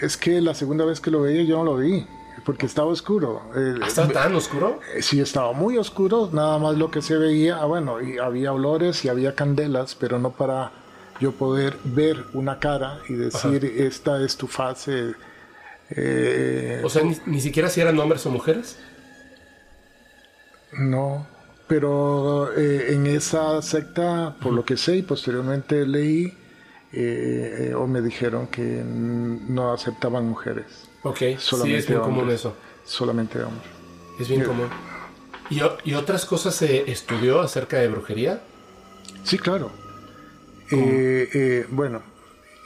E: es que la segunda vez que lo veía yo no lo vi, porque estaba oscuro.
D: Eh, ¿Estaba tan oscuro?
E: Eh, sí, estaba muy oscuro, nada más lo que se veía, ah, bueno, y había olores y había candelas, pero no para yo poder ver una cara y decir, esta es tu fase.
D: Eh, o sea, ni, siquiera si eran hombres o mujeres.
E: No, pero eh, en esa secta, por lo que sé y posteriormente leí, eh, o me dijeron que no aceptaban mujeres.
D: Ok, solamente sí, es muy común eso.
E: Solamente hombres.
D: Es bien común. ¿Y, ¿Y, otras cosas se estudió acerca de brujería?
E: Sí, claro. Eh, bueno,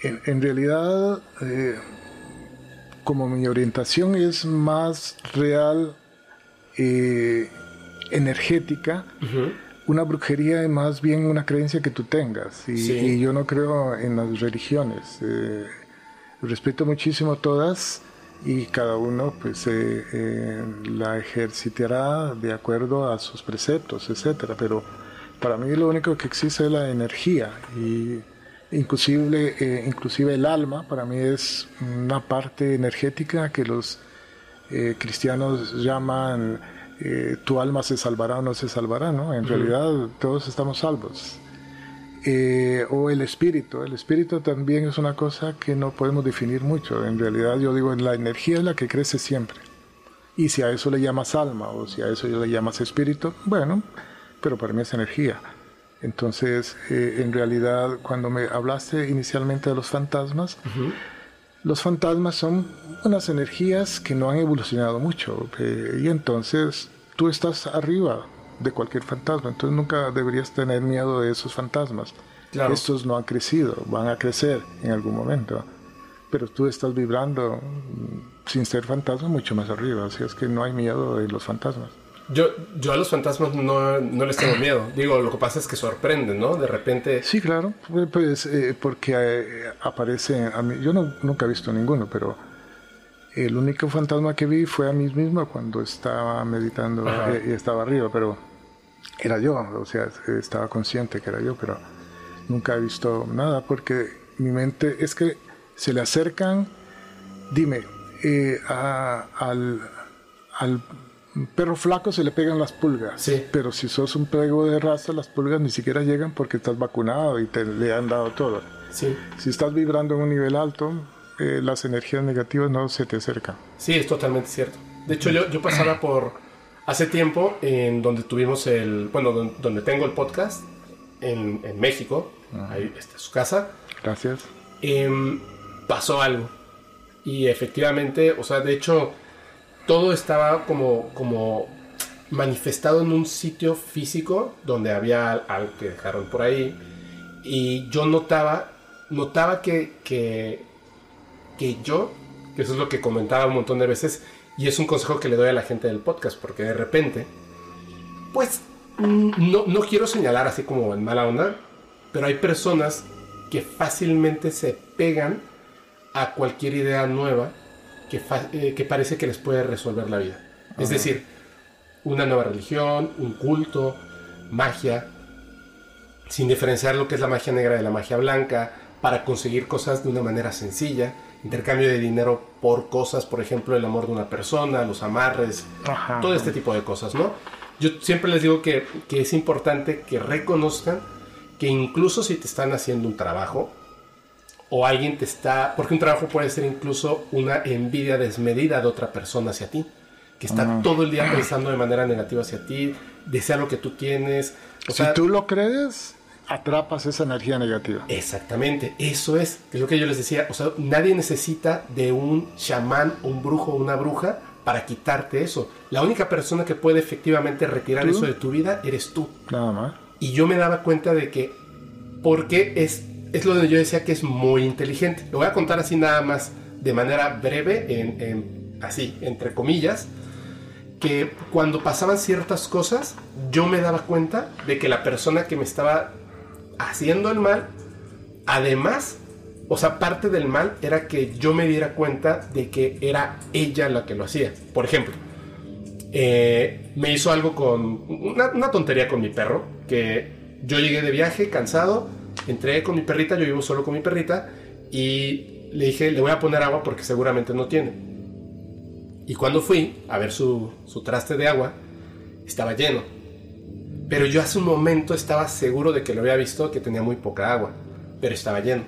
E: en, realidad, como mi orientación es más real, energética, una brujería es más bien una creencia que tú tengas. Y, yo no creo en las religiones. Eh, respeto muchísimo todas y cada uno pues eh, eh, la ejercitará de acuerdo a sus preceptos, etcétera. Pero para mí lo único que existe es la energía y inclusive, inclusive el alma para mí es una parte energética que los cristianos llaman eh, tu alma se salvará o no se salvará, ¿no? En realidad todos estamos salvos. Eh, o el espíritu. El espíritu también es una cosa que no podemos definir mucho. En realidad yo digo, la energía es la que crece siempre. Y si a eso le llamas alma o si a eso le llamas espíritu, bueno, pero para mí es energía. Entonces, eh, en realidad, cuando me hablaste inicialmente de los fantasmas, los fantasmas son unas energías que no han evolucionado mucho. y entonces tú estás arriba de cualquier fantasma, entonces nunca deberías tener miedo de esos fantasmas. Estos no han crecido, van a crecer en algún momento, pero tú estás vibrando sin ser fantasma mucho más arriba, así es que no hay miedo de los fantasmas.
D: Yo, yo a los fantasmas no, no, les tengo miedo. Digo, lo que pasa es que sorprenden, ¿no? De repente...
E: Sí, claro, pues eh, porque eh, aparece a mí. Yo no, nunca he visto ninguno, pero el único fantasma que vi fue a mí mismo cuando estaba meditando eh, y estaba arriba, pero era yo, o sea, estaba consciente que era yo, pero nunca he visto nada porque mi mente es que se le acercan, dime, eh, al, al perro flaco se le pegan las pulgas, sí. pero si sos un prego de raza, las pulgas ni siquiera llegan porque estás vacunado y te le han dado todo. Sí. Si estás vibrando en un nivel alto, eh, las energías negativas no se te acercan.
D: Sí, es totalmente cierto. De hecho, yo, yo pasaba por hace tiempo en donde tuvimos el, bueno, donde, tengo el podcast en, en México, ahí está su casa.
E: Gracias.
D: Em, pasó algo. Y efectivamente, o sea, de hecho, todo estaba como, como manifestado en un sitio físico donde había algo que dejaron por ahí. Y yo notaba, notaba que, que que yo, que eso es lo que comentaba un montón de veces, y es un consejo que le doy a la gente del podcast, porque de repente, pues, no, no quiero señalar así como en mala onda, pero hay personas que fácilmente se pegan a cualquier idea nueva que, eh, que parece que les puede resolver la vida. Es decir, una nueva religión, un culto, magia, sin diferenciar lo que es la magia negra de la magia blanca, para conseguir cosas de una manera sencilla intercambio de dinero por cosas, por ejemplo, el amor de una persona, los amarres, todo este tipo de cosas, ¿no? Yo siempre les digo que, que, es importante que reconozcan que incluso si te están haciendo un trabajo o alguien te está, porque un trabajo puede ser incluso una envidia desmedida de otra persona hacia ti, que está todo el día pensando de manera negativa hacia ti, desea lo que tú tienes.
E: si tú lo crees, atrapas esa energía negativa.
D: Exactamente, eso es, es lo que yo les decía, o sea, nadie necesita de un chamán, un brujo o una bruja para quitarte eso. La única persona que puede efectivamente retirar eso de tu vida eres tú.
E: Nada más.
D: Y yo me daba cuenta de que, porque es, es lo que yo decía que es muy inteligente. Lo voy a contar así nada más, de manera breve, en, así, entre comillas, que cuando pasaban ciertas cosas, yo me daba cuenta de que la persona que me estaba haciendo el mal, además, o sea, parte del mal era que yo me diera cuenta de que era ella la que lo hacía. Por ejemplo, eh, me hizo algo con una, tontería con mi perro, que yo llegué de viaje cansado, entré con mi perrita, yo vivo solo con mi perrita, y le dije, le voy a poner agua porque seguramente no tiene. Y cuando fui a ver su, su traste de agua, estaba lleno. Pero yo hace un momento estaba seguro de que lo había visto, que tenía muy poca agua, pero estaba lleno.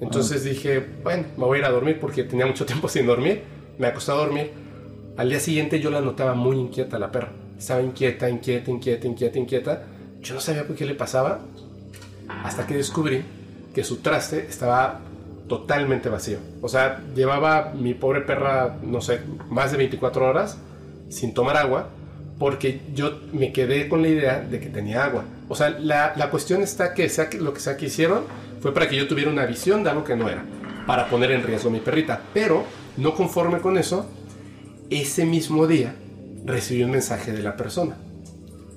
D: Entonces ah. dije, bueno, me voy a ir a dormir porque tenía mucho <laughs> tiempo sin dormir. Me acosté a dormir. Al día siguiente yo la notaba muy inquieta la perra. estaba inquieta, inquieta, inquieta, inquieta, inquieta. Yo no sabía por qué le pasaba hasta que descubrí que su traste estaba totalmente vacío. O sea, llevaba mi pobre perra, no sé, más de 24 horas sin tomar agua porque yo me quedé con la idea de que tenía agua. O sea, la, la cuestión está que sea que lo que sea que hicieron fue para que yo tuviera una visión de algo que no era, para poner en riesgo a mi perrita. Pero, no conforme con eso, ese mismo día recibí un mensaje de la persona.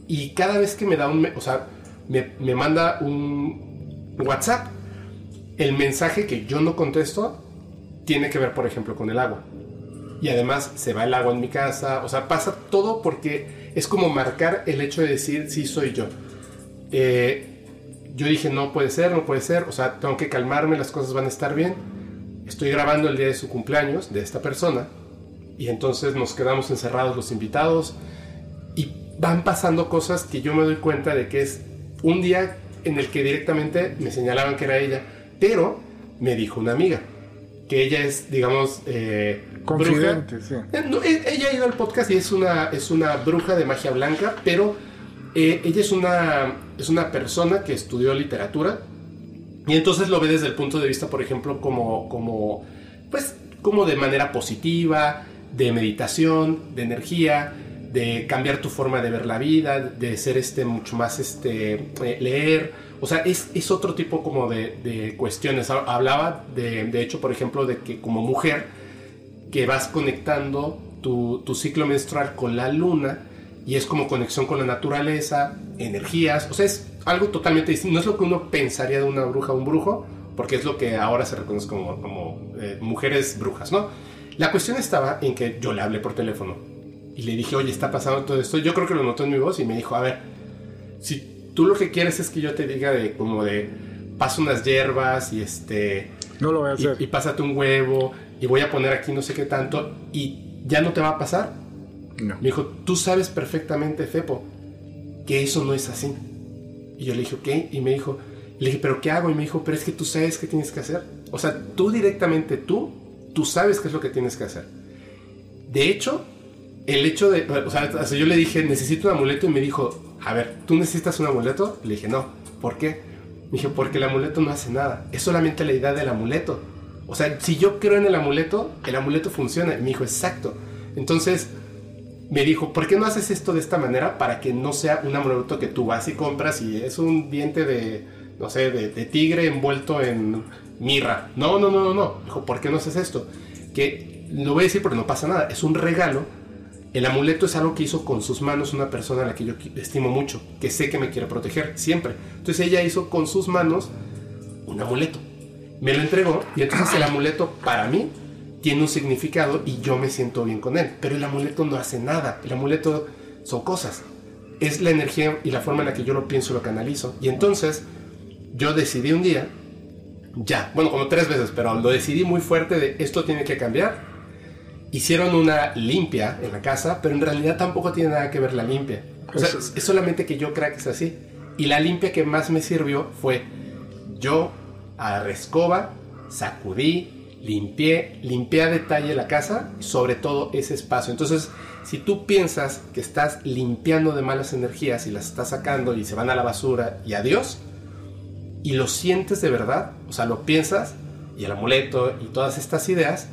D: Y cada vez que me da un, o sea, me, me manda un WhatsApp, el mensaje que yo no contesto tiene que ver, por ejemplo, con el agua. Y además se va el agua en mi casa, o sea, pasa todo porque es como marcar el hecho de decir, sí, soy yo. Eh, yo dije, no puede ser, no puede ser, o sea, tengo que calmarme, las cosas van a estar bien. Estoy grabando el día de su cumpleaños de esta persona y entonces nos quedamos encerrados los invitados y van pasando cosas que yo me doy cuenta de que es un día en el que directamente me señalaban que era ella, pero me dijo una amiga que ella es, digamos, eh,
E: confidente, sí.
D: Eh, e, ella ha ido al podcast y es una, es una bruja de magia blanca, pero eh, ella es una, es una persona que estudió literatura y entonces lo ve desde el punto de vista, por ejemplo, como, como, pues, como de manera positiva, de meditación, de energía, de cambiar tu forma de ver la vida, de ser este mucho más este leer, o sea, es, es otro tipo como de, de cuestiones. Hablaba de, de, hecho, por ejemplo, de que como mujer que vas conectando tu, tu ciclo menstrual con la luna y es como conexión con la naturaleza, energías, o sea, es algo totalmente distinto. No es lo que uno pensaría de una bruja o un brujo, porque es lo que ahora se reconoce como, como eh, mujeres brujas, ¿no? La cuestión estaba en que yo le hablé por teléfono y le dije, oye, está pasando todo esto. Yo creo que lo notó en mi voz y me dijo, a ver, si tú lo que quieres es que yo te diga de como de, pasa unas hierbas y este...
E: No lo voy a hacer.
D: Y, y pásate un huevo y voy a poner aquí no sé qué tanto y ya no te va a pasar.
E: No.
D: Me dijo, tú sabes perfectamente, Fepo, que eso no es así. Y yo le dije, ok, y me dijo, le dije, pero ¿qué hago? Y me dijo, pero es que tú sabes qué tienes que hacer. O sea, tú directamente, tú, tú sabes qué es lo que tienes que hacer. De hecho, el hecho de, o sea, yo le dije, necesito un amuleto y me dijo, a ver, ¿tú necesitas un amuleto? Le dije, no, ¿por qué? Me dijo, porque el amuleto no hace nada, es solamente la idea del amuleto. O sea, si yo creo en el amuleto, el amuleto funciona. Y me dijo, exacto. Entonces, me dijo, ¿por qué no haces esto de esta manera para que no sea un amuleto que tú vas y compras y es un diente de, no sé, de, de tigre envuelto en mirra? No, no, no, no, no. Dijo, ¿por qué no haces esto? Que lo voy a decir porque no pasa nada. Es un regalo. El amuleto es algo que hizo con sus manos una persona a la que yo estimo mucho, que sé que me quiere proteger siempre. Entonces ella hizo con sus manos un amuleto. Me lo entregó y entonces el amuleto para mí tiene un significado y yo me siento bien con él. Pero el amuleto no hace nada. El amuleto son cosas. Es la energía y la forma en la que yo lo pienso y lo canalizo. Y entonces yo decidí un día, ya, bueno, como tres veces, pero lo decidí muy fuerte de esto tiene que cambiar. Hicieron una limpia en la casa, pero en realidad tampoco tiene nada que ver la limpia. O sea, es solamente que yo crea que es así. Y la limpia que más me sirvió fue yo a la escoba, sacudí, limpié, limpié a detalle la casa, sobre todo ese espacio. Entonces, si tú piensas que estás limpiando de malas energías y las estás sacando y se van a la basura y adiós, y lo sientes de verdad, o sea, lo piensas, y el amuleto y todas estas ideas,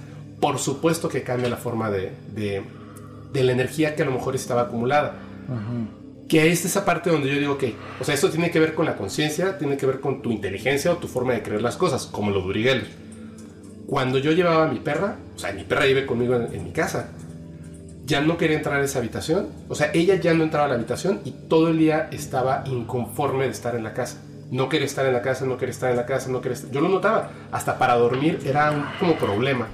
D: por supuesto que cambia la forma de, de, de la energía que a lo mejor estaba acumulada. -huh. Que es esa parte donde yo digo que, o sea, esto tiene que ver con la conciencia, tiene que ver con tu inteligencia o tu forma de creer las cosas, como lo Duriguel. Cuando yo llevaba a mi perra, o sea, mi perra vive conmigo en, en mi casa, ya no quería entrar a esa habitación, o sea, ella ya no entraba a la habitación y todo el día estaba inconforme de estar en la casa. No quería estar en la casa, no quería estar en la casa, no quería estar... Yo lo notaba, hasta para dormir era un como problema.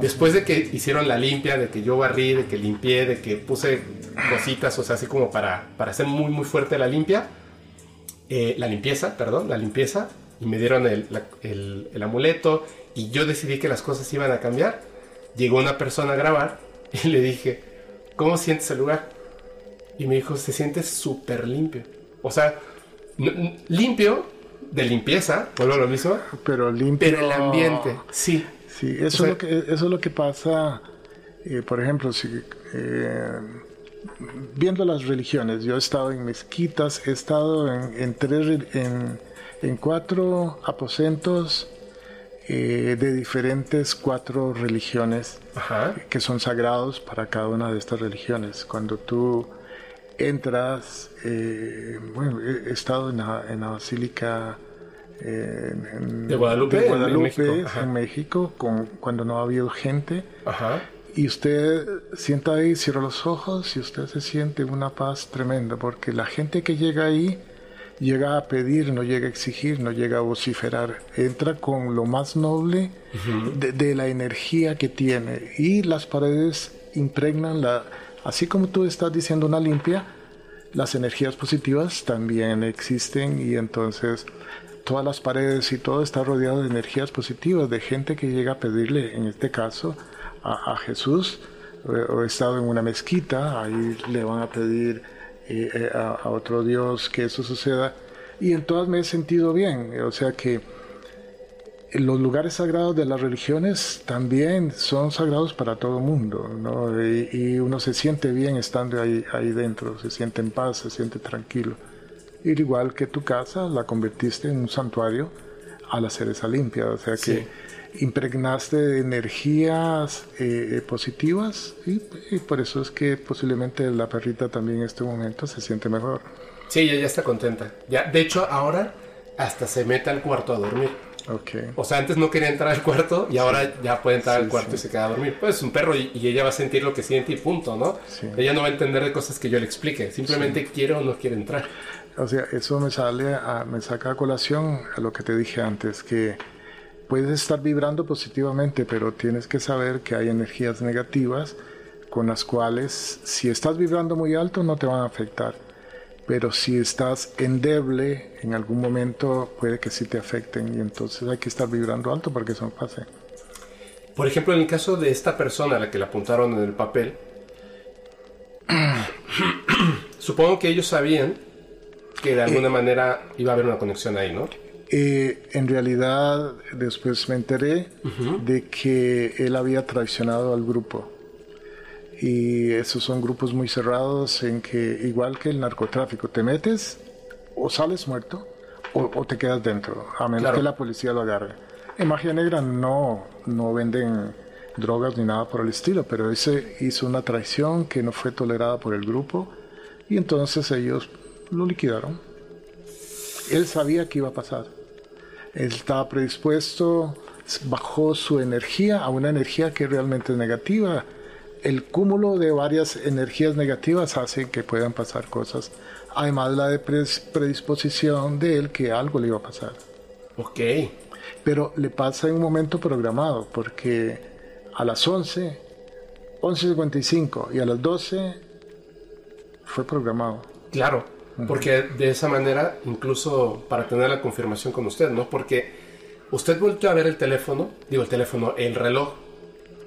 D: Después de que hicieron la limpia, de que yo barrí, de que limpié, de que puse cositas, o sea, así como para, para hacer muy, muy fuerte la limpia, eh, la limpieza, perdón, la limpieza, y me dieron el, la, el, el, amuleto, y yo decidí que las cosas iban a cambiar. Llegó una persona a grabar, <laughs> y le dije, ¿cómo sientes el lugar? Y me dijo, se siente súper limpio. O sea, limpio de limpieza, vuelvo a lo mismo,
E: pero limpio.
D: Pero el ambiente, sí.
E: Sí, eso, o sea, es, lo que, eso es lo que pasa, eh, por ejemplo, si, eh, viendo las religiones, yo he estado en mezquitas, he estado en, tres, en, cuatro aposentos eh, de diferentes cuatro religiones que son sagrados para cada una de estas religiones. Cuando tú entras, eh, bueno, he estado en la, en la Basílica
D: de Guadalupe,
E: en México, con, cuando no ha habido gente. Y usted sienta ahí, cierra los ojos y usted se siente una paz tremenda, porque la gente que llega ahí llega a pedir, no llega a exigir, no llega a vociferar, entra con lo más noble de, la energía que tiene. Y las paredes impregnan la, así como tú estás diciendo una limpia, las energías positivas también existen y entonces todas las paredes y todo está rodeado de energías positivas, de gente que llega a pedirle, en este caso, a, Jesús. O he estado en una mezquita, ahí le van a pedir eh, eh, a, otro Dios que eso suceda. Y en todas me he sentido bien. O sea que los lugares sagrados de las religiones también son sagrados para todo el mundo, ¿no? y, y, uno se siente bien estando ahí, ahí dentro, se siente en paz, se siente tranquilo igual que tu casa, la convertiste en un santuario al hacer esa limpia. O sea que impregnaste de energías eh, positivas y, por eso es que posiblemente la perrita también en este momento se siente mejor.
D: Sí, ella ya está contenta. Ya, de hecho, ahora hasta se mete al cuarto a dormir.
E: Okay.
D: O sea, antes no quería entrar al cuarto y ahora ya puede entrar al cuarto y se queda a dormir. Pues es un perro y, ella va a sentir lo que siente y punto, ¿no? Ella no va a entender de cosas que yo le explique. Simplemente quiere o no quiere entrar.
E: O sea, eso me sale, a, me saca a colación a lo que te dije antes, que puedes estar vibrando positivamente, pero tienes que saber que hay energías negativas con las cuales si estás vibrando muy alto no te van a afectar. Pero si estás endeble, en algún momento puede que sí te afecten y entonces hay que estar vibrando alto para que eso no pase.
D: Por ejemplo, en el caso de esta persona a la que la apuntaron en el papel, <coughs> supongo que ellos sabían que de alguna eh, manera iba a haber una conexión ahí, ¿no?
E: Eh, en realidad, después me enteré de que él había traicionado al grupo. Y esos son grupos muy cerrados en que, igual que el narcotráfico, te metes o sales muerto o, te quedas dentro, a menos que la policía lo agarre. En Magia Negra no, no venden drogas ni nada por el estilo, pero ese hizo una traición que no fue tolerada por el grupo y entonces ellos lo liquidaron. Él sabía que iba a pasar. Él estaba predispuesto, bajó su energía a una energía que realmente es negativa. El cúmulo de varias energías negativas hace que puedan pasar cosas. Además la de predisposición de él que algo le iba a pasar.
D: Ok.
E: Pero le pasa en un momento programado, porque a las 11, 11.55 y a las 12 fue programado.
D: Claro. Porque de esa manera, incluso para tener la confirmación con usted, ¿no? Porque usted volvió a ver el teléfono, digo el teléfono, el reloj,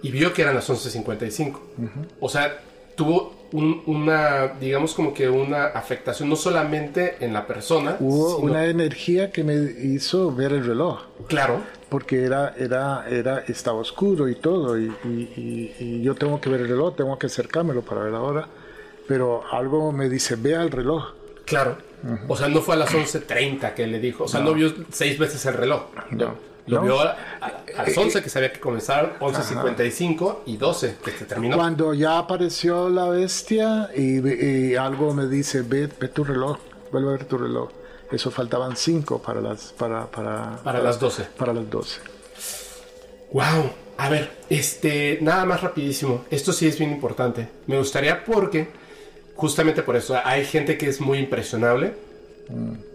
D: y vio que eran las 11.55. O sea, tuvo una, digamos como que una afectación no solamente en la persona.
E: Hubo una energía que me hizo ver el reloj.
D: Claro.
E: Porque era, era, era, estaba oscuro y todo, y, y yo tengo que ver el reloj, tengo que acercármelo para ver la hora. Pero algo me dice, vea el reloj.
D: Claro. O sea, no fue a las 11.30 que le dijo. O sea, no, vio seis veces el reloj. No. Lo vio a, las 11 que sabía que comenzar, 11.55 y 12 que se terminó.
E: Cuando ya apareció la bestia y, algo me dice, ve, tu reloj, vuelve a ver tu reloj. Eso faltaban 5 para las para, para,
D: para, las 12.
E: Para las 12.
D: Wow. A ver, este, nada más rapidísimo. Esto sí es bien importante. Me gustaría porque justamente por eso. Hay gente que es muy impresionable.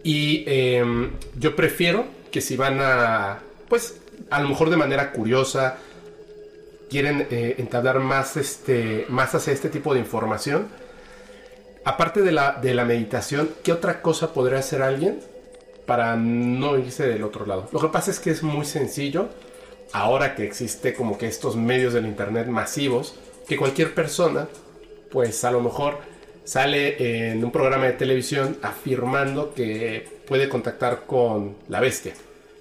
D: Y em, yo prefiero que si van a, pues, a lo mejor de manera curiosa, quieren eh, entablar más, este, más hacia este tipo de información. Aparte de la, de la meditación, ¿qué otra cosa podría hacer alguien para no irse del otro lado? Lo que pasa es que es muy sencillo, ahora que existe como que estos medios del Internet masivos, que cualquier persona, pues a lo mejor sale en un programa de televisión afirmando que puede contactar con la bestia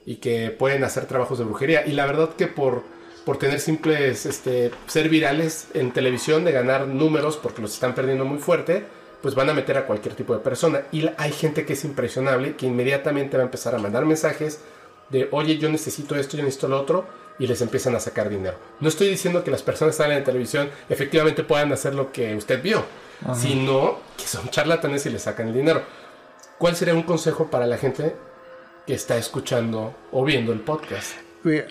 D: y que pueden hacer trabajos de brujería. Y la verdad que por por tener simples, este, ser virales en televisión, de ganar números porque los están perdiendo muy fuerte, pues van a meter a cualquier tipo de persona. Y hay gente que es impresionable, que inmediatamente va a empezar a mandar mensajes de, oye, yo necesito esto, yo necesito lo otro, y les empiezan a sacar dinero. No estoy diciendo que las personas salen en televisión efectivamente puedan hacer lo que usted vio, sino que son charlatanes y les sacan el dinero. ¿Cuál sería un consejo para la gente que está escuchando o viendo el podcast?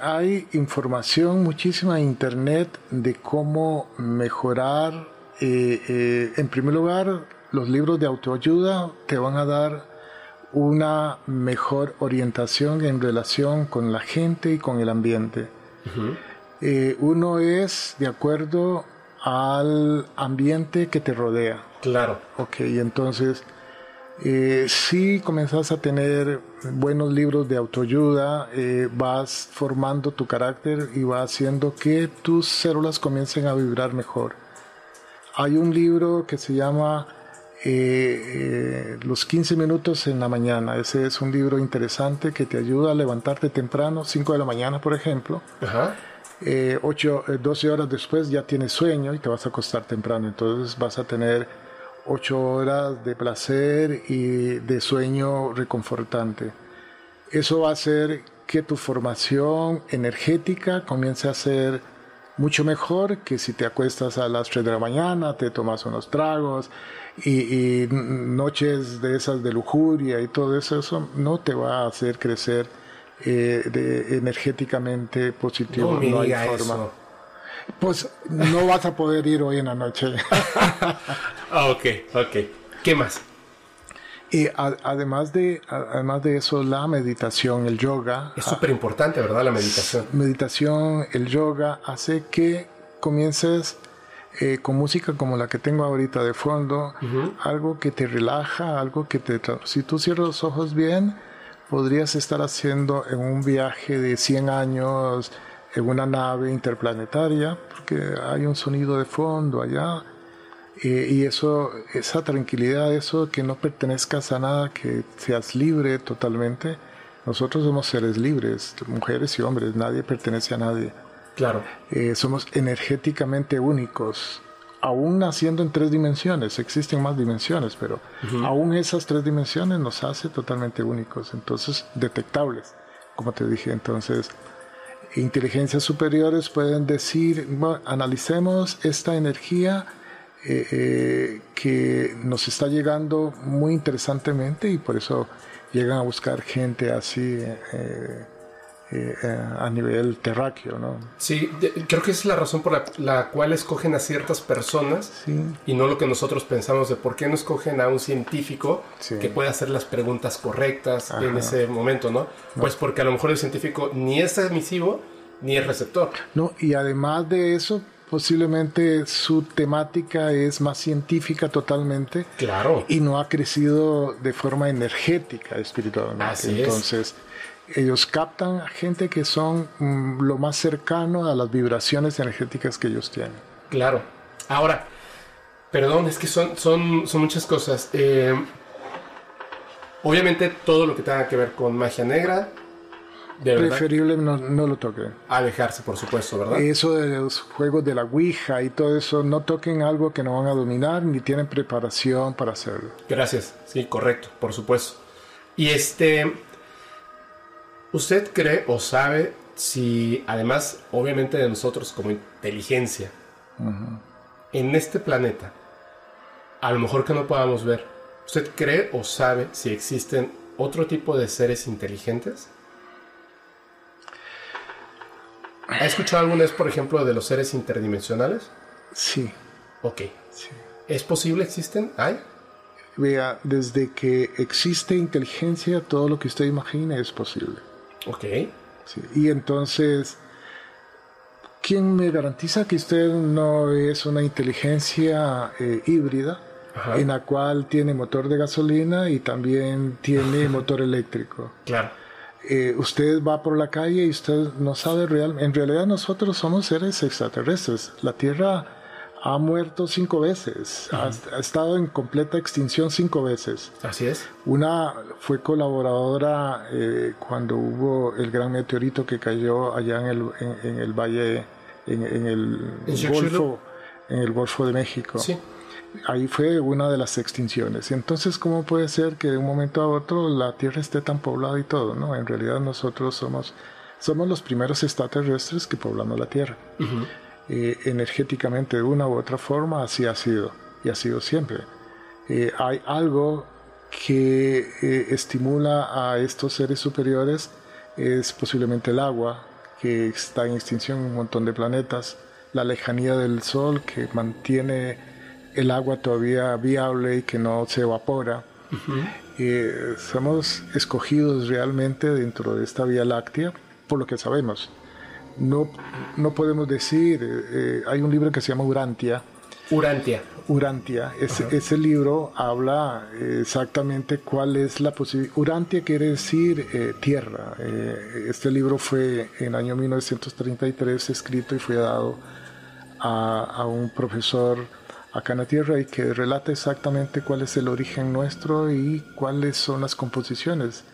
E: Hay información muchísima en internet de cómo mejorar. Eh, eh, en primer lugar, los libros de autoayuda te van a dar una mejor orientación en relación con la gente y con el ambiente. Eh, uno es de acuerdo al ambiente que te rodea.
D: Claro.
E: Ok, entonces, eh, si comenzas a tener buenos libros de autoayuda, eh, vas formando tu carácter y va haciendo que tus células comiencen a vibrar mejor. Hay un libro que se llama eh, Los 15 minutos en la mañana. Ese es un libro interesante que te ayuda a levantarte temprano, 5 de la mañana, por ejemplo. Ajá. 8, 12 horas después ya tienes sueño y te vas a acostar temprano. Entonces vas a tener 8 horas de placer y de sueño reconfortante. Eso va a hacer que tu formación energética comience a ser mucho mejor que si te acuestas a las 3 de la mañana, te tomas unos tragos y, noches de esas de lujuria y todo eso no te va a hacer crecer eh, de, energéticamente positivo. No, hay forma. Pues no vas a poder ir hoy en la noche. <laughs>
D: Ah, ok, ok. ¿Qué más?
E: Y además, de, además de eso, la meditación, el yoga.
D: Es súper importante, ¿verdad? La meditación.
E: Meditación, el yoga, hace que comiences eh, con música como la que tengo ahorita de fondo, algo que te relaja, algo que te... Si tú cierras los ojos bien, podrías estar haciendo en un viaje de 100 años en una nave interplanetaria, porque hay un sonido de fondo allá y eso, esa tranquilidad, eso que no pertenezcas a nada, que seas libre totalmente. Nosotros somos seres libres, mujeres y hombres, nadie pertenece a nadie.
D: Claro.
E: Eh, somos energéticamente únicos, aún naciendo en tres dimensiones, existen más dimensiones, pero aún esas tres dimensiones nos hace totalmente únicos, entonces detectables, como te dije. Entonces, inteligencias superiores pueden decir, bueno, analicemos esta energía eh, eh, que nos está llegando muy interesantemente y por eso llegan a buscar gente así eh, a nivel terráqueo, ¿no?
D: Sí, creo que esa es la razón por la, cual escogen a ciertas personas y no lo que nosotros pensamos de por qué no escogen a un científico que pueda hacer las preguntas correctas en ese momento, ¿no? Pues porque a lo mejor el científico ni es emisivo ni es receptor.
E: No, y además de eso, posiblemente su temática es más científica totalmente.
D: Claro.
E: Y no ha crecido de forma energética espiritualmente. Así Entonces, ellos captan a gente que son mm, lo más cercano a las vibraciones energéticas que ellos tienen.
D: Claro. Ahora, perdón, es que son, son, son muchas cosas. Eh, obviamente todo lo que tenga que ver con magia negra,
E: Preferible no, no, lo toquen.
D: Alejarse, por supuesto, ¿verdad?
E: Eso de los juegos de la Ouija y todo eso, no toquen algo que no van a dominar ni tienen preparación para hacerlo.
D: Gracias, sí, correcto, por supuesto. Y este, ¿usted cree o sabe si, además, obviamente de nosotros como inteligencia, en este planeta, a lo mejor que no podamos ver, ¿usted cree o sabe si existen otro tipo de seres inteligentes? ¿Ha escuchado alguna vez, por ejemplo, de los seres interdimensionales?
E: Sí.
D: Ok. ¿Es posible? ¿Existen? ¿Hay?
E: Vea, desde que existe inteligencia, todo lo que usted imagine es posible.
D: Ok.
E: Y entonces, ¿quién me garantiza que usted no es una inteligencia eh, híbrida en la cual tiene motor de gasolina y también tiene <laughs> motor eléctrico?
D: Claro.
E: Eh, usted va por la calle y usted no sabe realmente. En realidad nosotros somos seres extraterrestres. La Tierra ha muerto cinco veces, ha, estado en completa extinción cinco veces.
D: Así es.
E: Una fue colaboradora eh, cuando hubo el gran meteorito que cayó allá en el, en, el valle, en, el Golfo, en el Golfo de México.
D: Sí.
E: Ahí fue una de las extinciones. Entonces, ¿cómo puede ser que de un momento a otro la Tierra esté tan poblada y todo? No, en realidad nosotros somos, somos los primeros extraterrestres que poblamos la Tierra. Eh, energéticamente de una u otra forma, así ha sido y ha sido siempre. Eh, hay algo que eh, estimula a estos seres superiores, es posiblemente el agua, que está en extinción en un montón de planetas, la lejanía del Sol que mantiene el agua todavía viable y que no se evapora. somos escogidos realmente dentro de esta Vía Láctea por lo que sabemos no, no podemos decir, eh, eh, hay un libro que se llama Urantia.
D: Urantia.
E: Urantia. Ese, libro habla exactamente cuál es la posibilidad. Urantia quiere decir eh, tierra. este libro fue en año 1933 escrito y fue dado a, a un profesor acá en la Tierra y que relata exactamente cuál es el origen nuestro y cuáles son las composiciones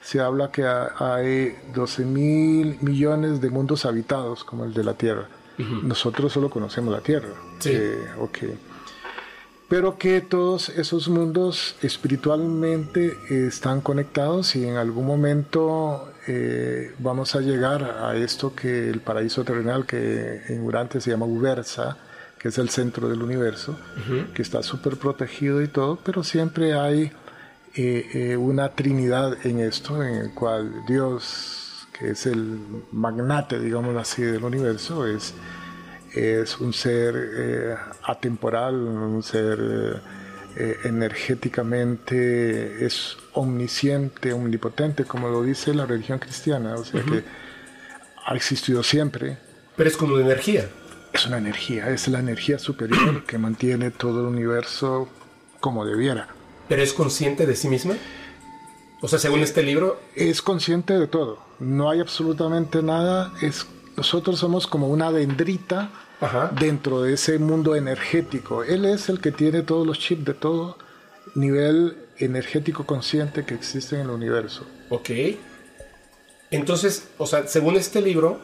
E: se habla que hay 12 mil millones de mundos habitados como el de la Tierra. Nosotros solo conocemos la Tierra.
D: Sí.
E: Eh, Pero que todos esos mundos espiritualmente están conectados y en algún momento eh, vamos a llegar a esto que el paraíso terrenal que en Urante se llama Ubersa, que es el centro del universo, que está súper protegido y todo, pero siempre hay eh, una trinidad en esto, en el cual Dios, que es el magnate, digamos así, del universo, es, es un ser eh, atemporal, un ser eh, energéticamente, es omnisciente, omnipotente, como lo dice la religión cristiana, o sea que ha existido siempre.
D: Pero es como una energía.
E: Es una energía, es la energía superior que mantiene todo el universo como debiera.
D: ¿Pero es consciente de sí misma? O sea, según este libro...
E: Es consciente de todo. No hay absolutamente nada. Es, nosotros somos como una dendrita dentro de ese mundo energético. Él es el que tiene todos los chips de todo nivel energético consciente que existe en el universo.
D: Ok. Entonces, o sea, según este libro,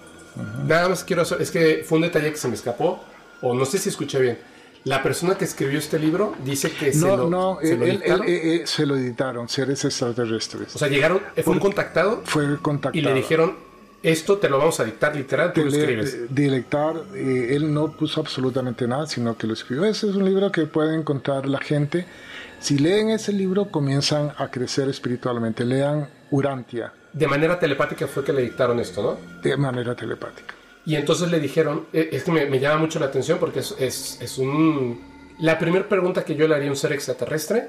D: nada más quiero hacer, es que fue un detalle que se me escapó, o no sé si escuché bien la persona que escribió este libro dice que se lo,
E: no, se, lo editaron? Eh, eh, se lo editaron, seres extraterrestres.
D: O sea, llegaron, fue un contactado.
E: Fue contactado.
D: Y le dijeron, esto te lo vamos a dictar literal, tú lo escribes.
E: Dictar, eh, él no puso absolutamente nada, sino que lo escribió. Ese es un libro que puede encontrar la gente. Si leen ese libro, comienzan a crecer espiritualmente. Lean Urantia.
D: De manera telepática fue que le dictaron esto, ¿no?
E: De manera telepática.
D: Y entonces le dijeron, e, es que me, llama mucho la atención porque es, es, un... La primera pregunta que yo le haría a un ser extraterrestre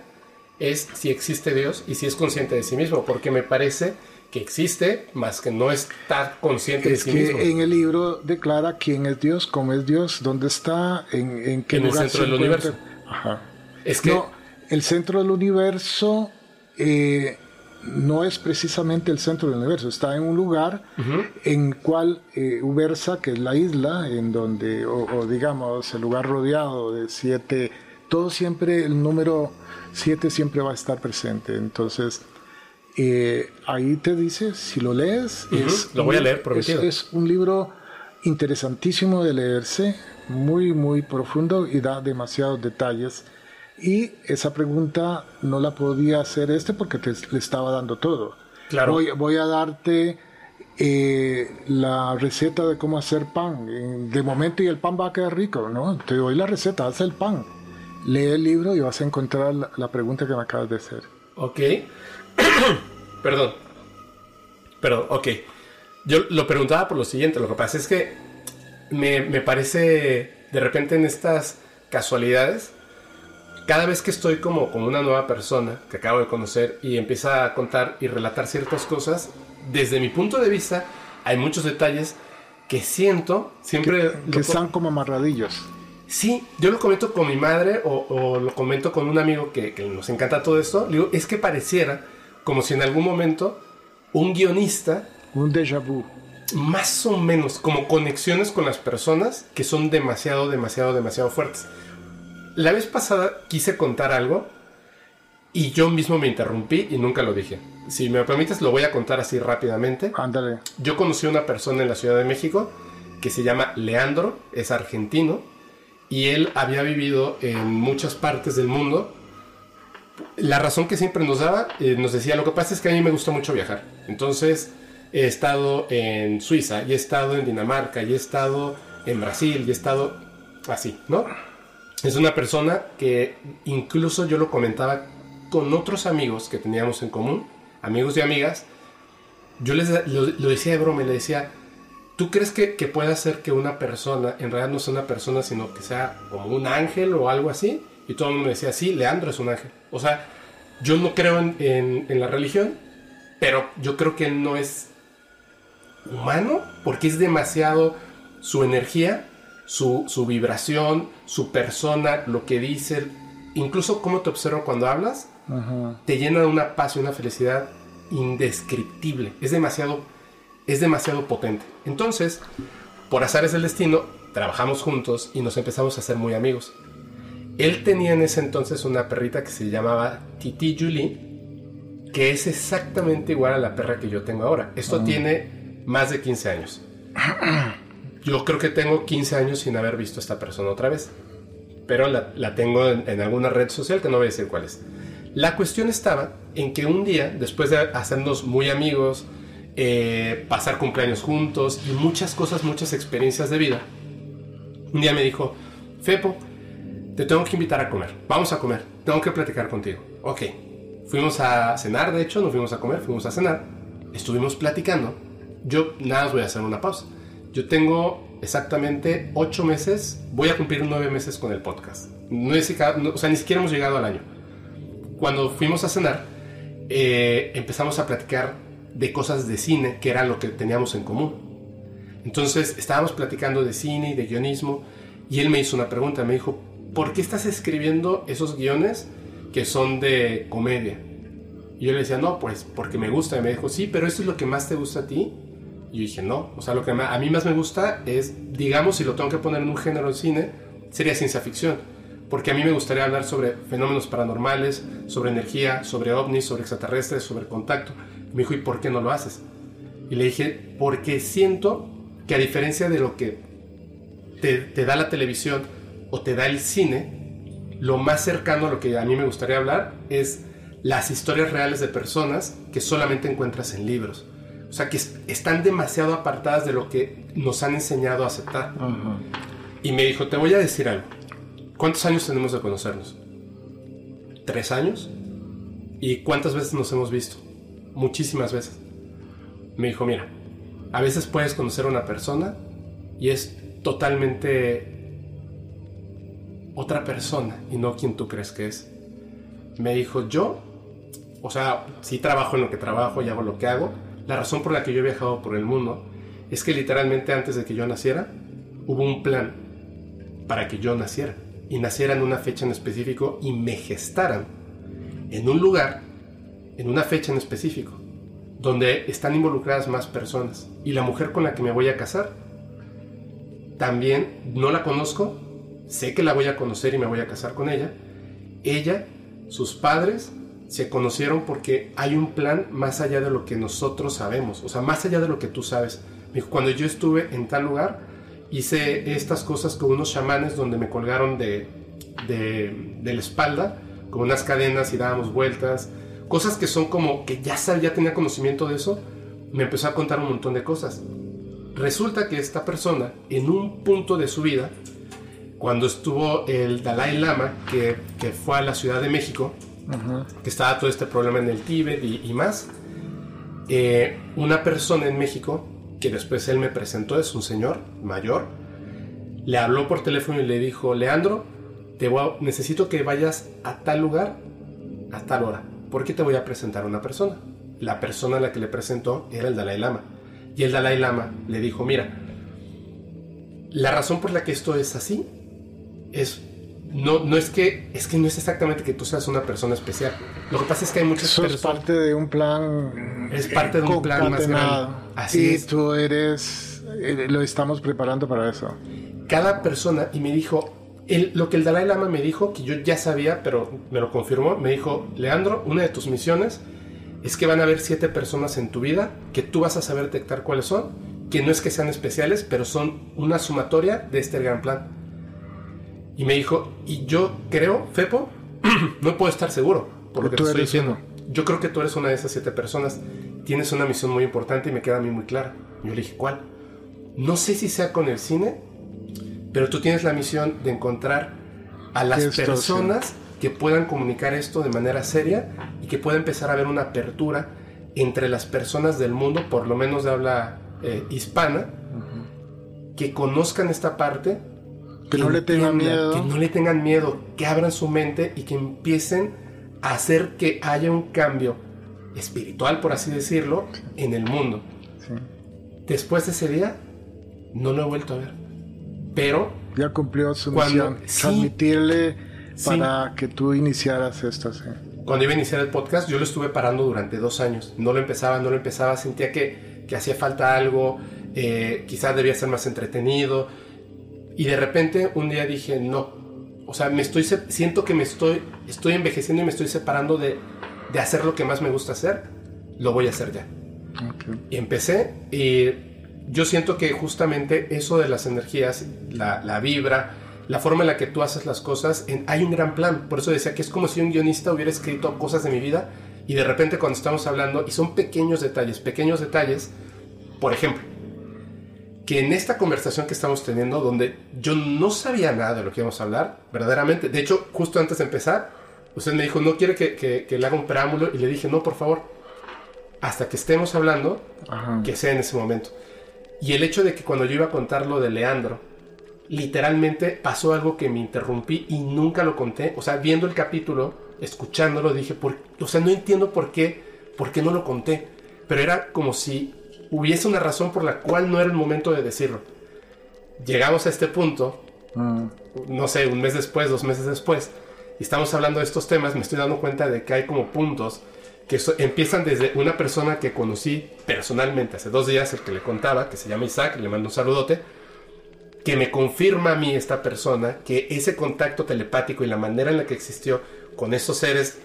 D: es si existe Dios y si es consciente de sí mismo, porque me parece que existe, más que no está consciente de sí mismo.
E: Es que en el libro declara quién es Dios, cómo es Dios, dónde está, en, en qué
D: en el centro del universo.
E: Ajá.
D: Es que...
E: No, el centro del universo... Eh, no es precisamente el centro del universo, está en un lugar en cual eh, Ubersa, que es la isla, en donde, o, digamos, el lugar rodeado de siete, todo siempre, el número siete siempre va a estar presente. Entonces, eh, ahí te dice, si lo lees, es,
D: lo voy a leer, prometido.
E: es un libro interesantísimo de leerse, muy, muy profundo y da demasiados detalles y esa pregunta no la podía hacer este porque te, le estaba dando todo.
D: Claro.
E: Voy, voy a darte eh, la receta de cómo hacer pan. De momento y el pan va a quedar rico, ¿no? Te doy la receta, haz el pan. Lee el libro y vas a encontrar la, pregunta que me acabas de hacer.
D: Ok. <coughs> Perdón. Perdón, ok. Yo lo preguntaba por lo siguiente. Lo que pasa es que me, me parece, de repente en estas casualidades, cada vez que estoy como con una nueva persona que acabo de conocer y empieza a contar y relatar ciertas cosas, desde mi punto de vista hay muchos detalles que siento siempre...
E: Que, están como amarradillos.
D: Sí, yo lo comento con mi madre o, lo comento con un amigo que, nos encanta todo esto. digo, es que pareciera como si en algún momento un guionista...
E: Un déjà vu.
D: más o menos como conexiones con las personas que son demasiado, demasiado, demasiado fuertes. La vez pasada quise contar algo y yo mismo me interrumpí y nunca lo dije. Si me permites, lo voy a contar así rápidamente.
E: Ándale.
D: Yo conocí a una persona en la Ciudad de México que se llama Leandro, es argentino, y él había vivido en muchas partes del mundo. La razón que siempre nos daba, eh, nos decía, lo que pasa es que a mí me gusta mucho viajar. Entonces, he estado en Suiza, y he estado en Dinamarca, y he estado en Brasil, y he estado así, ¿no? Es una persona que incluso yo lo comentaba con otros amigos que teníamos en común, amigos y amigas, yo les lo, lo decía de broma, le decía, ¿tú crees que, que ser que una persona, en realidad no sea una persona, sino que sea como un ángel o algo así? Y todo el mundo me decía, sí, Leandro es un ángel. O sea, yo no creo en, en- en la religión, pero yo creo que él no es humano, porque es demasiado su energía, su, su vibración, su persona, lo que dice, incluso cómo te observo cuando hablas,
E: Ajá.
D: te llena de una paz y una felicidad indescriptible. Es demasiado, es demasiado potente. Entonces, por azares del destino, trabajamos juntos y nos empezamos a hacer muy amigos. Él tenía en ese entonces una perrita que se llamaba Titi Julie, que es exactamente igual a la perra que yo tengo ahora. Esto tiene más de 15 años. <clears throat> Yo creo que tengo 15 años sin haber visto a esta persona otra vez. Pero la, la tengo en, en alguna red social que no voy a decir cuál es. La cuestión estaba en que un día, después de hacernos muy amigos, eh, pasar cumpleaños juntos y muchas cosas, muchas experiencias de vida, un día me dijo, Fepo, te tengo que invitar a comer. Vamos a comer. Tengo que platicar contigo. Ok. Fuimos a cenar, de hecho, no fuimos a comer, fuimos a cenar. Estuvimos platicando. Yo nada más voy a hacer una pausa. Yo tengo exactamente ocho meses, voy a cumplir nueve meses con el podcast. No es, o sea, ni siquiera hemos llegado al año. Cuando fuimos a cenar, eh, empezamos a platicar de cosas de cine, que era lo que teníamos en común. Entonces estábamos platicando de cine y de guionismo y él me hizo una pregunta, me dijo, ¿por qué estás escribiendo esos guiones que son de comedia? Y yo le decía, no, pues porque me gusta. Y me dijo, sí, pero ¿esto es lo que más te gusta a ti? Y yo dije, no, o sea, lo que a mí más me gusta es, digamos, si lo tengo que poner en un género de cine, sería ciencia ficción. Porque a mí me gustaría hablar sobre fenómenos paranormales, sobre energía, sobre ovnis, sobre extraterrestres, sobre contacto. Y me dijo, ¿y por qué no lo haces? Y le dije, porque siento que a diferencia de lo que te, te da la televisión o te da el cine, lo más cercano a lo que a mí me gustaría hablar es las historias reales de personas que solamente encuentras en libros. O sea, que es- están demasiado apartadas de lo que nos han enseñado a aceptar. Y me dijo, te voy a decir algo. ¿Cuántos años tenemos de conocernos? ¿Tres años? ¿Y cuántas veces nos hemos visto? Muchísimas veces. Me dijo, mira, a veces puedes conocer a una persona y es totalmente otra persona y no quien tú crees que es. Me dijo, yo, o sea, sí trabajo en lo que trabajo y hago lo que hago. La razón por la que yo he viajado por el mundo es que literalmente antes de que yo naciera, hubo un plan para que yo naciera. Y naciera en una fecha en específico y me gestaran en un lugar, en una fecha en específico, donde están involucradas más personas. Y la mujer con la que me voy a casar, también no la conozco, sé que la voy a conocer y me voy a casar con ella. Ella, sus padres, se conocieron porque hay un plan más allá de lo que nosotros sabemos, o sea, más allá de lo que tú sabes. Me cuando yo estuve en tal lugar, hice estas cosas con unos chamanes donde me colgaron de, de, la espalda, con unas cadenas y dábamos vueltas, cosas que son como que ya sabía, tenía conocimiento de eso, me empezó a contar un montón de cosas. Resulta que esta persona, en un punto de su vida, cuando estuvo el Dalai Lama, que, que fue a la Ciudad de México, Que estaba todo este problema en el Tíbet y, más, eh, una persona en México, que después él me presentó, es un señor mayor, le habló por teléfono y le dijo, Leandro, te voy necesito que vayas a tal lugar a tal hora, porque te voy a presentar a una persona. La persona a la que le presentó era el Dalai Lama. Y el Dalai Lama le dijo, mira, la razón por la que esto es así es no, no es que es que no es exactamente que tú seas una persona especial. Lo que pasa es que hay muchas
E: Sos
D: personas.
E: parte de un plan.
D: Es parte de un plan más grande. Así
E: y
D: es.
E: tú eres. eh, Lo estamos preparando para eso.
D: Cada persona y me dijo el- lo que el Dalai Lama me dijo que yo ya sabía, pero me lo confirmó. Me dijo Leandro, una de tus misiones es que van a haber siete personas en tu vida que tú vas a saber detectar cuáles son, que no es que sean especiales, pero son una sumatoria de este gran plan. Y me dijo, y yo creo, Fepo, <clears throat> no puedo estar seguro por lo que
E: Tú
D: te estoy diciendo. Yo creo que tú eres una de esas siete personas. Tienes una misión muy importante y me queda a mí muy clara. Yo le dije, ¿cuál? No sé si sea con el cine, pero tú tienes la misión de encontrar a las personas que puedan comunicar esto de manera seria y que pueda empezar a haber una apertura entre las personas del mundo, por lo menos de habla eh, hispana, que conozcan esta parte,
E: Que no le tengan miedo.
D: que no le tengan miedo, que abran su mente y que empiecen a hacer que haya un cambio espiritual, por así decirlo, en el mundo.
E: Sí.
D: Después de ese día, no lo he vuelto a ver. Pero
E: Ya cumplió su
D: Cuando-
E: misión.
D: sí.
E: Transmitirle
D: Sí.
E: para que tú iniciaras esto. Sí.
D: cuando iba a iniciar el podcast, yo lo estuve parando durante dos años. No lo empezaba, no lo empezaba. Sentía que, que hacía falta algo. eh, quizás debía ser más entretenido. Y de repente un día dije, no. O sea, me estoy, siento que me estoy, estoy envejeciendo y me estoy separando de, de hacer lo que más me gusta hacer. Lo voy a hacer ya.
E: Ok.
D: Y empecé y yo siento que justamente eso de las energías, la, la vibra, la forma en la que tú haces las cosas, en- hay un gran plan. Por eso decía que es como si un guionista hubiera escrito cosas de mi vida y de repente cuando estamos hablando, y son pequeños detalles, pequeños detalles, por ejemplo, que en esta conversación que estamos teniendo, donde yo no sabía nada de lo que íbamos a hablar, verdaderamente, de hecho, justo antes de empezar, usted me dijo, no quiere que, que- que le haga un preámbulo, y le dije, no, por favor, hasta que estemos hablando,
E: Ajá.
D: que sea en ese momento. Y el hecho de que cuando yo iba a contar lo de Leandro, literalmente pasó algo que me interrumpí y nunca lo conté. O sea, viendo el capítulo, escuchándolo, dije, por, o sea, no entiendo por qué, por qué no lo conté. Pero era como si hubiese una razón por la cual no era el momento de decirlo. Llegamos a este punto,
E: Mm.
D: no sé, un mes después, dos meses después, y estamos hablando de estos temas, me estoy dando cuenta de que hay como puntos que so- empiezan desde una persona que conocí personalmente hace dos días, el que le contaba, que se llama Isaac, le mando un saludote, que me confirma a mí esta persona que ese contacto telepático y la manera en la que existió con esos seres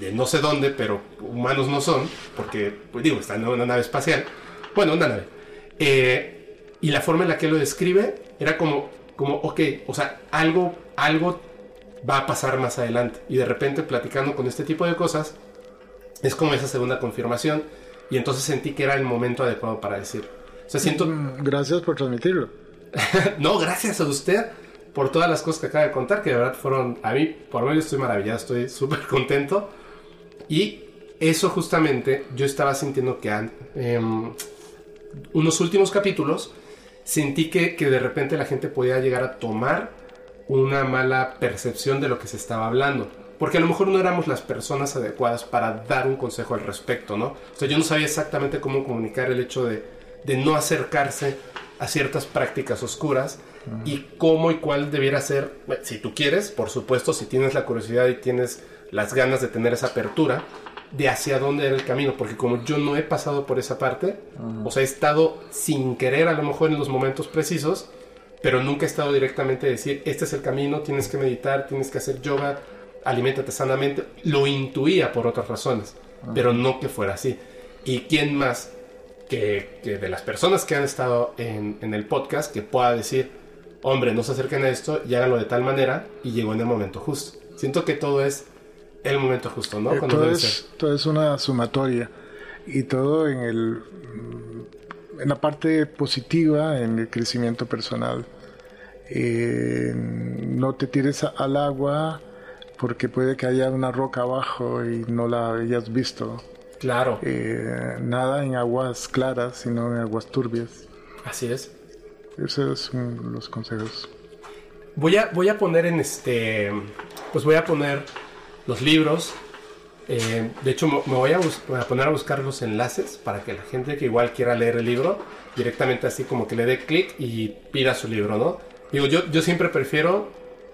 D: de, no sé dónde, pero humanos no son, porque, pues digo, están en una nave espacial, bueno, una nave, eh, y la forma en la que lo describe era como, como, ok, o sea, algo, algo va a pasar más adelante, y de repente platicando con este tipo de cosas, es como esa segunda confirmación, y entonces sentí que era el momento adecuado para decirlo. O sea, siento,
E: Mm, Gracias por transmitirlo. <laughs>
D: no, gracias a usted por todas las cosas que acaba de contar, que de verdad fueron, a mí, por lo menos estoy maravillado, estoy súper contento. Y eso justamente yo estaba sintiendo que em, unos últimos capítulos sentí que, que de repente la gente podía llegar a tomar una mala percepción de lo que se estaba hablando. Porque a lo mejor no éramos las personas adecuadas para dar un consejo al respecto, ¿no? O sea, yo no sabía exactamente cómo comunicar el hecho de, de no acercarse a ciertas prácticas oscuras y cómo y cuál debiera ser, bueno, si tú quieres, por supuesto, si tienes la curiosidad y tienes las ganas de tener esa apertura, de hacia dónde era el camino, porque como yo no he pasado por esa parte, o sea, he estado sin querer a lo mejor en los momentos precisos, pero nunca he estado directamente a decir, este es el camino, tienes que meditar, tienes que hacer yoga, aliméntate sanamente. Lo intuía por otras razones, pero no que fuera así. ¿Y quién más que, que de las personas que han estado en, en el podcast que pueda decir, hombre, no se acerquen a esto y háganlo de tal manera y llegó en el momento justo? Siento que todo es el momento justo, ¿no?
E: Eh,
D: Cuando
E: todo, es, todo es una sumatoria y todo en el en la parte positiva en el crecimiento personal Eh, no te tires al agua porque puede que haya una roca abajo y no la hayas visto
D: Claro,
E: Eh, nada en aguas claras sino en aguas turbias
D: así es.
E: esos son los consejos
D: Voy a, voy a poner en este. Pues voy a poner los libros. Eh, de hecho, me a, voy a poner a buscar los enlaces para que la gente que igual quiera leer el libro, directamente así como que le dé clic y pida su libro, ¿no? Digo, yo, yo siempre prefiero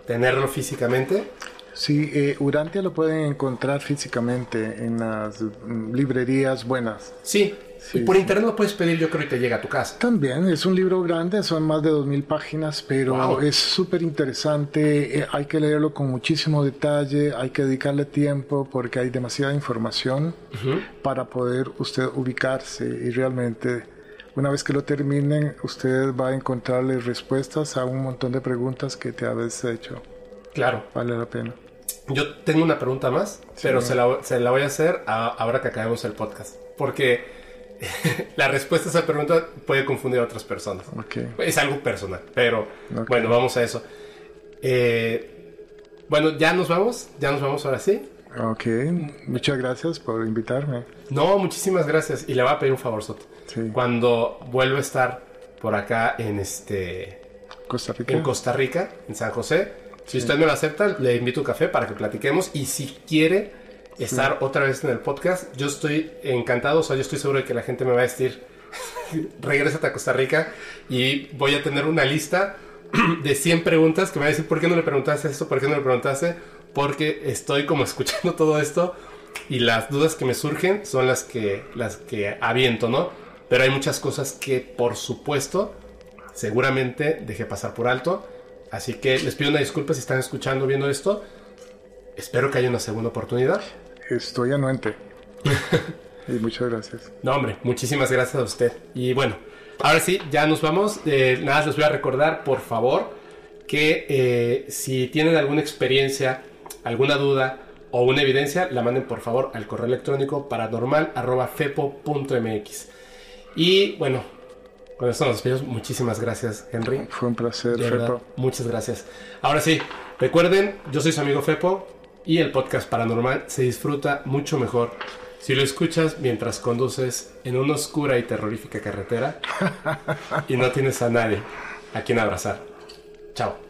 D: tenerlo físicamente.
E: Sí, eh, Urantia lo pueden encontrar físicamente en las mm, librerías buenas.
D: Sí, y por internet lo puedes pedir, yo creo, y te llega a tu casa.
E: También, es un libro grande, son más de 2.000 páginas, pero es súper interesante, eh, hay que leerlo con muchísimo detalle, hay que dedicarle tiempo porque hay demasiada información para poder usted ubicarse y realmente una vez que lo terminen, usted va a encontrarle respuestas a un montón de preguntas que te habéis hecho.
D: Claro.
E: Vale la pena.
D: Yo tengo una pregunta más, pero se la, se la, voy a hacer ahora que acabemos el podcast. Porque <laughs> la respuesta a esa pregunta puede confundir a otras personas. Es algo personal, pero bueno, vamos a eso. Eh, bueno, ya nos vamos, ya nos vamos ahora sí.
E: Ok, muchas gracias por invitarme.
D: No, muchísimas gracias. Y le voy a pedir un favor, Soto. Cuando vuelva a estar por acá en este...
E: Costa Rica.
D: En Costa Rica, en San José. Si usted me lo acepta, le invito a un café para que platiquemos. Y si quiere estar otra vez en el podcast. Yo estoy encantado, o sea, yo estoy seguro de que la gente me va a decir, <laughs> regresa a Costa Rica y voy a tener una lista <clears throat> de 100 preguntas que me va a decir, ¿por qué no le preguntaste esto? ¿Por qué no le preguntaste? Porque estoy como <laughs> escuchando todo esto y las dudas que me surgen son las que, las que aviento, ¿no? Pero hay muchas cosas que, por supuesto, seguramente dejé pasar por alto. Así que les pido una disculpa si están escuchando, viendo esto. Espero que haya una segunda oportunidad.
E: Estoy anuente. y muchas gracias.
D: No, hombre, muchísimas gracias a usted. Y bueno, ahora sí, ya nos vamos. Eh, nada, les voy a recordar, por favor, que eh, si tienen alguna experiencia, alguna duda o una evidencia, la manden por favor al correo electrónico paranormal.fepo.mx. Y bueno, con esto nos despedimos. Muchísimas gracias, Henry.
E: Fue un placer, Fepo.
D: muchas gracias. Ahora sí, recuerden, yo soy su amigo Fepo y el podcast paranormal se disfruta mucho mejor si lo escuchas mientras conduces en una oscura y terrorífica carretera <laughs> y no tienes a nadie a quien abrazar. Chao.